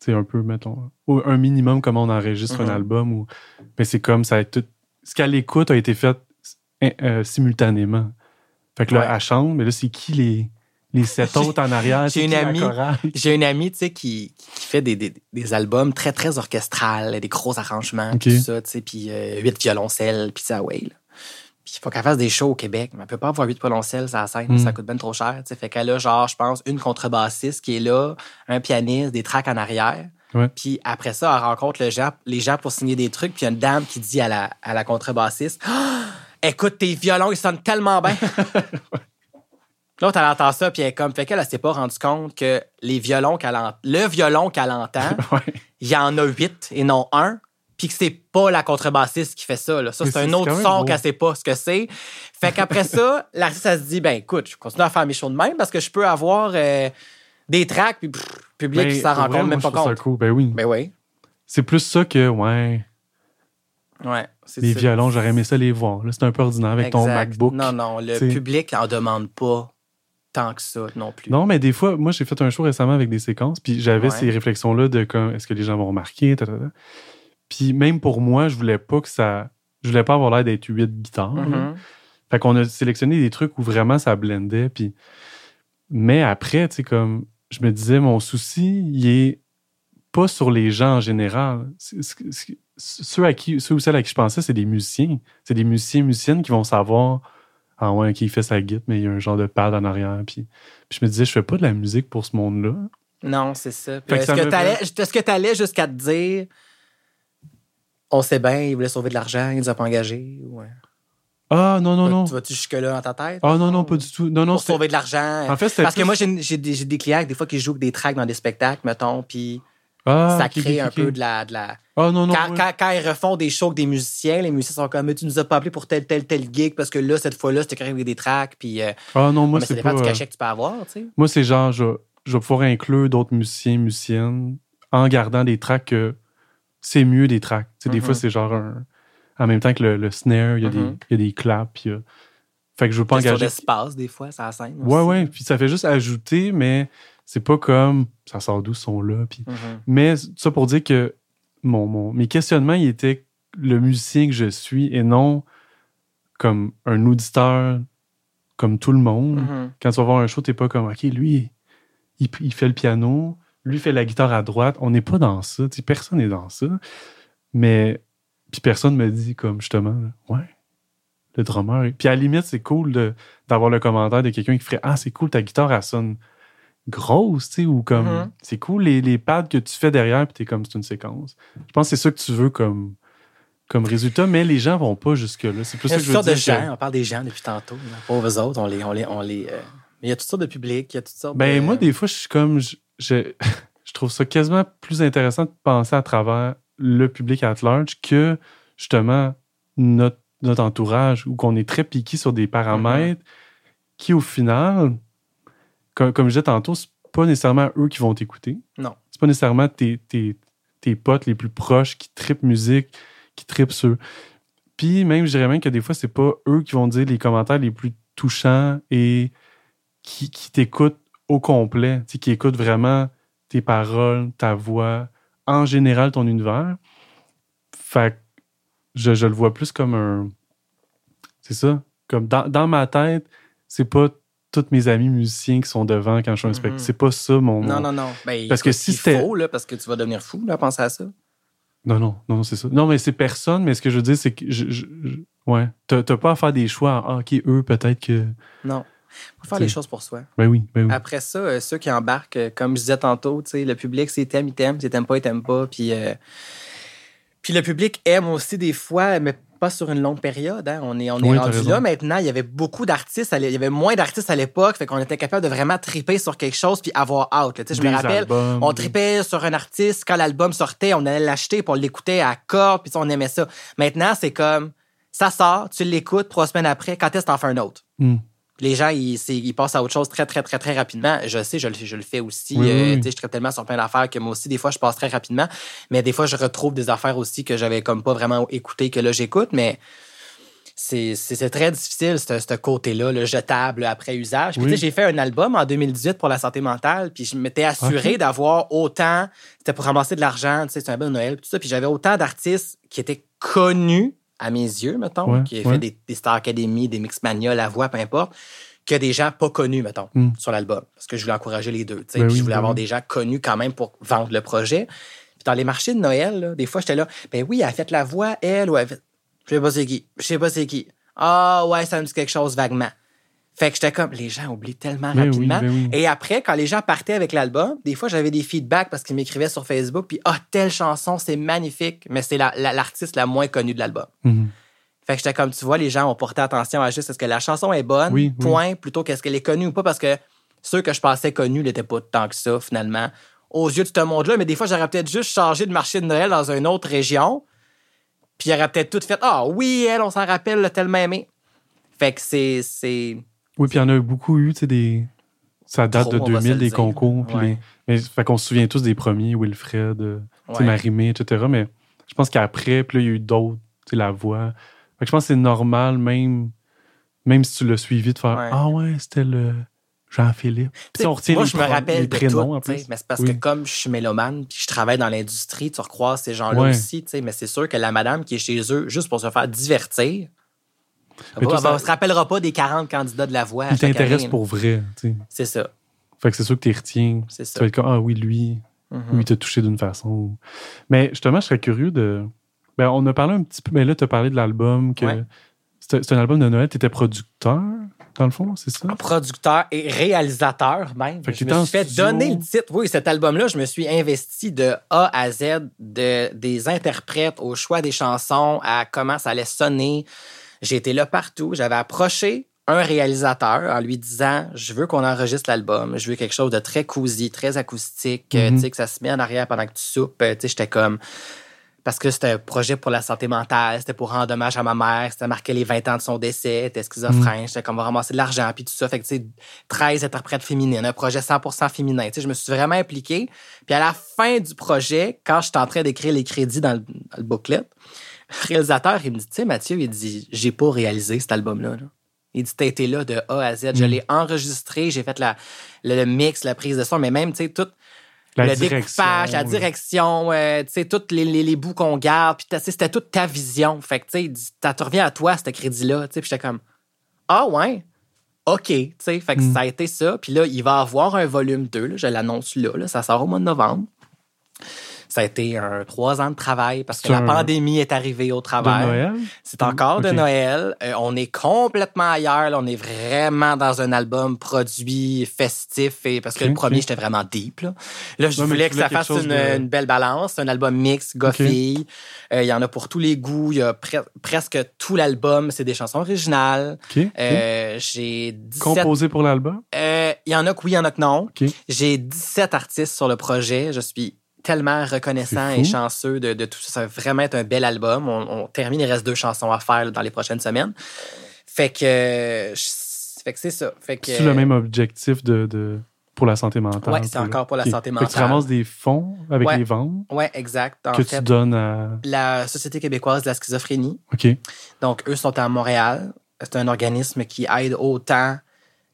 Tu sais, un peu, mettons, un minimum comment on enregistre un mm-hmm. album, ou... Ben c'est comme ça... Tout... Ce qu'elle écoute a été fait euh, simultanément. Fait que là, elle chante, mais là, c'est qui les, les sept autres en arrière? J'ai une, amie, j'ai une amie, tu sais, qui, qui fait des, des, des, albums très, très orchestrales, des gros arrangements, tout ça, tu sais, puis euh, huit violoncelles, puis ça, ouais, Puis il faut qu'elle fasse des shows au Québec, mais elle peut pas avoir huit violoncelles ça scène, hmm. ça coûte bien trop cher, tu sais. Fait qu'elle a, genre, je pense, une contrebassiste qui est là, un pianiste, des tracks en arrière. Puis après ça, elle rencontre le gens, les gens pour signer des trucs, puis il y a une dame qui dit à la, à la contrebassiste Écoute, tes violons, ils sonnent tellement bien. L'autre, elle entend ça, puis elle est comme, fait qu'elle, elle s'est pas rendu compte que les violons qu'elle entend, le violon qu'elle entend, il y en a huit et non un, puis que c'est pas la contrebassiste qui fait ça. Là. Ça, c'est un autre son qu'elle sait pas ce que c'est. Fait qu'après ça, l'artiste, elle se dit, ben écoute, je continue à faire mes shows de même parce que je peux avoir euh, des tracks, puis public qui s'en rend compte, même pas compte. Cool. Ben oui. Ben oui. C'est plus ça que, ouais. Ouais. Les violons, j'aurais aimé ça les voir. c'est un peu ordinaire avec ton MacBook. Non, non, le public en demande pas tant que ça non plus. Non, mais des fois, moi, j'ai fait un show récemment avec des séquences, puis j'avais ces réflexions-là de comme, est-ce que les gens vont remarquer, Puis même pour moi, je voulais pas que ça. Je voulais pas avoir l'air d'être huit guitares. Mm-hmm. Fait qu'on a sélectionné des trucs où vraiment ça blendait, puis. Mais après, tu sais, comme, je me disais, mon souci, il est pas sur les gens en général ceux, à qui, ceux ou celles à qui je pensais, c'est des musiciens. C'est des musiciens, musiciennes qui vont savoir Ah ouais, qui fait sa guitare, mais il y a un genre de pad en arrière. Puis, puis je me disais, je fais pas de la musique pour ce monde-là. Non, c'est ça. Est-ce que tu allais jusqu'à te dire On sait bien, il voulait sauver de l'argent, il nous a pas engagés ouais. Ah, non, non, non. Tu vas-tu jusque-là dans ta tête? Ah, non, non, pas du tout. Non, non, Pour sauver de l'argent? En fait, Parce que moi, j'ai des, des, clients, des fois, qui jouent des tracks dans des spectacles, mettons, puis ah, ça crée un peu de la. De la... Ah, non, non, quand, quand, ils refont des shows avec des musiciens, les musiciens sont comme tu nous as pas appelé pour tel, tel, tel gig parce que là, cette fois-là, c'était carré avec des tracks. Puis, euh, ah non, moi, c'est pas. du cachet que tu peux avoir, tu sais. Moi, c'est genre, je, je vais pouvoir inclure d'autres musiciens, musiciennes en gardant des tracks que c'est mieux des tracks. Tu sais, Des fois, mm-hmm. c'est genre un. En même temps que le, le snare, il y, a des, mm-hmm. il y a des claps. A... Fait que je veux pas engager. l'espace, des fois, ça scène. Ouais, ouais. Puis ça fait juste ajouter, mais c'est pas comme ça sort d'où sont là. Puis... Mm-hmm. Mais ça pour dire que mon, mon, mes questionnements, ils étaient le musicien que je suis et non comme un auditeur comme tout le monde. Mm-hmm. Quand tu vas voir un show, t'es pas comme OK, lui, il, fait le piano, lui fait la guitare à droite. On n'est pas dans ça. personne n'est dans ça. Mais puis personne me dit comme justement, ouais, le drummer. Puis à la limite, c'est cool d'avoir le commentaire de quelqu'un qui ferait Ah, c'est cool, ta guitare, elle sonne grosse, tu sais, ou comme mm-hmm. c'est cool les, les pads que tu fais derrière, puis t'es comme c'est une séquence. Je pense que c'est ça que tu veux comme, comme résultat, mais les gens vont pas jusque-là. C'est plus ça que je veux dire. de gens, on parle des gens depuis tantôt. Pauvres autres, on les. On les, on les euh, Mais il y a toutes sortes de publics, il y a toutes sortes ben, moi, des fois, je suis comme. Je, je, trouve ça quasiment plus intéressant de penser à travers le public at large que justement notre, notre entourage, où qu'on est très piqué sur des paramètres mm-hmm. qui, au final, comme, je disais tantôt, c'est pas nécessairement eux qui vont t'écouter. Non. C'est pas nécessairement tes, tes, potes les plus proches qui tripent musique, qui tripent sur. Puis même, je dirais même que des fois, c'est pas eux qui vont dire les commentaires les plus touchants et qui, qui t'écoutent au complet, qui écoutent vraiment tes paroles, ta voix, en général ton univers. Fait je, je le vois plus comme un. C'est ça. Comme dans, dans ma tête, c'est pas tous mes amis musiciens qui sont devant quand je suis un spectacle. Mm-hmm. C'est pas ça mon. Non, non, non. Ben, parce que si c'était. faux, là, parce que tu vas devenir fou, là, à penser à ça. Non, non, non, c'est ça. Non, mais c'est personne, mais ce que je veux dire, c'est que. Je, ouais. T'as pas à faire des choix. Ah, OK, eux, peut-être que. Non. Faut faire les choses pour soi. Ben oui, ben oui. Après ça, euh, ceux qui embarquent, euh, comme je disais tantôt, le public, c'est t'aimes, il t'aime, c'est t'aimes pas, il t'aime pas. Puis, euh, puis le public aime aussi des fois, mais pas sur une longue période. Hein. On est, on est rendu là maintenant. Il y avait beaucoup d'artistes. Il y avait moins d'artistes à l'époque. Fait qu'on était capable de vraiment triper sur quelque chose puis avoir out. Je me rappelle, on tripait sur un artiste. Quand l'album sortait, on allait l'acheter pour l'écouter à corps puis on aimait ça. Maintenant, c'est comme ça sort, tu l'écoutes trois semaines après. Quand est-ce que t'en fais un autre? Hmm les gens, ils, ils, passent à autre chose très, très, très, très rapidement. Je sais, je le, je le fais aussi. Euh, je traite tellement sur plein d'affaires que moi aussi, des fois, je passe très rapidement. Mais des fois, je retrouve des affaires aussi que j'avais comme pas vraiment écouté, que là, j'écoute. Mais c'est très difficile, ce côté-là, le jetable après usage. Puis, j'ai fait un album en 2018 pour la santé mentale, puis je m'étais assuré d'avoir autant, c'était pour ramasser de l'argent, tu sais, c'est un de Noël, tout ça, puis j'avais autant d'artistes qui étaient connus à mes yeux, mettons, qui a fait des, Star Academy, des Mixmania, La Voix, peu importe, que des gens pas connus, mettons, hmm. sur l'album. Parce que je voulais encourager les deux. Ben je voulais ben avoir des gens connus quand même pour vendre le projet. Puis dans les marchés de Noël, des fois, j'étais là, ben oui, elle a fait la voix, elle, ou elle fait... Je sais pas c'est qui. Je sais pas c'est qui. Ah ouais, ça me dit quelque chose vaguement. Fait que j'étais comme, les gens oublient tellement ben rapidement. Et après, quand les gens partaient avec l'album, des fois, j'avais des feedbacks parce qu'ils m'écrivaient sur Facebook, puis ah, telle chanson, c'est magnifique, mais c'est l'artiste la, moins connue de l'album. Mm-hmm. Fait que j'étais comme, tu vois, les gens ont porté attention à juste est-ce que la chanson est bonne, point, plutôt qu'est-ce qu'elle est connue ou pas, parce que ceux que je pensais connus n'étaient pas tant que ça, finalement, aux yeux de ce monde-là. Mais des fois, j'aurais peut-être juste changé de marché de Noël dans une autre région, puis il aurait peut-être tout fait, ah oui, elle, on s'en rappelle, tellement aimé. Fait que c'est oui, puis il y en a beaucoup eu, tu sais, des. Ça date de 2000, des concours. Mais, fait qu'on se souvient tous des premiers, Wilfred, euh, ouais. Marimé, etc. Mais je pense qu'après, puis là, il y a eu d'autres, tu sais, la voix. Fait que je pense que c'est normal, même, même si tu l'as suivi, de faire Ah ouais, c'était le. Jean-Philippe. Puis on retient moi, je me rappelle de prénoms, tout, mais c'est parce que comme je suis mélomane puis je travaille dans l'industrie, tu recroises ces gens-là aussi, mais c'est sûr que la madame qui est chez eux juste pour se faire divertir, on ne se rappellera pas des 40 candidats de la voix. Il t'intéresse pour vrai. C'est ça. Fait que c'est sûr que tu retiens. C'est ça. Tu vas être comme, ah oui, lui, mm-hmm. lui, t'a touché d'une façon. Mais justement, je serais curieux de. Ben, on a parlé un petit peu, mais là, tu as parlé de l'album, que c'est un album de Noël. Tu étais producteur, dans le fond, c'est ça? Producteur et réalisateur, même. je me suis fait donner le titre. Oui, cet album-là, je me suis investi de A à Z, de, des interprètes au choix des chansons, à comment ça allait sonner. J'ai été là partout. J'avais approché un réalisateur en lui disant je veux qu'on enregistre l'album, je veux quelque chose de très cosy, très acoustique, tu sais que ça se met en arrière pendant que tu soupes, euh, tu sais j'étais comme parce que c'était un projet pour la santé mentale, c'était pour rendre hommage à ma mère, c'était marqué les 20 ans de son décès, c'était schizophrène, mm-hmm. j'étais comme on va ramasser de l'argent puis tout ça, fait que tu sais 13 interprètes féminines, un projet 100% féminin, tu sais je me suis vraiment impliqué. Puis à la fin du projet, quand j'étais en train d'écrire les crédits dans le, dans le booklet, réalisateur, il me dit, tu sais, Mathieu, il dit, j'ai pas réalisé cet album-là. Il dit, t'as été là de A à Z. Je mm. l'ai enregistré, j'ai fait la, le, mix, la prise de son, mais même, tu sais, tout la le découpage, la direction, euh, tu sais, tous les, les, bouts qu'on garde, puis c'était toute ta vision. Fait que, tu sais, ça te revient à toi, ce crédit-là, tu sais, puis j'étais comme, ah ouais, OK, tu sais, fait que mm. ça a été ça. Puis là, il va avoir un volume 2, je l'annonce là, là, ça sort au mois de novembre. Ça a été un trois ans de travail parce que la pandémie est arrivée au travail. C'est encore de Noël. Euh, on est complètement ailleurs. On est vraiment dans un album produit festif et parce que le premier j'étais vraiment deep. Là, là je voulais que ça fasse une, belle balance. Un album mix, goffy. Euh, il y en a pour tous les goûts. Il y a presque tout l'album. C'est des chansons originales. Euh, j'ai 17... composé pour l'album? Il y en a que oui, il y en a que non. J'ai 17 artistes sur le projet. Je suis tellement reconnaissant et chanceux de, tout ça. Ça va vraiment être un bel album. On, termine, il reste deux chansons à faire dans les prochaines semaines. Fait que, fait que c'est ça. Fait que, c'est le même objectif de, pour la santé mentale. Oui, c'est encore pour la santé mentale. Fait que tu ramasses des fonds avec les ventes. Oui, exact. que tu donnes à. La Société québécoise de la schizophrénie. OK. Donc, eux sont à Montréal. C'est un organisme qui aide autant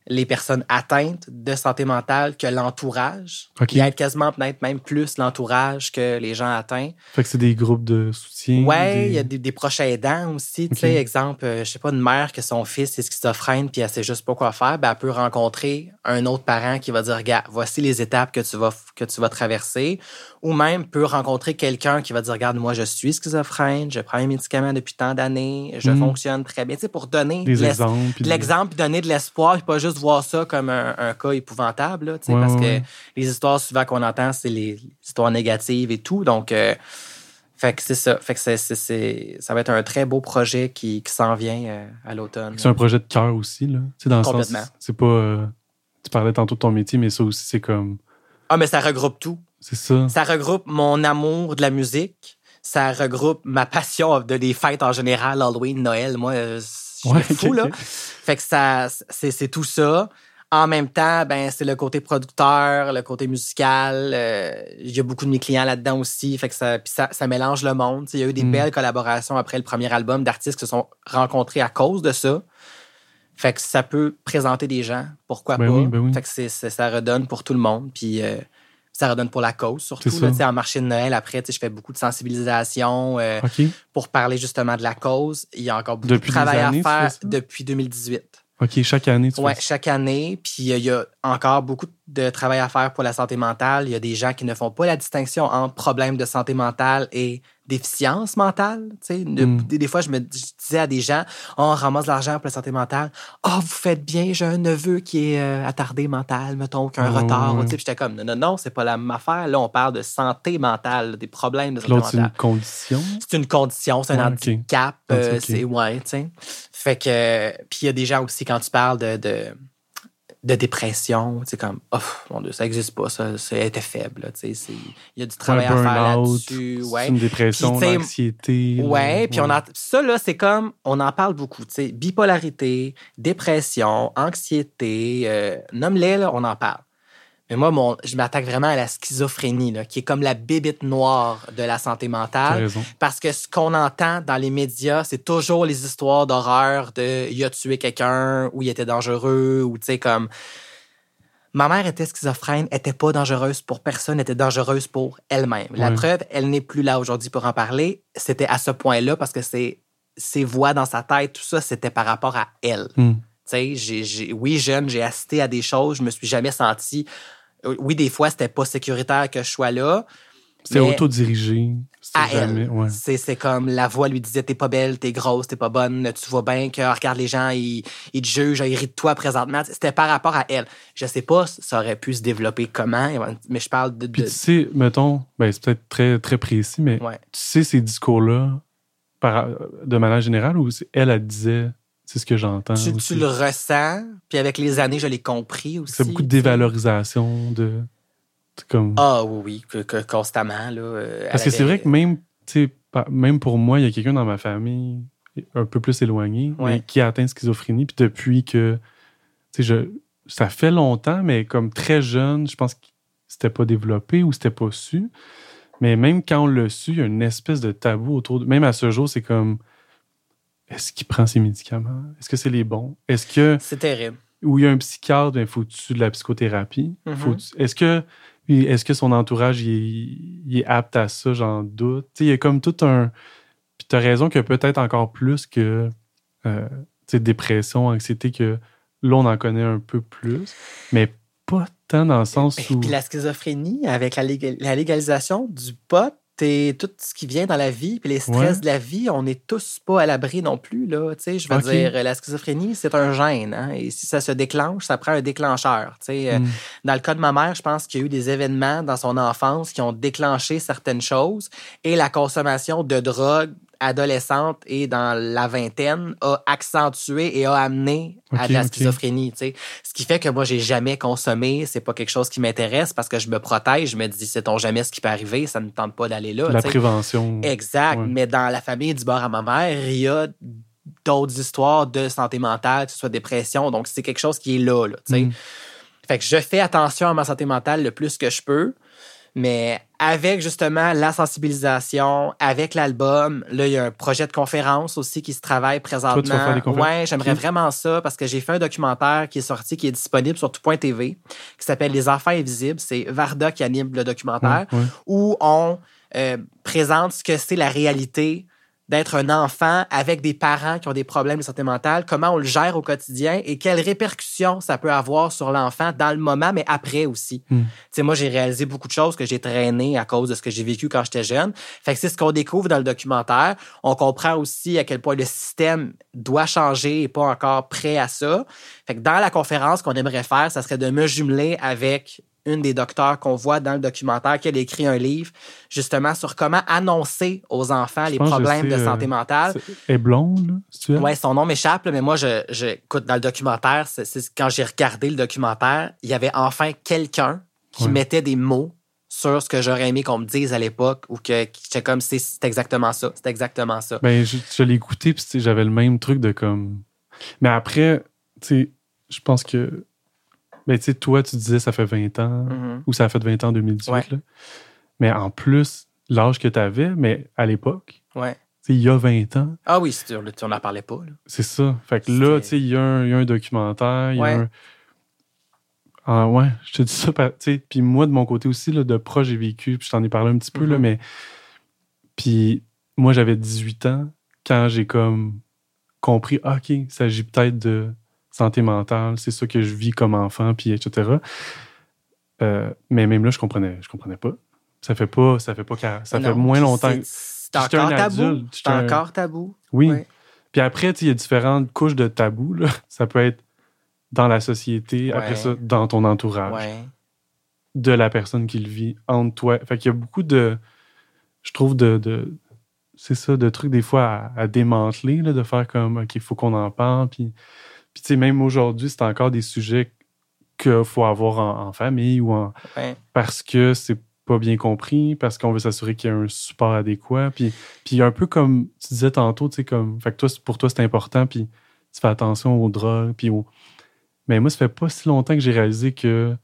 les personnes atteintes de santé mentale que l'entourage. Okay. Il aide quasiment peut-être même plus l'entourage que les gens atteints. Fait que c'est des groupes de soutien. Ouais, il y a des, des, proches aidants aussi. Tu sais, exemple, euh, je sais pas, une mère que son fils est schizophrène puis elle sait juste pas quoi faire, ben, elle peut rencontrer un autre parent qui va dire, regarde, voici les étapes que tu vas, que tu vas traverser. Ou même peut rencontrer quelqu'un qui va dire, regarde, moi, je suis schizophrène, je prends mes médicaments depuis tant d'années, je hmm. fonctionne très bien. Tu sais, pour donner l'exemple, donner de l'espoir, pas juste voir ça comme un, cas épouvantable, là, parce que les histoires souvent qu'on entend, c'est les histoires négatives et tout. Donc, euh, fait que c'est ça. Fait que c'est, ça va être un très beau projet qui, s'en vient euh, à l'automne. C'est un projet de cœur aussi, là. C'est dans Complètement. c'est pas. Euh, tu parlais tantôt de ton métier, mais ça aussi, c'est comme. Ah, mais ça regroupe tout. C'est ça. Ça regroupe mon amour de la musique. Ça regroupe ma passion de des fêtes en général, Halloween, Noël. Moi, je suis fou, là. Fait que ça, c'est tout ça. En même temps, ben c'est le côté producteur, le côté musical. Euh, il y a beaucoup de mes clients là-dedans aussi. Fait que ça, ça, ça, mélange le monde. Il y a eu des mm. belles collaborations après le premier album d'artistes qui se sont rencontrés à cause de ça. Fait que ça peut présenter des gens. Pourquoi ben pas? Ben fait que ça redonne pour tout le monde. Puis euh, ça redonne pour la cause, surtout. Là, en marché de Noël, après, je fais beaucoup de sensibilisation euh, pour parler justement de la cause. Il y a encore beaucoup de travail à faire depuis 2018. OK, chaque année, tu Oui, chaque année. Puis il y a encore beaucoup de travail à faire pour la santé mentale. Il y a des gens qui ne font pas la distinction entre problèmes de santé mentale et déficience mentale. Hmm. Des, fois, je me disais à des gens, oh, on ramasse l'argent pour la santé mentale. Oh, vous faites bien, j'ai un neveu qui est euh, attardé mental, mettons, qui a un retard. Puis j'étais comme, non, non, non, c'est pas la même affaire. Là, on parle de santé mentale, des problèmes de santé mentale. c'est une condition? C'est une condition, c'est un handicap. Euh, c'est, ouais, tu sais. Fait que, puis il y a des gens aussi, quand tu parles de de dépression, c'est comme, oh mon Dieu, ça n'existe pas, ça, c'était faible, tu sais, il y a du travail à faire là-dessus. Ouais. une dépression, l'anxiété. Ouais, puis on a, ça, là, c'est comme, on en parle beaucoup, tu sais, bipolarité, dépression, anxiété, euh, nomme-les, on en parle. Mais moi, mon, je m'attaque vraiment à la schizophrénie, là, qui est comme la bébite noire de la santé mentale. Parce que ce qu'on entend dans les médias, c'est toujours les histoires d'horreur de il a tué quelqu'un ou il était dangereux ou tu sais comme. Ma mère était schizophrène, était pas dangereuse pour personne, était dangereuse pour elle-même. La preuve, elle n'est plus là aujourd'hui pour en parler. C'était à ce point-là parce que c'est ses voix dans sa tête, tout ça, c'était par rapport à elle. Hmm. Tu sais, oui, jeune, j'ai assisté à des choses, je me suis jamais senti oui, des fois, c'était pas sécuritaire que je sois là. C'est autodirigé. À elle. C'est comme la voix lui disait T'es pas belle, t'es grosse, t'es pas bonne, tu vois bien que regarde les gens, ils, ils te jugent, ils rient de toi présentement. C'était par rapport à elle. Je sais pas ça aurait pu se développer comment, mais je parle de. Puis tu sais, mettons, ben, c'est peut-être très, très précis, mais tu sais ces discours-là de manière générale ou elle, elle disait c'est ce que j'entends. Tu, le ressens, puis avec les années, je l'ai compris aussi. C'est beaucoup de dévalorisation de. Comme... Ah oui, oui, que, constamment. Là, euh, Parce que c'est vrai que même, même pour moi, il y a quelqu'un dans ma famille un peu plus éloigné mais qui a atteint schizophrénie. Puis depuis que. Je, ça fait longtemps, mais comme très jeune, je pense que c'était pas développé ou c'était pas su. Mais même quand on l'a su, il y a une espèce de tabou autour de. Même à ce jour, c'est comme est-ce qu'il prend ses médicaments? Est-ce que c'est les bons? Est-ce que. C'est terrible. Où il y a un psychiatre, il ben, faut-tu de la psychothérapie? Mm-hmm. Est-ce que, est que son entourage il est, apte à ça? J'en doute? il y a comme tout un. Puis tu as raison que peut-être encore plus que euh, dépression, anxiété, que là, on en connaît un peu plus, mais pas tant dans le sens où. Puis la schizophrénie, avec la, la légalisation du pot, tout ce qui vient dans la vie, puis les stress de la vie, on n'est tous pas à l'abri non plus. Là, je veux dire, la schizophrénie, c'est un gène. Hein, et si ça se déclenche, ça prend un déclencheur. Euh, hmm. Dans le cas de ma mère, je pense qu'il y a eu des événements dans son enfance qui ont déclenché certaines choses et la consommation de drogue adolescente et dans la vingtaine a accentué et a amené à de la schizophrénie. Ce qui fait que moi, j'ai jamais consommé, c'est pas quelque chose qui m'intéresse parce que je me protège, je me dis, c'est ton jamais ce qui peut arriver, ça ne tente pas d'aller là. La prévention. Exact. Mais dans la famille du bord à ma mère, il y a d'autres histoires de santé mentale, que ce soit dépression. Donc, c'est quelque chose qui est là. là mm. Fait que je fais attention à ma santé mentale le plus que je peux. Mais avec justement la sensibilisation, avec l'album, là, il y a un projet de conférence aussi qui se travaille présentement. Toi, tu ouais, j'aimerais vraiment ça parce que j'ai fait un documentaire qui est sorti, qui est disponible sur tout.tv, qui s'appelle Les Enfants Invisibles. C'est Varda qui anime le documentaire, où on euh, présente ce que c'est la réalité d'être un enfant avec des parents qui ont des problèmes de santé mentale, comment on le gère au quotidien et quelles répercussions ça peut avoir sur l'enfant dans le moment, mais après aussi. Tu sais, moi, j'ai réalisé beaucoup de choses que j'ai traînées à cause de ce que j'ai vécu quand j'étais jeune. Fait que c'est ce qu'on découvre dans le documentaire. On comprend aussi à quel point le système doit changer et pas encore prêt à ça. Fait que dans la conférence qu'on aimerait faire, ça serait de me jumeler avec une des docteurs qu'on voit dans le documentaire, qui a écrit un livre justement sur comment annoncer aux enfants les problèmes de santé euh, mentale. est blonde, tu Oui, son nom m'échappe, mais moi, je, je, écoute, dans le documentaire, c'est, quand j'ai regardé le documentaire, il y avait enfin quelqu'un qui mettait des mots sur ce que j'aurais aimé qu'on me dise à l'époque ou que j'étais comme c'est, exactement ça, c'est exactement ça. Ben, je, je l'ai écouté puis j'avais le même truc de comme. Mais après, tu sais, je pense que mais tu sais, toi, tu disais ça fait 20 ans, mm-hmm. ou ça a fait 20 ans en 2018. Là. Mais en plus, l'âge que tu avais, mais à l'époque, ouais. il y a 20 ans. Ah oui, tu n'en parlais pas. C'est ça. Fait que là, tu sais, il y, a un documentaire, il y a un. Ah ouais, je te dis ça. Puis moi, de mon côté aussi, là, de proche, j'ai vécu, puis je t'en ai parlé un petit peu, là, mm-hmm. mais. Puis moi, j'avais 18 ans quand j'ai comme compris, ah, OK, il s'agit peut-être de santé mentale, c'est ça que je vis comme enfant, puis etc. Euh, mais même là, je comprenais, je comprenais pas. Ça fait pas, ça fait pas, ça fait moins longtemps. C'est encore tabou? C'est encore tabou? Oui. Puis après, il y a différentes couches de tabou. Là. Ça peut être dans la société, après ça, dans ton entourage. De la personne qui le vit, entre toi. Fait qu'il y a beaucoup de, je trouve, de, de c'est ça, de trucs des fois à, démanteler, là, de faire comme, OK, il faut qu'on en parle. Puis puis, tu sais, même aujourd'hui, c'est encore des sujets qu'il faut avoir en, famille ou en. Parce que c'est pas bien compris, parce qu'on veut s'assurer qu'il y a un support adéquat. Puis, puis un peu comme tu disais tantôt, tu sais, comme. Fait que toi, pour toi, c'est important, puis tu fais attention aux drogues, puis au. Mais moi, ça fait pas si longtemps que j'ai réalisé que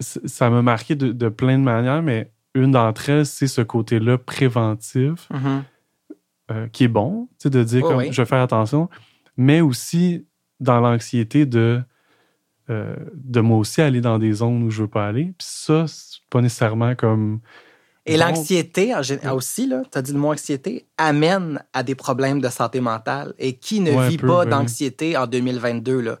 ça m'a marqué de, plein de manières, mais une d'entre elles, c'est ce côté-là préventif, mm-hmm. euh, qui est bon, tu sais, de dire comme je vais faire attention mais aussi dans l'anxiété de, euh, de moi aussi aller dans des zones où je veux pas aller. Puis ça, c'est pas nécessairement comme. Et l'anxiété, aussi, tu as dit le mot anxiété, amène à des problèmes de santé mentale. Et qui ne vit pas ben d'anxiété en 2022? Là?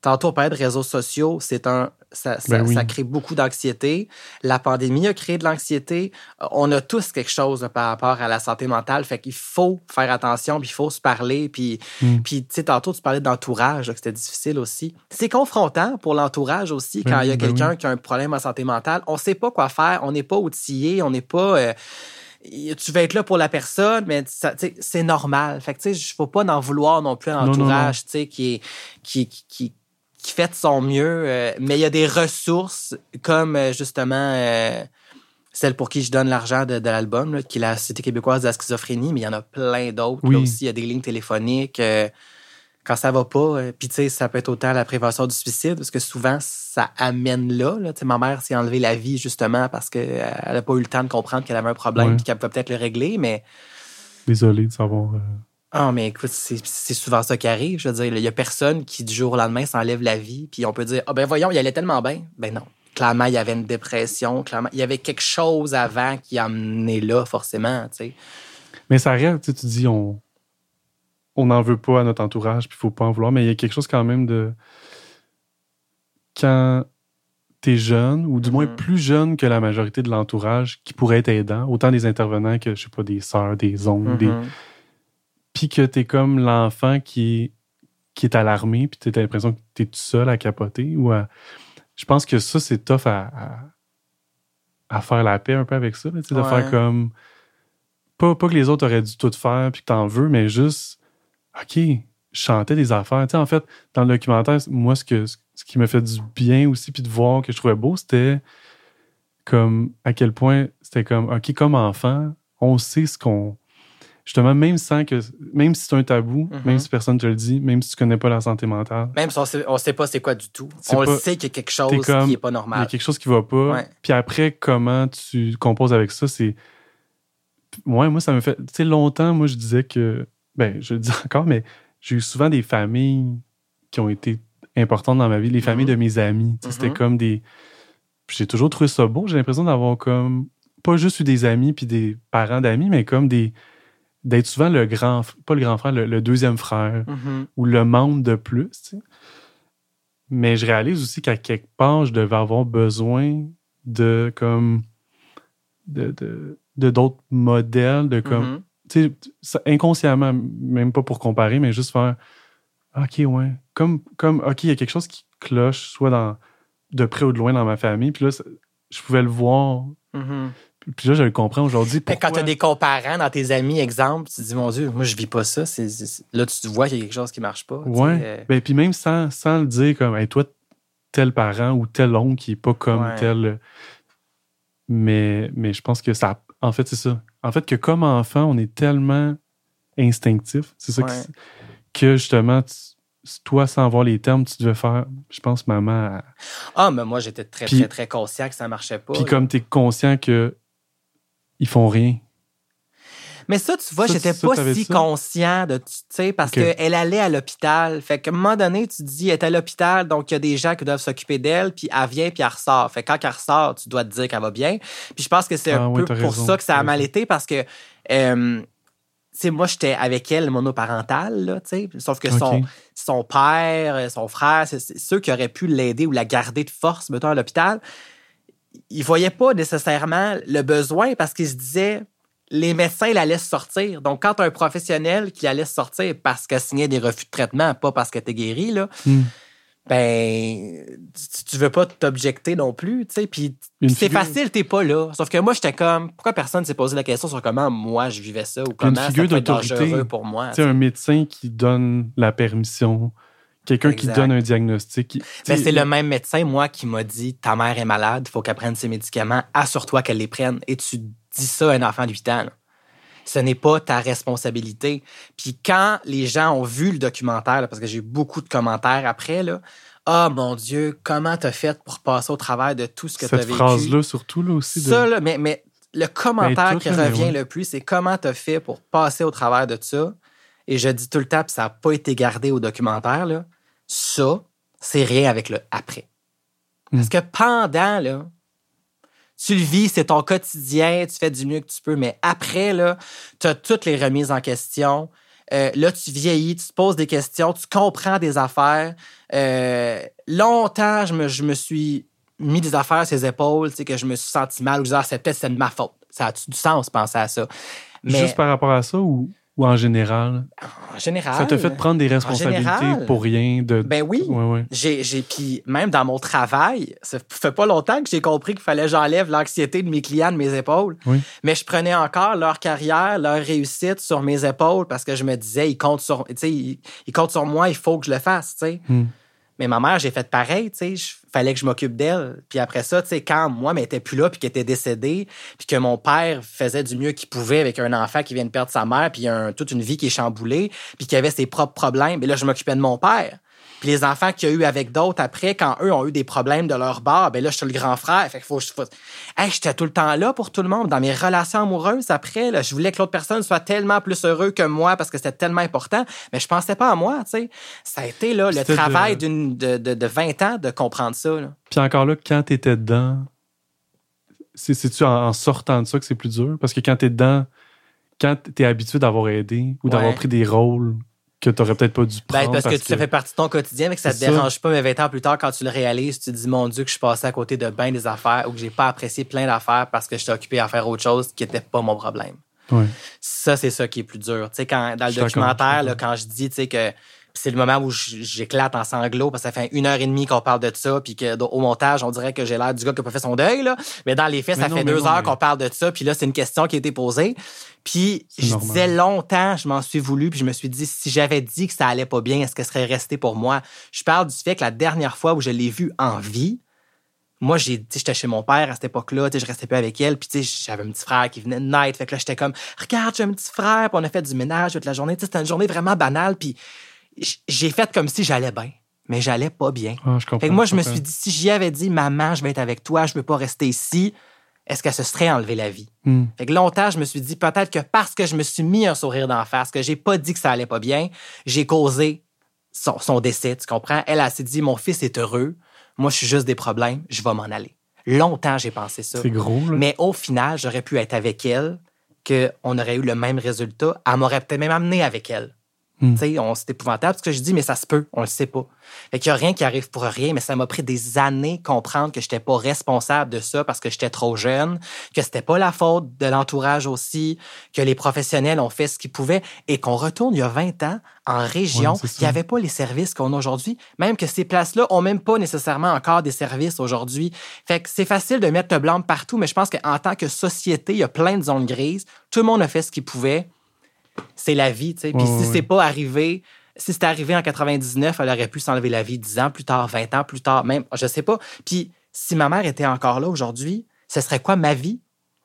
Tantôt, on parlait de réseaux sociaux, c'est un, ça, ben ça, crée beaucoup d'anxiété. La pandémie a créé de l'anxiété. On a tous quelque chose par rapport à la santé mentale. Fait qu'il faut faire attention, puis il faut se parler. Puis, hmm. puis tu sais, tantôt, tu parlais d'entourage, que c'était difficile aussi. C'est confrontant pour l'entourage aussi quand ben il y a quelqu'un qui a un problème en santé mentale. On sait pas quoi faire. On n'est pas outillé. On n'est pas. Euh, tu vas être là pour la personne, mais c'est normal. Fait que, tu sais, faut pas en vouloir non plus à l'entourage, tu sais, qui, qui, qui, qui fait de son mieux, euh, mais il y a des ressources comme euh, justement euh, celle pour qui je donne l'argent de, l'album, qui est la Société québécoise de la schizophrénie, mais il y en a plein d'autres. aussi, il y a des lignes téléphoniques. quand ça va pas, puis tu sais, ça peut être autant la prévention du suicide, parce que souvent, ça amène là. là. Ma mère s'est enlevée la vie justement parce qu'elle n'a pas eu le temps de comprendre qu'elle avait un problème et qu'elle pouvait peut-être le régler, mais... Désolé de savoir... Ah, mais écoute, c'est souvent ça qui arrive. Je veux dire, il y a personne qui, du jour au lendemain, s'enlève la vie. Puis on peut dire, ah ben voyons, il allait tellement bien. Ben non. Clairement, il y avait une dépression. Clairement, il y avait quelque chose avant qui a amené là, forcément, tu sais. Mais ça arrive, tu dis, on on n'en veut pas à notre entourage, puis il faut pas en vouloir. Mais il y a quelque chose quand même de... Quand tu es jeune, ou du moins mm-hmm. plus jeune que la majorité de l'entourage, qui pourrait être aidant, autant des intervenants que, je sais pas, des sœurs, des oncles, des mm-hmm puis que t'es comme l'enfant qui, qui est alarmé, puis t'as l'impression que t'es tout seul à capoter. Ou Je pense que ça, c'est tough à, à, faire la paix un peu avec ça. de faire comme. Pas, pas que les autres auraient dû tout faire, puis que t'en veux, mais juste. OK, je chantais des affaires. en fait, dans le documentaire, moi, ce, que, ce qui m'a fait du bien aussi, puis de voir que je trouvais beau, c'était comme à quel point c'était comme, OK, comme enfant, on sait ce qu'on justement, même sans que, même si c'est un tabou, même mhm. si personne te le dit, même si tu connais pas la santé mentale. Même si on sait, sait pas c'est quoi du tout. On le sait qu'il y a quelque chose qui est pas normal. Il y a quelque chose qui va pas. Puis après, comment tu composes avec ça, c'est. Ouais, moi, ça me fait. Tu sais, longtemps, moi, je disais que. Ben, je le dis encore, mais j'ai eu souvent des familles qui ont été importantes dans ma vie, les familles mhm. de mes amis. C'était mhm. comme des. J'ai toujours trouvé ça beau. J'ai l'impression d'avoir comme. Pas juste eu des amis puis des parents d'amis, mais comme des d'être souvent le grand, pas le grand frère, le, deuxième frère mm-hmm. ou le membre de plus. Mais je réalise aussi qu'à quelque part, je devais avoir besoin de comme de d'autres modèles, de comme mm-hmm. tu sais, inconsciemment, même pas pour comparer, mais juste faire OK, ouais. Comme, comme OK, il y a quelque chose qui cloche, soit dans de près ou de loin dans ma famille. Puis là, je pouvais le voir. Mm-hmm. Puis là, je le comprends aujourd'hui. Quand tu as des comparants dans tes amis, exemple, tu te dis, mon Dieu, moi, je vis pas ça. Là, tu vois qu'il y a quelque chose qui marche pas. Ouais. Euh. Ben, puis même sans, sans le dire, comme, hey, toi, tel parent ou tel oncle qui est pas comme tel. Mais, mais je pense que ça. En fait, c'est ça. En fait, que comme enfant, on est tellement instinctif. C'est ça que, justement, toi, sans voir les termes, tu devais faire, je pense, maman. Ah, mais moi, j'étais très, très, très conscient que ça marchait pas. Puis comme tu es conscient que ils font rien. Mais ça, tu vois, j'étais pas si conscient de, tu sais, parce qu'elle allait à l'hôpital. Fait qu'à un moment donné, tu te dis, elle est à l'hôpital, donc il y a des gens qui doivent s'occuper d'elle, puis elle vient, puis elle ressort. Fait que quand elle ressort, tu dois te dire qu'elle va bien. Puis je pense que c'est un ah peu pour ça que ça a mal été, parce que, euh, sais, moi, j'étais avec elle monoparentale, là, tu sais. Sauf que son, son père, son frère, c'est ceux qui auraient pu l'aider ou la garder de force, mettons, à l'hôpital il voyait pas nécessairement le besoin parce qu'il se disait les médecins la laissent sortir. Donc, quand un professionnel qui la laisse sortir parce qu'elle signait des refus de traitement, pas parce qu'elle était guérie, là, hmm. ben, tu, veux pas t'objecter non plus, tu sais. Puis, c'est facile, t'es pas là. Sauf que moi, j'étais comme, pourquoi personne s'est posé la question sur comment moi je vivais ça ou comment être dangereux pour moi. C'est un médecin qui donne la permission Quelqu'un qui donne un diagnostic. Mais c'est le même médecin, moi, qui m'a dit Ta mère est malade, il faut qu'elle prenne ses médicaments, assure-toi qu'elle les prenne. Et tu dis ça à un enfant de 8 ans. Ce n'est pas ta responsabilité. Puis quand les gens ont vu le documentaire, parce que j'ai eu beaucoup de commentaires après, là, ah mon Dieu, comment t'as fait pour passer au travers de tout ce que t'as vécu? Cette phrase-là, surtout, là aussi. Ça, là, mais, mais le commentaire ben, qui revient le plus, c'est comment t'as fait pour passer au travers de ça. Et je dis tout le temps, puis ça n'a pas été gardé au documentaire, là ça, c'est rien avec le après. Parce que pendant, là, tu le vis, c'est ton quotidien, tu fais du mieux que tu peux, mais après, là, tu as toutes les remises en question. Euh, là, tu vieillis, tu te poses des questions, tu comprends des affaires. Euh, longtemps, je me, suis mis des affaires à ses épaules, que je me suis senti mal, ou disant, c'est peut-être de ma faute. Ça a du sens, penser à ça? Mais, Juste par rapport à ça, ou ou en général? En général. Ça t'a fait prendre des responsabilités pour rien de. Ben oui. J'ai, j'ai, puis même dans mon travail, ça fait pas longtemps que j'ai compris qu'il fallait que j'enlève l'anxiété de mes clients de mes épaules. Oui. Mais je prenais encore leur carrière, leur réussite sur mes épaules parce que je me disais, ils comptent sur, ils, ils comptent sur moi, il faut que je le fasse, tu sais. Hmm. Mais ma mère, j'ai fait pareil, tu sais, fallait que je m'occupe d'elle. Puis après ça, tu sais, quand moi, mais était plus là, puis qu'elle était décédée, puis que mon père faisait du mieux qu'il pouvait avec un enfant qui vient de perdre sa mère, puis a toute une vie qui est chamboulée, puis qui avait ses propres problèmes. Et là, je m'occupais de mon père. Puis les enfants qu'il y a eu avec d'autres après, quand eux ont eu des problèmes de leur bord, ben là, je suis le grand frère. Fait qu'il faut, faut... Hey, j'étais tout le temps là pour tout le monde. Dans mes relations amoureuses, après, là, je voulais que l'autre personne soit tellement plus heureux que moi parce que c'était tellement important. Mais je pensais pas à moi, tu sais. Ça a été, là, le travail d'une, de, de, de, 20 ans de comprendre ça, là. Puis encore là, quand tu étais dedans, c'est-tu en sortant de ça que c'est plus dur? Parce que quand tu es dedans, quand tu es habitué d'avoir aidé ou d'avoir pris des rôles que tu n'aurais peut-être pas dû ben, prendre. parce, que, ça fait partie de ton quotidien, mais que ça te dérange pas. Mais 20 ans plus tard, quand tu le réalises, tu te dis, mon Dieu, que je suis passé à côté de bien des affaires ou que j'ai pas apprécié plein d'affaires parce que j'étais occupé à faire autre chose qui n'était pas mon problème. Ça, c'est ça qui est plus dur. Tu sais, quand, dans le documentaire, là, quand je dis, tu sais, que c'est le moment où j'éclate en sanglots parce que ça fait une heure et demie qu'on parle de ça, puis qu'au montage, on dirait que j'ai l'air du gars qui n'a pas fait son deuil, là. Mais dans les faits, ça fait deux heures qu'on parle de ça, puis là, c'est une question qui a été posée. Puis je disais longtemps, je m'en suis voulu, puis je me suis dit, si j'avais dit que ça allait pas bien, est-ce que ce serait resté pour moi? Je parle du fait que la dernière fois où je l'ai vu en vie, moi, j'ai, j'étais chez mon père à cette époque-là, je restais pas avec elle, puis j'avais un petit frère qui venait de naître, fait que là, j'étais comme, regarde, j'ai un petit frère, puis on a fait du ménage toute la journée, c'était une journée vraiment banale, puis j'ai fait comme si j'allais bien, mais j'allais pas bien. Ah, je fait que moi, je me suis dit, si j'y avais dit, maman, je vais être avec toi, je veux pas rester ici, est-ce qu'elle se serait enlevé la vie? Hmm. Fait que longtemps, je me suis dit, peut-être que parce que je me suis mis un sourire d'en face, que j'ai pas dit que ça allait pas bien, j'ai causé son, son, décès, tu comprends? Elle, elle s'est dit, mon fils est heureux, moi, je suis juste des problèmes, je vais m'en aller. Longtemps, j'ai pensé ça. C'est gros, là. Mais au final, j'aurais pu être avec elle, qu'on aurait eu le même résultat. Elle m'aurait peut-être même amené avec elle. On C'est épouvantable ce que je dis, mais ça se peut, on le sait pas. Fait qu'il n'y a rien qui arrive pour rien, mais ça m'a pris des années comprendre que je n'étais pas responsable de ça parce que j'étais trop jeune, que c'était pas la faute de l'entourage aussi, que les professionnels ont fait ce qu'ils pouvaient et qu'on retourne il y a 20 ans en région, il n'y avait pas les services qu'on a aujourd'hui. Même que ces places-là ont même pas nécessairement encore des services aujourd'hui. Fait que c'est facile de mettre le blanc partout, mais je pense qu'en tant que société, il y a plein de zones grises. Tout le monde a fait ce qu'il pouvait c'est la vie, tu sais. Puis si c'est pas arrivé, si c'était arrivé en 99, elle aurait pu s'enlever la vie 10 ans plus tard, 20 ans plus tard, même, je sais pas. Puis si ma mère était encore là aujourd'hui, ce serait quoi ma vie?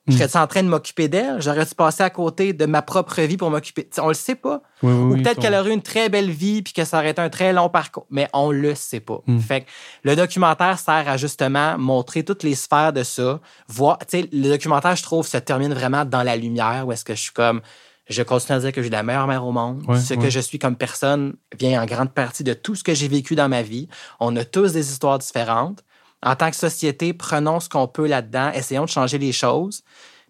Je hmm. serais-tu en train de m'occuper d'elle? J'aurais-tu passé à côté de ma propre vie pour m'occuper? On le sait pas. Ou peut-être qu'elle aurait eu une très belle vie puis que ça aurait été un très long parcours. Mais on le sait pas. Hmm. Fait que le documentaire sert à justement montrer toutes les sphères de ça. Voir, tu sais, le documentaire, je trouve, se termine vraiment dans la lumière où est-ce que je suis comme, je continue à dire que j'ai la meilleure mère au monde. ce que je suis comme personne vient en grande partie de tout ce que j'ai vécu dans ma vie. On a tous des histoires différentes. En tant que société, prenons ce qu'on peut là-dedans, essayons de changer les choses.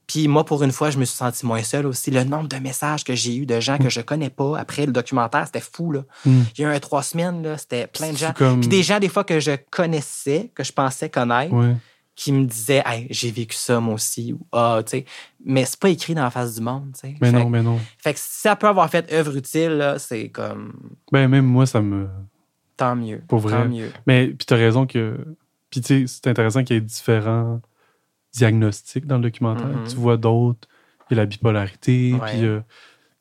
Puis moi, pour une fois, je me suis senti moins seul aussi. Le nombre de messages que j'ai eu de gens que je connais pas après le documentaire, c'était fou. Là. Hmm. Il y a eu un trois semaines, c'était plein de gens. Puis des gens, des fois, que je connaissais, que je pensais connaître qui me disait hey, j'ai vécu ça moi aussi ou ah tu sais mais c'est pas écrit dans la face du monde tu sais. Mais non mais non. fait que si ça peut avoir fait œuvre utile c'est comme ben même moi ça me tant mieux. Pour vrai. tant mieux. Mais puis t'as raison que puis tu sais c'est intéressant qu'il y ait différents diagnostics dans le documentaire. Mm-hmm. tu vois d'autres il y a la bipolarité puis euh,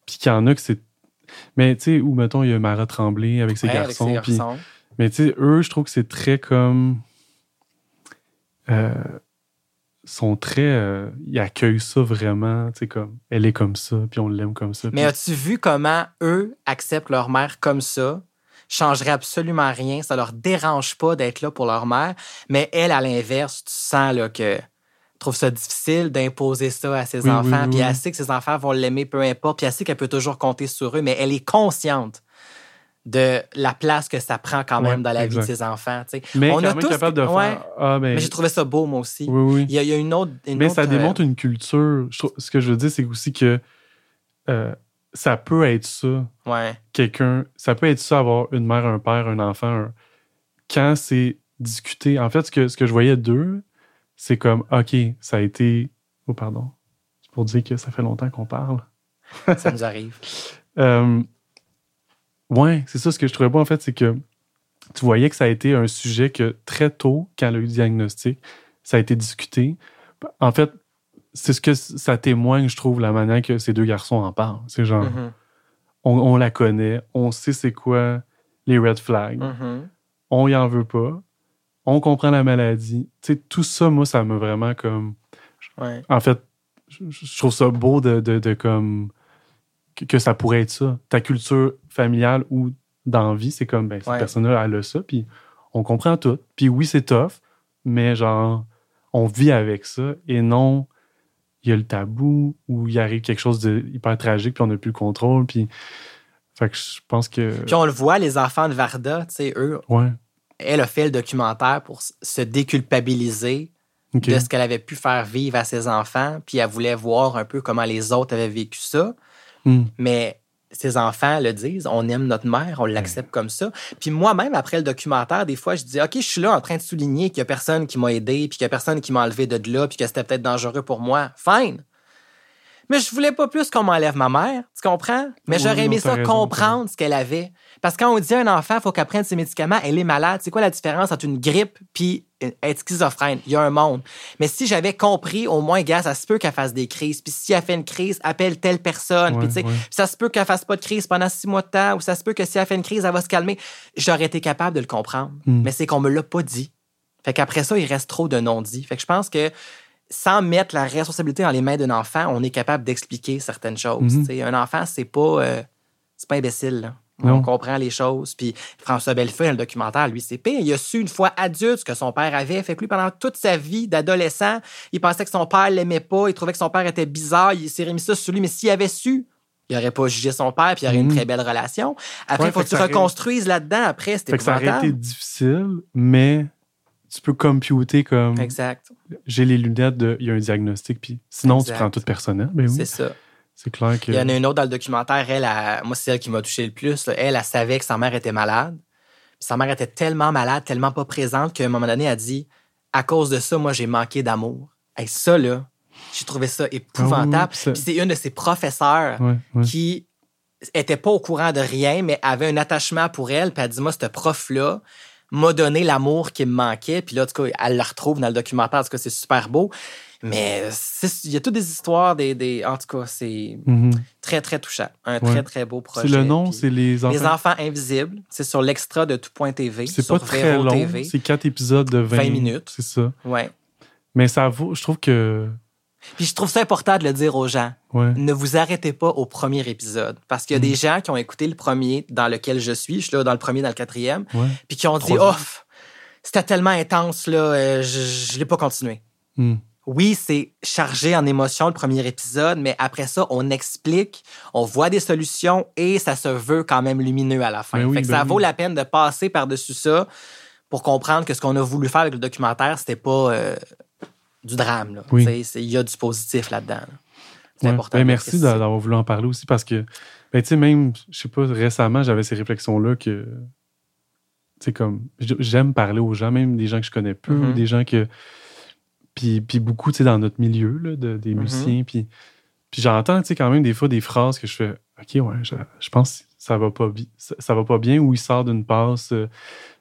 puis qu'il y en a que c'est mais tu sais ou mettons il y a Mara Tremblay avec ses Ouais, avec garçons ses puis garçons. mais tu sais eux je trouve que c'est très comme euh, sont très. euh, ils accueillent ça vraiment, tu sais, comme elle est comme ça, puis on l'aime comme ça. mais puis- as-tu vu comment eux acceptent leur mère comme ça? Changerait absolument rien ça leur dérange pas d'être là pour leur mère mais elle à l'inverse tu sens là que trouve ça difficile d'imposer ça à ses Oui, enfants oui, puis elle sait que ses enfants vont l'aimer peu importe puis elle sait qu'elle peut toujours compter sur eux mais elle est consciente de la place que ça prend quand même Ouais, dans la vie de ses enfants. mais on quand a même tous- capable de faire. ouais. Ah, ben, Mais j'ai trouvé ça beau, moi aussi. oui, oui. Il y, a, il y a une autre. une Mais ça autre, euh, démontre une culture. Je trouve- ce que je veux dire, c'est aussi que euh, ça peut être ça, Ouais. quelqu'un. Ça peut être ça, avoir une mère, un père, un enfant. un- Quand c'est discuté. En fait, ce que, ce que je voyais d'eux, c'est comme, OK, ça a été. Oh, pardon. C'est pour dire que ça fait longtemps qu'on parle. ça nous arrive. Euh, ouais, c'est ça ce que je trouvais beau en fait, c'est que tu voyais que ça a été un sujet que très tôt, quand elle a eu le diagnostic, ça a été discuté. En fait, c'est ce que ça témoigne, je trouve, la manière que ces deux garçons en parlent. C'est genre, Mhm. on, on la connaît, on sait c'est quoi les red flags, Mhm. on y en veut pas, on comprend la maladie. Tu sais, tout ça, moi, ça m'a vraiment comme Ouais. en fait, je, je trouve ça beau de, de, de comme que, que ça pourrait être ça. Ta culture familiale ou d'envie, c'est comme ben, cette Ouais. personne-là, elle a ça, puis on comprend tout. Puis oui, c'est tough, mais genre, on vit avec ça et non, il y a le tabou ou il arrive quelque chose de hyper tragique, puis on n'a plus le contrôle, puis. Fait que je pense que. Puis on le voit, les enfants de Varda, tu sais, eux, Ouais. elle a fait le documentaire pour se déculpabiliser de ce qu'elle avait pu faire vivre à ses enfants, puis elle voulait voir un peu comment les autres avaient vécu ça. Hmm. Mais ses enfants le disent, on aime notre mère, on l'accepte comme ça. Puis moi-même, après le documentaire, des fois, je dis, OK, je suis là en train de souligner qu'il y a personne qui m'a aidé, puis qu'il y a personne qui m'a enlevé de là, puis que c'était peut-être dangereux pour moi. Fine. Mais je voulais pas plus qu'on m'enlève ma mère, tu comprends? Mais Oui, j'aurais aimé ça raison, comprendre ce qu'elle avait. Parce que quand on dit à un enfant, il faut qu'elle prenne ses médicaments, elle est malade. C'est quoi la différence entre une grippe puis être schizophrène? Il y a un monde. Mais si j'avais compris, au moins, gars, ça se peut qu'elle fasse des crises. Puis si elle fait une crise, appelle telle personne. Ouais, puis tu sais, ouais. ça se peut qu'elle fasse pas de crise pendant six mois de temps, ou ça se peut que si elle fait une crise, elle va se calmer. J'aurais été capable de le comprendre. Hmm. Mais c'est qu'on me l'a pas dit. Fait qu'après ça, il reste trop de non-dits. Fait que je pense que sans mettre la responsabilité dans les mains d'un enfant, on est capable d'expliquer certaines choses. Mhm. Un enfant, c'est pas, euh, pas imbécile. On comprend les choses. Puis François Bellefeuille, le documentaire, lui, c'est pire. Il a su une fois adulte ce que son père avait. Fait que lui, pendant toute sa vie d'adolescent, il pensait que son père l'aimait pas. Il trouvait que son père était bizarre. Il s'est remis ça sur lui. Mais s'il avait su, il n'aurait pas jugé son père, puis il aurait une mhm. très belle relation. Après, il faut que tu reconstruises là-dedans. Après, c'était Ça aurait été difficile, mais tu peux computer comme. Exact. J'ai les lunettes de. Il y a un diagnostic, puis sinon, tu prends tout personnel. Oui. C'est ça. C'est clair que. Il y en a une autre dans le documentaire, elle, moi, c'est elle qui m'a touché le plus. Elle, elle, savait que sa mère était malade. sa mère était tellement malade, tellement pas présente, qu'à un moment donné, elle a dit À cause de ça, moi, j'ai manqué d'amour. Et ça, là, j'ai trouvé ça épouvantable. Ah puis c'est une de ses professeurs qui était pas au courant de rien, mais avait un attachement pour elle. Puis elle dit Moi, ce prof-là, m'a donné l'amour qui me manquait. Puis là, en tout cas, elle le retrouve dans le documentaire. En tout cas, c'est super beau. Mais il y a toutes des histoires, des, des en tout cas, c'est mhm. très, très touchant. Un très, très beau projet. C'est le nom, c'est Les Enfants... Les Enfants Invisibles. C'est sur l'extra de tout.tv. C'est pas très long. C'est quatre épisodes de 20, 20 minutes. C'est ça. Ouais. Mais ça vaut, je trouve que puis je trouve ça important de le dire aux gens. Ne vous arrêtez pas au premier épisode. Parce qu'il y a des mm. gens qui ont écouté le premier dans lequel je suis, je suis là dans le premier, dans le quatrième, puis qui ont dit Oh, c'était tellement intense, là, euh, je ne l'ai pas continué. Mm. Oui, c'est chargé en émotion le premier épisode, mais après ça, on explique, on voit des solutions et ça se veut quand même lumineux à la fin. Ben fait que ben ça vaut la peine de passer par-dessus ça pour comprendre que ce qu'on a voulu faire avec le documentaire, c'était pas euh, du drame. Il y a du positif là-dedans. C'est important. Ben, merci d'avoir voulu en parler aussi parce que, ben, tu sais, même, je sais pas, récemment, j'avais ces réflexions-là que, sais, comme, j'aime parler aux gens, même des gens que je connais peu, mm-hmm. des gens que. Puis, puis beaucoup, tu sais, dans notre milieu, là, de, des mm-hmm. musiciens. Puis, puis j'entends, tu sais, quand même, des fois, des phrases que je fais, OK, ouais, je, je pense que ça va pas, ça, ça va pas bien, ou il sort d'une passe. Euh,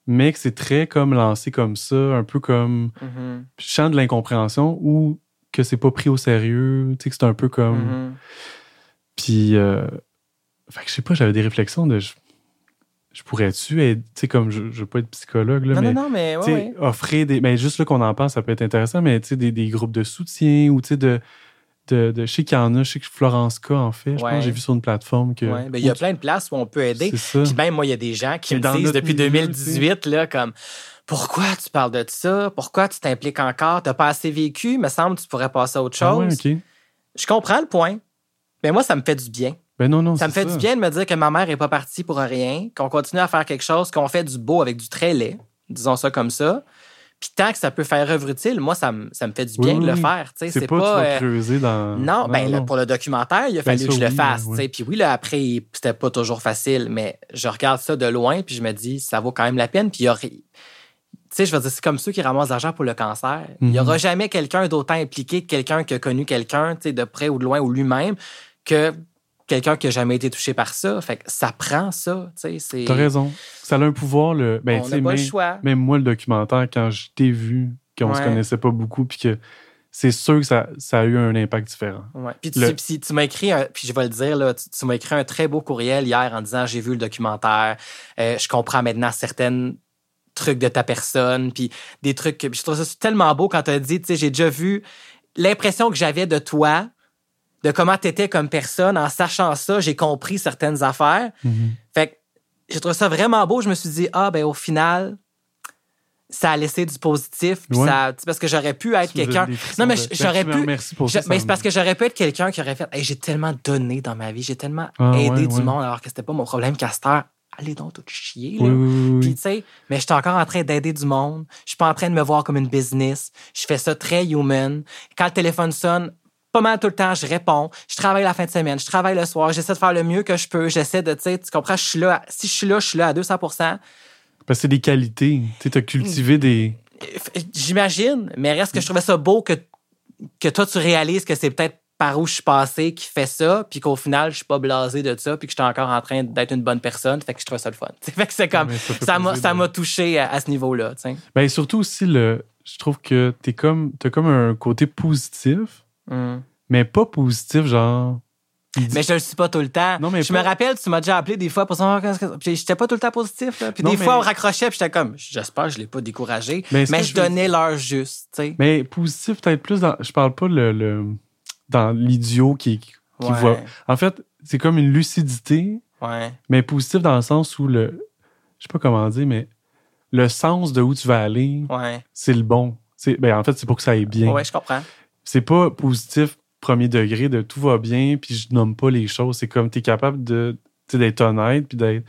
mais que c'est très comme lancé comme ça, un peu comme mm-hmm. chant de l'incompréhension ou que c'est pas pris au sérieux, tu sais, que c'est un peu comme. Mm-hmm. Puis, euh, fait que je sais pas, j'avais des réflexions de. Je, pourrais-tu être, tu sais, comme je, je veux pas être psychologue, là, mais, non, mais offrir des. Mais juste là qu'on en pense, ça peut être intéressant, mais tu sais, des, des, groupes de soutien ou tu sais, de de, je sais qu'il y en a, je sais que Florence K en fait, je pense j'ai vu sur une plateforme que. Ben, il y a plein de places où on peut aider. Puis même moi, il y a des gens qui me disent depuis 2018, là, comme Pourquoi tu parles de ça? Pourquoi tu t'impliques encore? T'as pas assez vécu, me semble que tu pourrais passer à autre ah chose. Je comprends le point. Mais moi, ça me fait du bien. Ben non, non, ça me fait du bien de me dire que ma mère n'est pas partie pour rien, qu'on continue à faire quelque chose, qu'on fait du beau avec du très laid, disons ça comme ça. Puis tant que ça peut faire œuvre utile, moi, ça me, ça me fait du bien de le faire. C'est pas, euh, creuser dans. Non, ben, pour le documentaire, il a ben, fallu que je le fasse. Puis oui, là, après, c'était pas toujours facile, mais je regarde ça de loin, puis je me dis, ça vaut quand même la peine. Puis il y a. Tu sais, je veux dire, c'est comme ceux qui ramassent l'argent pour le cancer. Il n'y aura mhm. jamais quelqu'un d'autant impliqué que quelqu'un qui a connu quelqu'un, tu sais, de près ou de loin, ou lui-même, que quelqu'un qui a jamais été touché par ça. Fait que ça prend ça. T'as raison. Ça a un pouvoir. Le... Ben, On n'a pas le choix. Même moi, le documentaire, quand je t'ai vu, qu'on se connaissait pas beaucoup, puis que c'est sûr que ça, ça, a eu un impact différent. Ouais. Puis tu, tu m'as écrit, un, puis je vais le dire, là, tu, m'as écrit un très beau courriel hier en disant j'ai vu le documentaire, euh, je comprends maintenant certaines trucs de ta personne, puis des trucs que je trouve ça tellement beau quand tu as dit, tu sais, j'ai déjà vu l'impression que j'avais de toi, de comment tu étais comme personne. En sachant ça, j'ai compris certaines affaires. Mm-hmm. Fait que j'ai trouvé ça vraiment beau. Je me suis dit, ah, ben au final, ça a laissé du positif. ça, parce que j'aurais pu être quelqu'un. Non, mais j'aurais pu. Merci pour ça. Mais c'est parce que j'aurais pu être quelqu'un qui aurait fait j'ai tellement donné dans ma vie, j'ai tellement ah, aidé du monde alors que c'était pas mon problème, Castor. Allez donc tout chier. Là. Puis, tu sais, mais je suis encore en train d'aider du monde. Je suis pas en train de me voir comme une business. Je fais ça très human. Quand le téléphone sonne, pas mal tout le temps, je réponds. Je travaille la fin de semaine, je travaille le soir, j'essaie de faire le mieux que je peux. J'essaie de, tu sais, tu comprends, je suis là. Si je suis là, je suis là à 200 Parce que c'est des qualités. Tu as cultivé des. J'imagine, mais reste que je trouvais ça beau que, que toi, tu réalises que c'est peut-être par où je suis passé qui fait ça, puis qu'au final, je suis pas blasé de ça, puis que je suis encore en train d'être une bonne personne. Fait que je trouve ça le fun. fait que c'est comme. ça m'a, ça m'a touché à, ce niveau-là. Ben, surtout aussi, le, je trouve que tu comme, as comme un côté positif Mm. Mais pas positif, genre Mais je le suis pas tout le temps. Non, mais je me rappelle, tu m'as déjà appelé des fois pour savoir Puis j'étais pas tout le temps positif. Là. Puis des fois, on raccrochait, puis j'étais comme, j'espère que je l'ai pas découragé. Mais, je, donnais l'heure juste. sais. Mais positif, peut-être plus dans. Je parle pas le, le dans l'idiot qui, qui voit. En fait, c'est comme une lucidité. Ouais. Mais positif dans le sens où le. Je sais pas comment dire, mais le sens de où tu vas aller, ouais. c'est le bon. Ben, en fait, c'est pour que ça aille bien. Ouais, je comprends. C'est pas positif premier degré de tout va bien, puis je nomme pas les choses. C'est comme tu es capable de d'être honnête, puis d'être.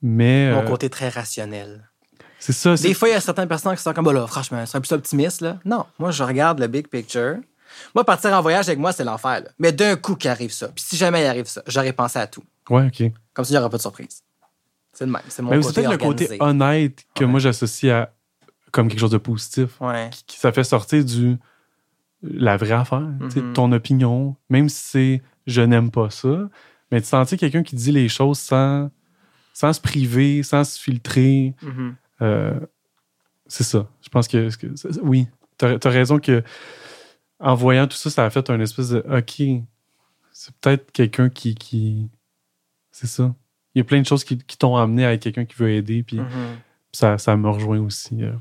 Mais. Mon euh, côté très rationnel. C'est ça. Des fois, il y a certaines personnes qui sont comme, bah là, franchement, c'est un peu optimiste, là. Non, moi, je regarde le big picture. Moi, partir en voyage avec moi, c'est l'enfer, Mais d'un coup qui arrive ça. Puis si jamais il arrive ça, j'aurais pensé à tout. Ouais, OK. Comme si il n'y aurait pas de surprise. C'est le même. C'est mon Mais côté peut-être le côté honnête que moi, j'associe à comme quelque chose de positif. Ouais. Qui, ça fait sortir du la vraie affaire, mm-hmm. ton opinion, même si c'est je n'aime pas ça, mais tu sentis quelqu'un qui dit les choses sans, sans se priver, sans se filtrer. Mm-hmm. Euh, c'est ça. Je pense que, oui, tu as, raison que en voyant tout ça, ça a fait un espèce de OK, c'est peut-être quelqu'un qui. qui c'est ça. Il y a plein de choses qui, t'ont amené à être quelqu'un qui veut aider, puis mm-hmm. ça, ça me rejoint aussi. Euh.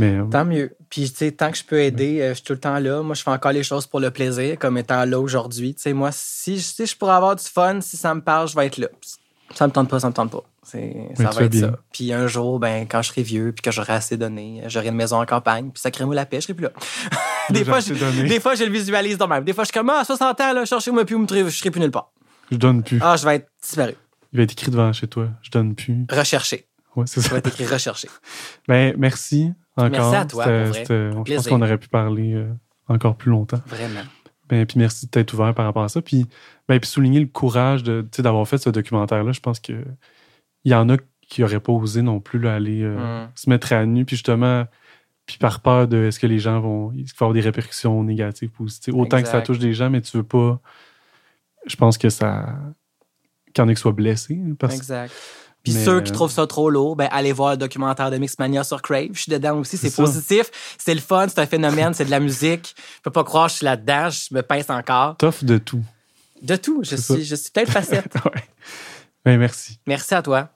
Euh, tant mieux. Puis, tu sais, tant que je peux aider, euh, je suis tout le temps là. Moi, je fais encore les choses pour le plaisir, comme étant là aujourd'hui. Tu sais, moi, si, si je pourrais avoir du fun, si ça me parle, je vais être là. Ça me tente pas, ça me tente pas. ça va être ça. Puis un jour, ben, quand je serai vieux, puis que j'aurai assez donné, j'aurai une maison en campagne, puis ça crée moi la pêche, je serai plus là. des, fois, je, des fois, je le visualise dans même. Des fois, je suis comme, ah, à 60 ans, là, cherchez-moi plus, je serai plus nulle part. Je donne plus. Ah, je vais être disparu. Il va être écrit devant chez toi. Je donne plus. Recherché. Ouais, c'est ça. va être écrit recherché. ben, merci. Encore. Merci à toi. je pense qu'on aurait pu parler euh, encore plus longtemps. Vraiment. Ben, puis merci de t'être ouvert par rapport à ça. Puis, ben, puis souligner le courage d'avoir fait ce documentaire-là. Je pense qu'il y en a qui n'auraient pas osé non plus là, aller euh, mm. se mettre à nu. Puis justement, puis par peur de est-ce que les gens vont. Il va avoir des répercussions négatives, positives. Autant que ça touche des gens, mais tu veux pas. Je pense que ça. Qu'il y en ait qui soient blessés. Parce... Exact. Puis ceux qui euh, trouvent ça trop lourd, ben allez voir le documentaire de Mixmania sur Crave. Je suis dedans aussi, c'est positif, c'est le fun, c'est un phénomène, c'est de la musique. Je peux pas croire que je suis là-dedans, je me pince encore. T'offres de tout. De tout, je suis, je suis peut-être facette. ouais. Ben, merci. Merci à toi.